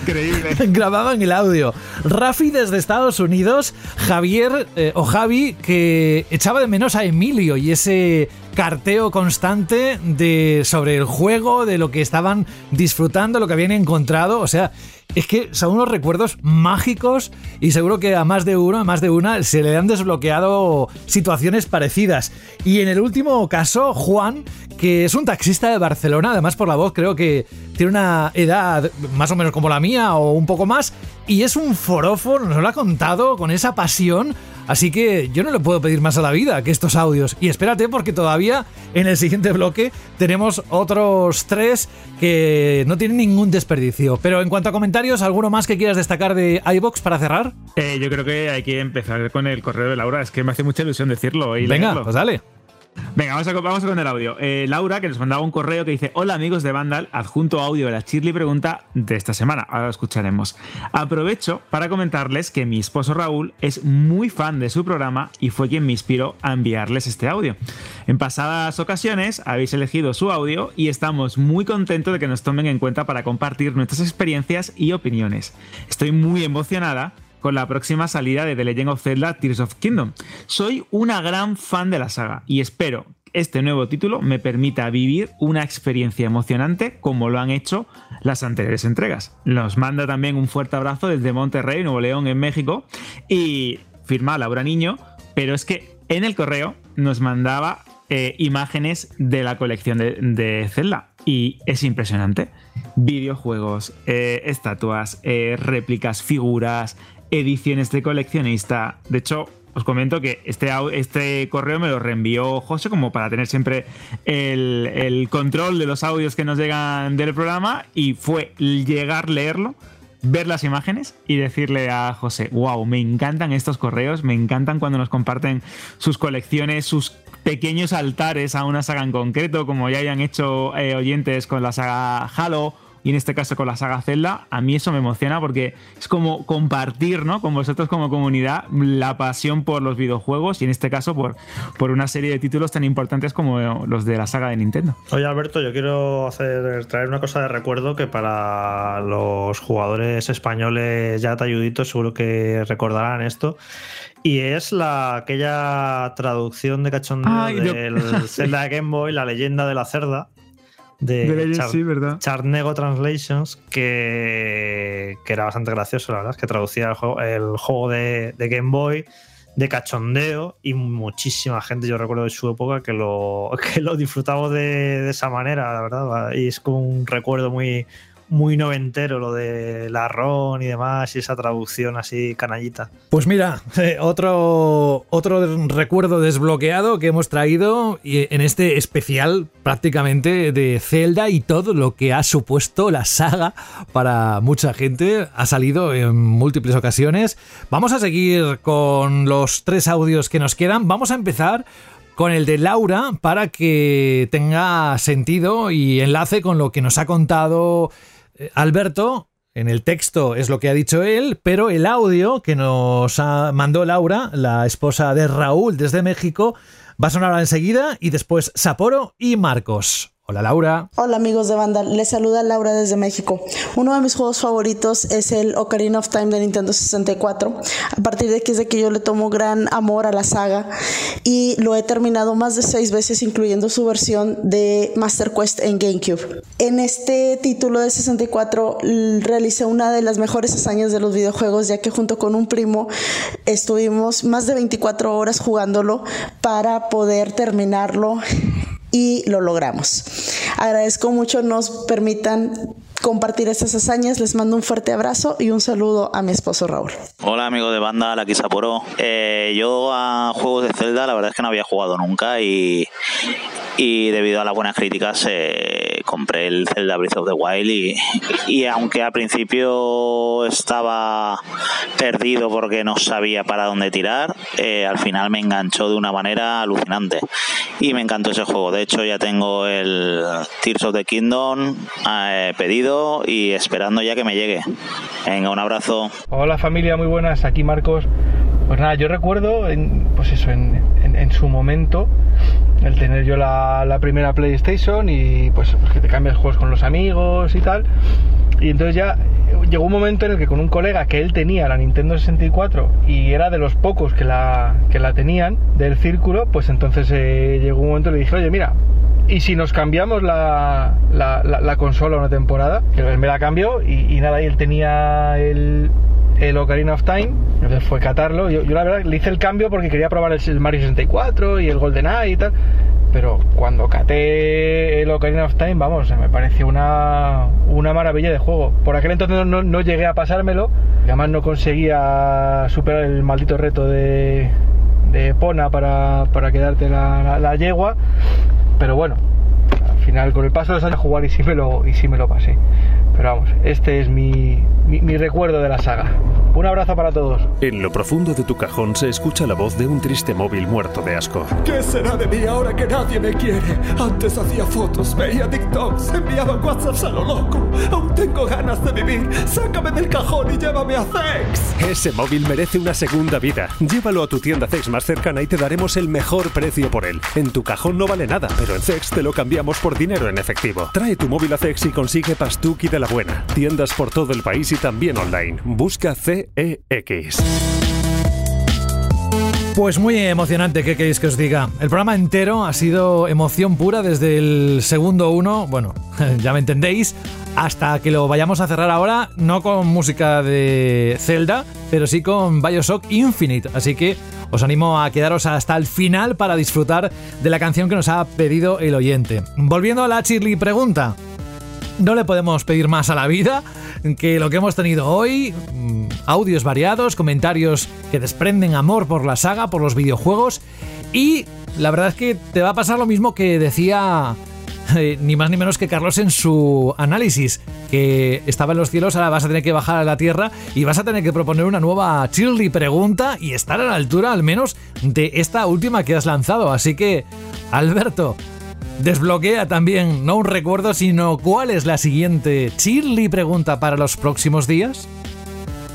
grababan el audio. Rafi desde Estados Unidos, Javier eh, o Javi que echaba de menos a Emilio y ese carteo constante de sobre el juego, de lo que estaban disfrutando, lo que habían encontrado, o sea, es que son unos recuerdos mágicos y seguro que a más de uno, a más de una, se le han desbloqueado situaciones parecidas. Y en el último caso, Juan, que es un taxista de Barcelona, además por la voz creo que tiene una edad más o menos como la mía o un poco más, y es un forofo, nos lo ha contado con esa pasión. Así que yo no le puedo pedir más a la vida que estos audios. Y espérate porque todavía en el siguiente bloque tenemos otros tres que no tienen ningún desperdicio. Pero en cuanto a comentarios, ¿alguno más que quieras destacar de iBox para cerrar? Eh, yo creo que hay que empezar con el correo de Laura. Es que me hace mucha ilusión decirlo y Venga, leerlo. pues dale. Venga, vamos a, con el audio. Eh, Laura, que nos mandaba un correo que dice: Hola amigos de Vandal, adjunto audio de la Shirley pregunta de esta semana. Ahora lo escucharemos. Aprovecho para comentarles que mi esposo Raúl es muy fan de su programa y fue quien me inspiró a enviarles este audio. En pasadas ocasiones habéis elegido su audio y estamos muy contentos de que nos tomen en cuenta para compartir nuestras experiencias y opiniones. Estoy muy emocionada con la próxima salida de The Legend of Zelda Tears of Kingdom. Soy una gran fan de la saga y espero que este nuevo título me permita vivir una experiencia emocionante como lo han hecho las anteriores entregas. Nos manda también un fuerte abrazo desde Monterrey, Nuevo León, en México y firma Laura Niño, pero es que en el correo nos mandaba eh, imágenes de la colección de, Zelda y es impresionante. Videojuegos, eh, estatuas, eh, réplicas, figuras, ediciones de coleccionista. De hecho, os comento que este, este correo me lo reenvió José como para tener siempre el, el control de los audios que nos llegan del programa y fue llegar, leerlo ver las imágenes y decirle a José, wow, me encantan estos correos, me encantan cuando nos comparten sus colecciones, sus pequeños altares a una saga en concreto, como ya hayan hecho eh, oyentes con la saga Halo y en este caso con la saga Zelda, a mí eso me emociona porque es como compartir ¿no? con vosotros como comunidad la pasión por los videojuegos y en este caso por, por una serie de títulos tan importantes como los de la saga de Nintendo. Oye Alberto, yo quiero hacer traer una cosa de recuerdo que para los jugadores españoles ya talluditos seguro que recordarán esto. Y es la aquella traducción de cachondeo Ay, del Zelda Game Boy, la leyenda de la cerda de, Char- sí, ¿verdad? Charnego Translations, que, que era bastante gracioso, la verdad, que traducía el juego, el juego de, de Game Boy de cachondeo y muchísima gente, yo recuerdo de su época, que lo, que lo disfrutaba de, de esa manera, la verdad, y es como un recuerdo muy, muy noventero lo de la RON y demás, y esa traducción así canallita. Pues mira, eh, otro, otro recuerdo desbloqueado que hemos traído y en este especial prácticamente de Zelda y todo lo que ha supuesto la saga para mucha gente. Ha salido en múltiples ocasiones. Vamos a seguir con los tres audios que nos quedan. Vamos a empezar con el de Laura para que tenga sentido y enlace con lo que nos ha contado Alberto. En el texto es lo que ha dicho él, pero el audio que nos ha- mandó Laura, la esposa de Raúl desde México, va a sonar enseguida y después Sapporo y Marcos. Hola Laura. Hola amigos de banda, les saluda Laura desde México. Uno de mis juegos favoritos es el Ocarina of Time de Nintendo 64, a partir de que es de que yo le tomo gran amor a la saga y lo he terminado más de seis veces incluyendo su versión de Master Quest en GameCube. En este título de 64 l- realicé una de las mejores hazañas de los videojuegos ya que junto con un primo estuvimos más de 24 horas jugándolo para poder terminarlo y lo logramos. Agradezco mucho nos permitan compartir estas hazañas. Les mando un fuerte abrazo y un saludo a mi esposo Raúl. Hola amigos de banda, la Sapporo. Eh, yo a juegos de Zelda la verdad es que no había jugado nunca y, y debido a las buenas críticas eh, compré el Zelda Breath of the Wild y, y aunque al principio estaba perdido porque no sabía para dónde tirar, eh, al final me enganchó de una manera alucinante y me encantó ese juego. De hecho ya tengo el Tears of the Kingdom eh, pedido y esperando ya que me llegue. Venga, un abrazo. Hola familia, muy buenas, aquí Marcos. Pues nada, yo recuerdo, en, pues eso, en, su momento, el tener yo la, primera PlayStation y pues, pues que te cambias juegos con los amigos y tal. Y entonces ya llegó un momento en el que con un colega que él tenía la Nintendo 64 y era de los pocos que la, que la tenían del círculo, pues entonces eh, llegó un momento y le dije, oye, mira, ¿y si nos cambiamos la, la, la- la consola una temporada? Que me la cambió y, y nada, y él tenía el, el Ocarina of Time, fue catarlo. Yo, yo la verdad le hice el cambio porque quería probar el, Mario 64 y el GoldenEye y tal. Pero cuando caté el Ocarina of Time, vamos, me pareció una, una maravilla de juego. Por aquel entonces no, no- llegué a pasármelo, además no conseguía superar el maldito reto de, de Pona para, para quedarte la, la- yegua. Pero bueno, final con el paso de los años a jugar y sí me lo, y sí me lo pasé. Pero vamos, este es mi, mi, mi recuerdo de la saga. Un abrazo para todos. En lo profundo de tu cajón se escucha la voz de un triste móvil muerto de asco. ¿Qué será de mí ahora que nadie me quiere? Antes hacía fotos, veía TikToks, enviaba WhatsApps a lo loco. Aún tengo ganas de vivir. Sácame del cajón y llévame a Zex. Ese móvil merece una segunda vida. Llévalo a tu tienda Zex más cercana y te daremos el mejor precio por él. En tu cajón no vale nada, pero en Zex te lo cambiamos por dinero en efectivo. Trae tu móvil a Zex y consigue Pastuki de la buena. Tiendas por todo el país y también online. Busca CEX. Pues muy emocionante, ¿qué queréis que os diga? El programa entero ha sido emoción pura desde el segundo uno, bueno, ya me entendéis, hasta que lo vayamos a cerrar ahora, no con música de Zelda, pero sí con Bioshock Infinite. Así que os animo a quedaros hasta el final para disfrutar de la canción que nos ha pedido el oyente. Volviendo a la Chirly pregunta. No le podemos pedir más a la vida que lo que hemos tenido hoy, mm, audios variados, comentarios que desprenden amor por la saga, por los videojuegos y la verdad es que te va a pasar lo mismo que decía eh, ni más ni menos que Carlos en su análisis, que estaba en los cielos, ahora vas a tener que bajar a la tierra y vas a tener que proponer una nueva Chirly pregunta y estar a la altura al menos de esta última que has lanzado. Así que, Alberto, desbloquea también no un recuerdo, sino cuál es la siguiente Chirly pregunta para los próximos días.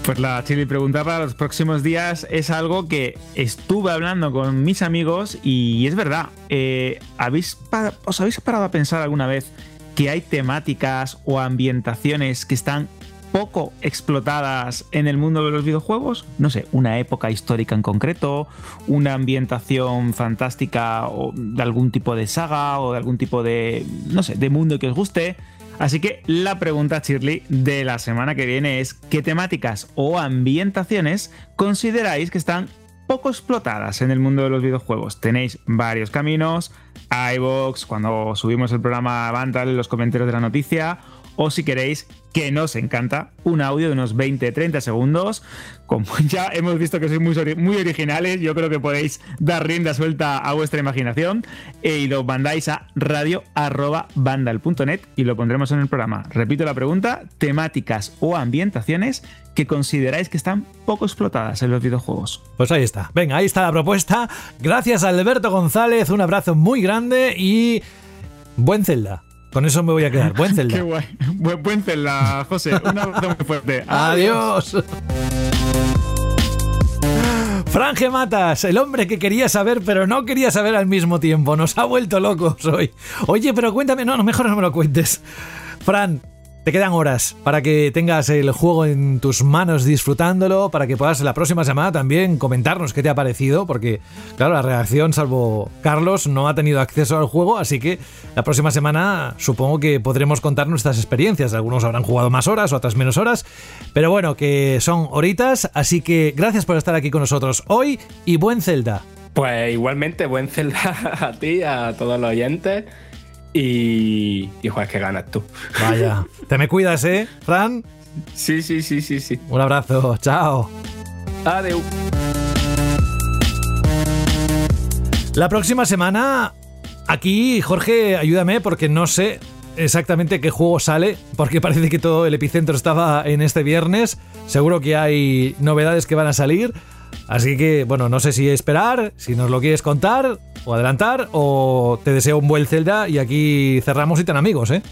Pues la Chili pregunta para los próximos días es algo que estuve hablando con mis amigos y es verdad. Eh, ¿habéis ¿Os habéis parado a pensar alguna vez que hay temáticas o ambientaciones que están poco explotadas en el mundo de los videojuegos? No sé, una época histórica en concreto, una ambientación fantástica o de algún tipo de saga o de algún tipo de, no sé, de mundo que os guste. Así que la pregunta, Shirley, de la semana que viene es: ¿qué temáticas o ambientaciones consideráis que están poco explotadas en el mundo de los videojuegos? Tenéis varios caminos, iVoox, cuando subimos el programa Vandal, en los comentarios de la noticia, o si queréis, que nos encanta, un audio de unos 20-30 segundos. Como ya hemos visto que sois muy, muy, originales, yo creo que podéis dar rienda suelta a vuestra imaginación y lo mandáis a radio.bandal.net y lo pondremos en el programa. Repito la pregunta, temáticas o ambientaciones que consideráis que están poco explotadas en los videojuegos. Pues ahí está. Venga, ahí está la propuesta. Gracias a Alberto González, un abrazo muy grande y buen Zelda. Con eso me voy a quedar. Buen Zelda. Qué guay. Buen, buen Zelda, José. Un abrazo muy fuerte. Adiós. Franje Matas, el hombre que quería saber pero no quería saber al mismo tiempo. Nos ha vuelto locos hoy. Oye, pero cuéntame, no, no, mejor no me lo cuentes. Fran, te quedan horas para que tengas el juego en tus manos disfrutándolo, para que puedas la próxima semana también comentarnos qué te ha parecido, porque claro, la reacción, salvo Carlos, no ha tenido acceso al juego, así que la próxima semana supongo que podremos contar nuestras experiencias. Algunos habrán jugado más horas, otras menos horas, pero bueno, que son horitas, así que gracias por estar aquí con nosotros hoy y buen Zelda. Pues igualmente, buen Zelda a ti, a todos los oyentes. Y, y juegas que ganas tú. Vaya. Te me cuidas, ¿eh, Fran? Sí, sí, sí, sí, sí. Un abrazo. Chao. Adiós. La próxima semana, aquí, Jorge, ayúdame porque no sé exactamente qué juego sale, porque parece que todo el epicentro estaba en este viernes. Seguro que hay novedades que van a salir. Así que, bueno, no sé si esperar, si nos lo quieres contar o adelantar, o te deseo un buen Zelda y aquí cerramos y tan amigos, ¿eh?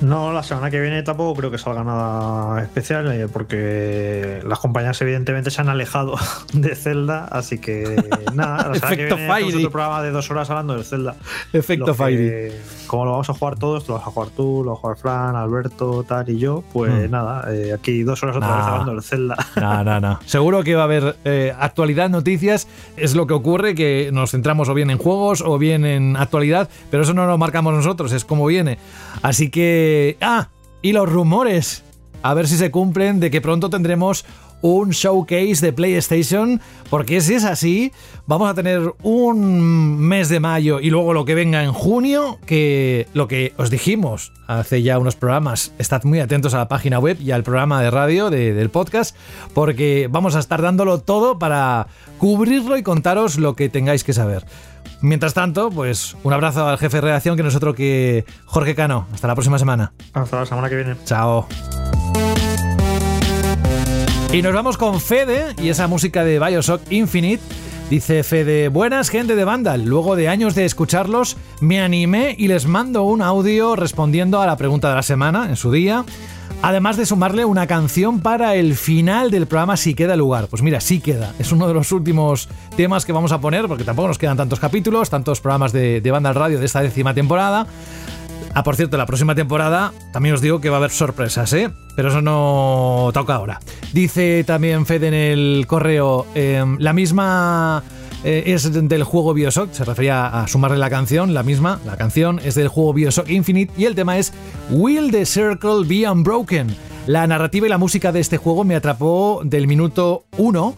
No, la semana que viene tampoco creo que salga nada especial, eh, porque las compañías evidentemente se han alejado de Zelda, así que nada, la semana que Efecto viene hacemos Fairy. otro programa de dos horas hablando de Zelda. Efecto que- Fairy. Como lo vamos a jugar todos, lo vas a jugar tú, lo vas a jugar Fran, Alberto, tal y yo, pues Mm. nada, eh, aquí dos horas otra vez hablando de Zelda. No, no, no. Seguro que va a haber eh, actualidad, noticias. Es lo que ocurre, que nos centramos o bien en juegos o bien en actualidad, pero eso no lo marcamos nosotros, es como viene. Así que... Ah, y los rumores. A ver si se cumplen de que pronto tendremos un showcase de PlayStation, porque si es así, vamos a tener un mes de mayo y luego lo que venga en junio, que lo que os dijimos hace ya unos programas, estad muy atentos a la página web y al programa de radio del podcast, porque vamos a estar dándolo todo para cubrirlo y contaros lo que tengáis que saber. Mientras tanto, pues un abrazo al jefe de redacción que no es otro que Jorge Cano. Hasta la próxima semana. Hasta la semana que viene. Chao. Y nos vamos con Fede y esa música de Bioshock Infinite. Dice Fede, buenas gente de Vandal. Luego de años de escucharlos, me animé y les mando un audio respondiendo a la pregunta de la semana en su día. Además de sumarle una canción para el final del programa si queda lugar. Pues mira, sí queda. Es uno de los últimos temas que vamos a poner porque tampoco nos quedan tantos capítulos, tantos programas de, banda al radio de esta décima temporada. Ah, por cierto, la próxima temporada también os digo que va a haber sorpresas, ¿eh? Pero eso no toca ahora. Dice también Fede en el correo, em, la misma eh, es del juego Bioshock, se refería a sumarle la canción, la misma, la canción es del juego Bioshock Infinite y el tema es Will the Circle Be Unbroken? La narrativa y la música de este juego me atrapó del minuto 1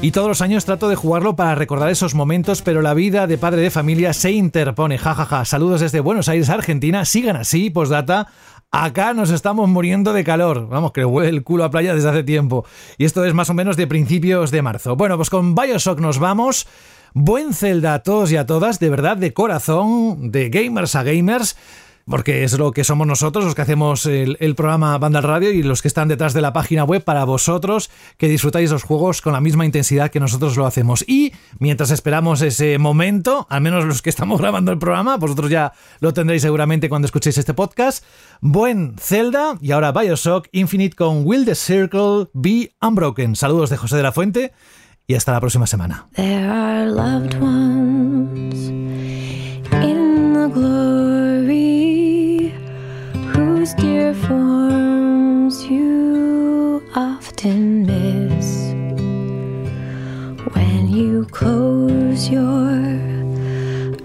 y todos los años trato de jugarlo para recordar esos momentos, pero la vida de padre de familia se interpone. Jajaja, ja, ja. saludos desde Buenos Aires, Argentina. Sigan así, postdata. Acá nos estamos muriendo de calor. Vamos, que huele el culo a playa desde hace tiempo. Y esto es más o menos de principios de marzo. Bueno, pues con Bioshock nos vamos. Buen Zelda a todos y a todas, de verdad, de corazón, de gamers a gamers porque es lo que somos nosotros, los que hacemos el, programa Banda Radio y los que están detrás de la página web para vosotros que disfrutáis los juegos con la misma intensidad que nosotros lo hacemos. Y mientras esperamos ese momento, al menos los que estamos grabando el programa, vosotros ya lo tendréis seguramente cuando escuchéis este podcast. Buen Zelda y ahora Bioshock Infinite con Will the Circle Be Unbroken. Saludos de José de la Fuente y hasta la próxima semana. Whose dear forms you often miss when you close your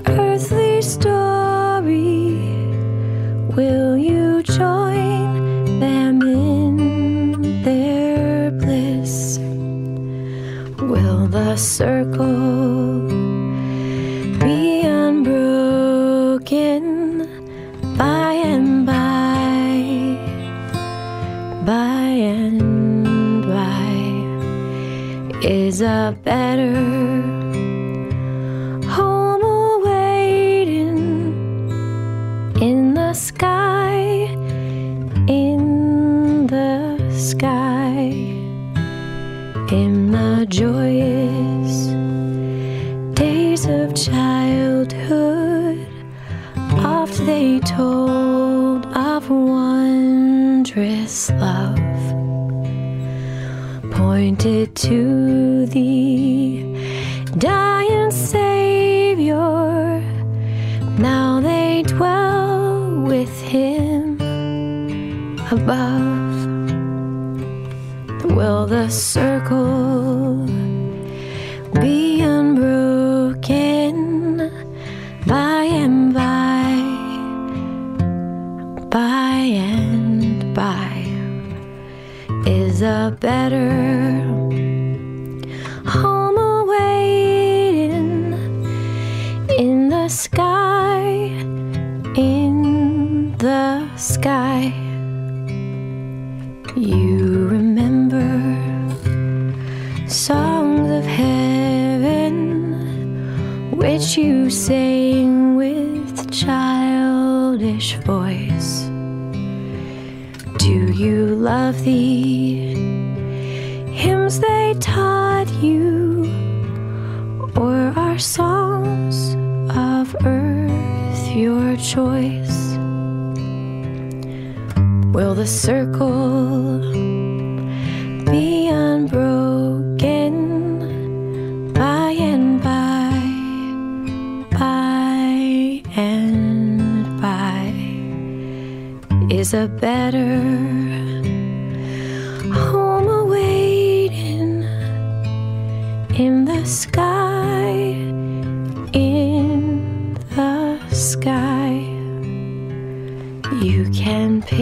earthly story. Will you join them in their bliss? Will the circle by and by is a better home awaiting in the sky, in the sky, in the joyous days of childhood? Oft they told of wondrous love, pointed to the dying Savior. Now they dwell with him above. Will the circle be unbroken by and by? by and by is a better Will the circle be unbroken by and by, by and by? Is a better home awaiting in the sky,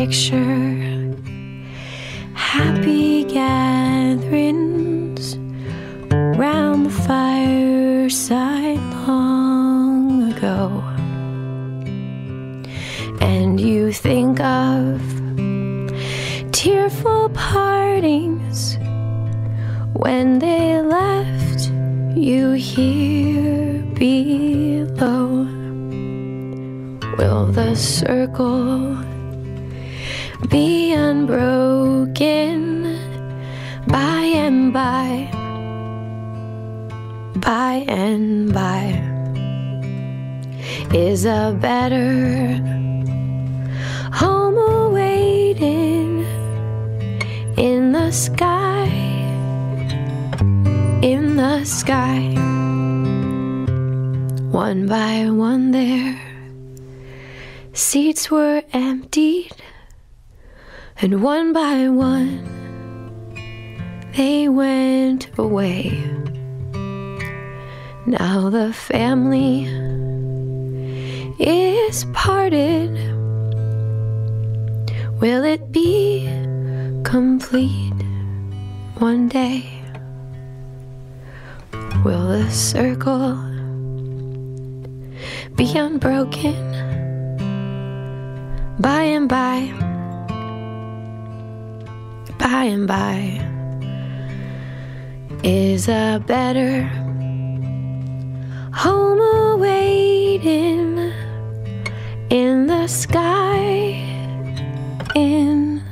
picture happy gatherings round the fireside long ago. And you think of tearful partings when they left you here below. Will the circle be unbroken by and by? By and by is a better home awaiting in the sky, in the sky. One by one, there seats were emptied, and one by one they went away. Now the family is parted. Will it be complete one day? Will the circle be unbroken by and by? By and by is a better home awaiting in the sky, in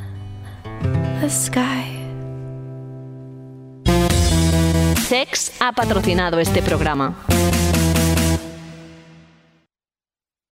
the sky. Sex ha patrocinado este programa.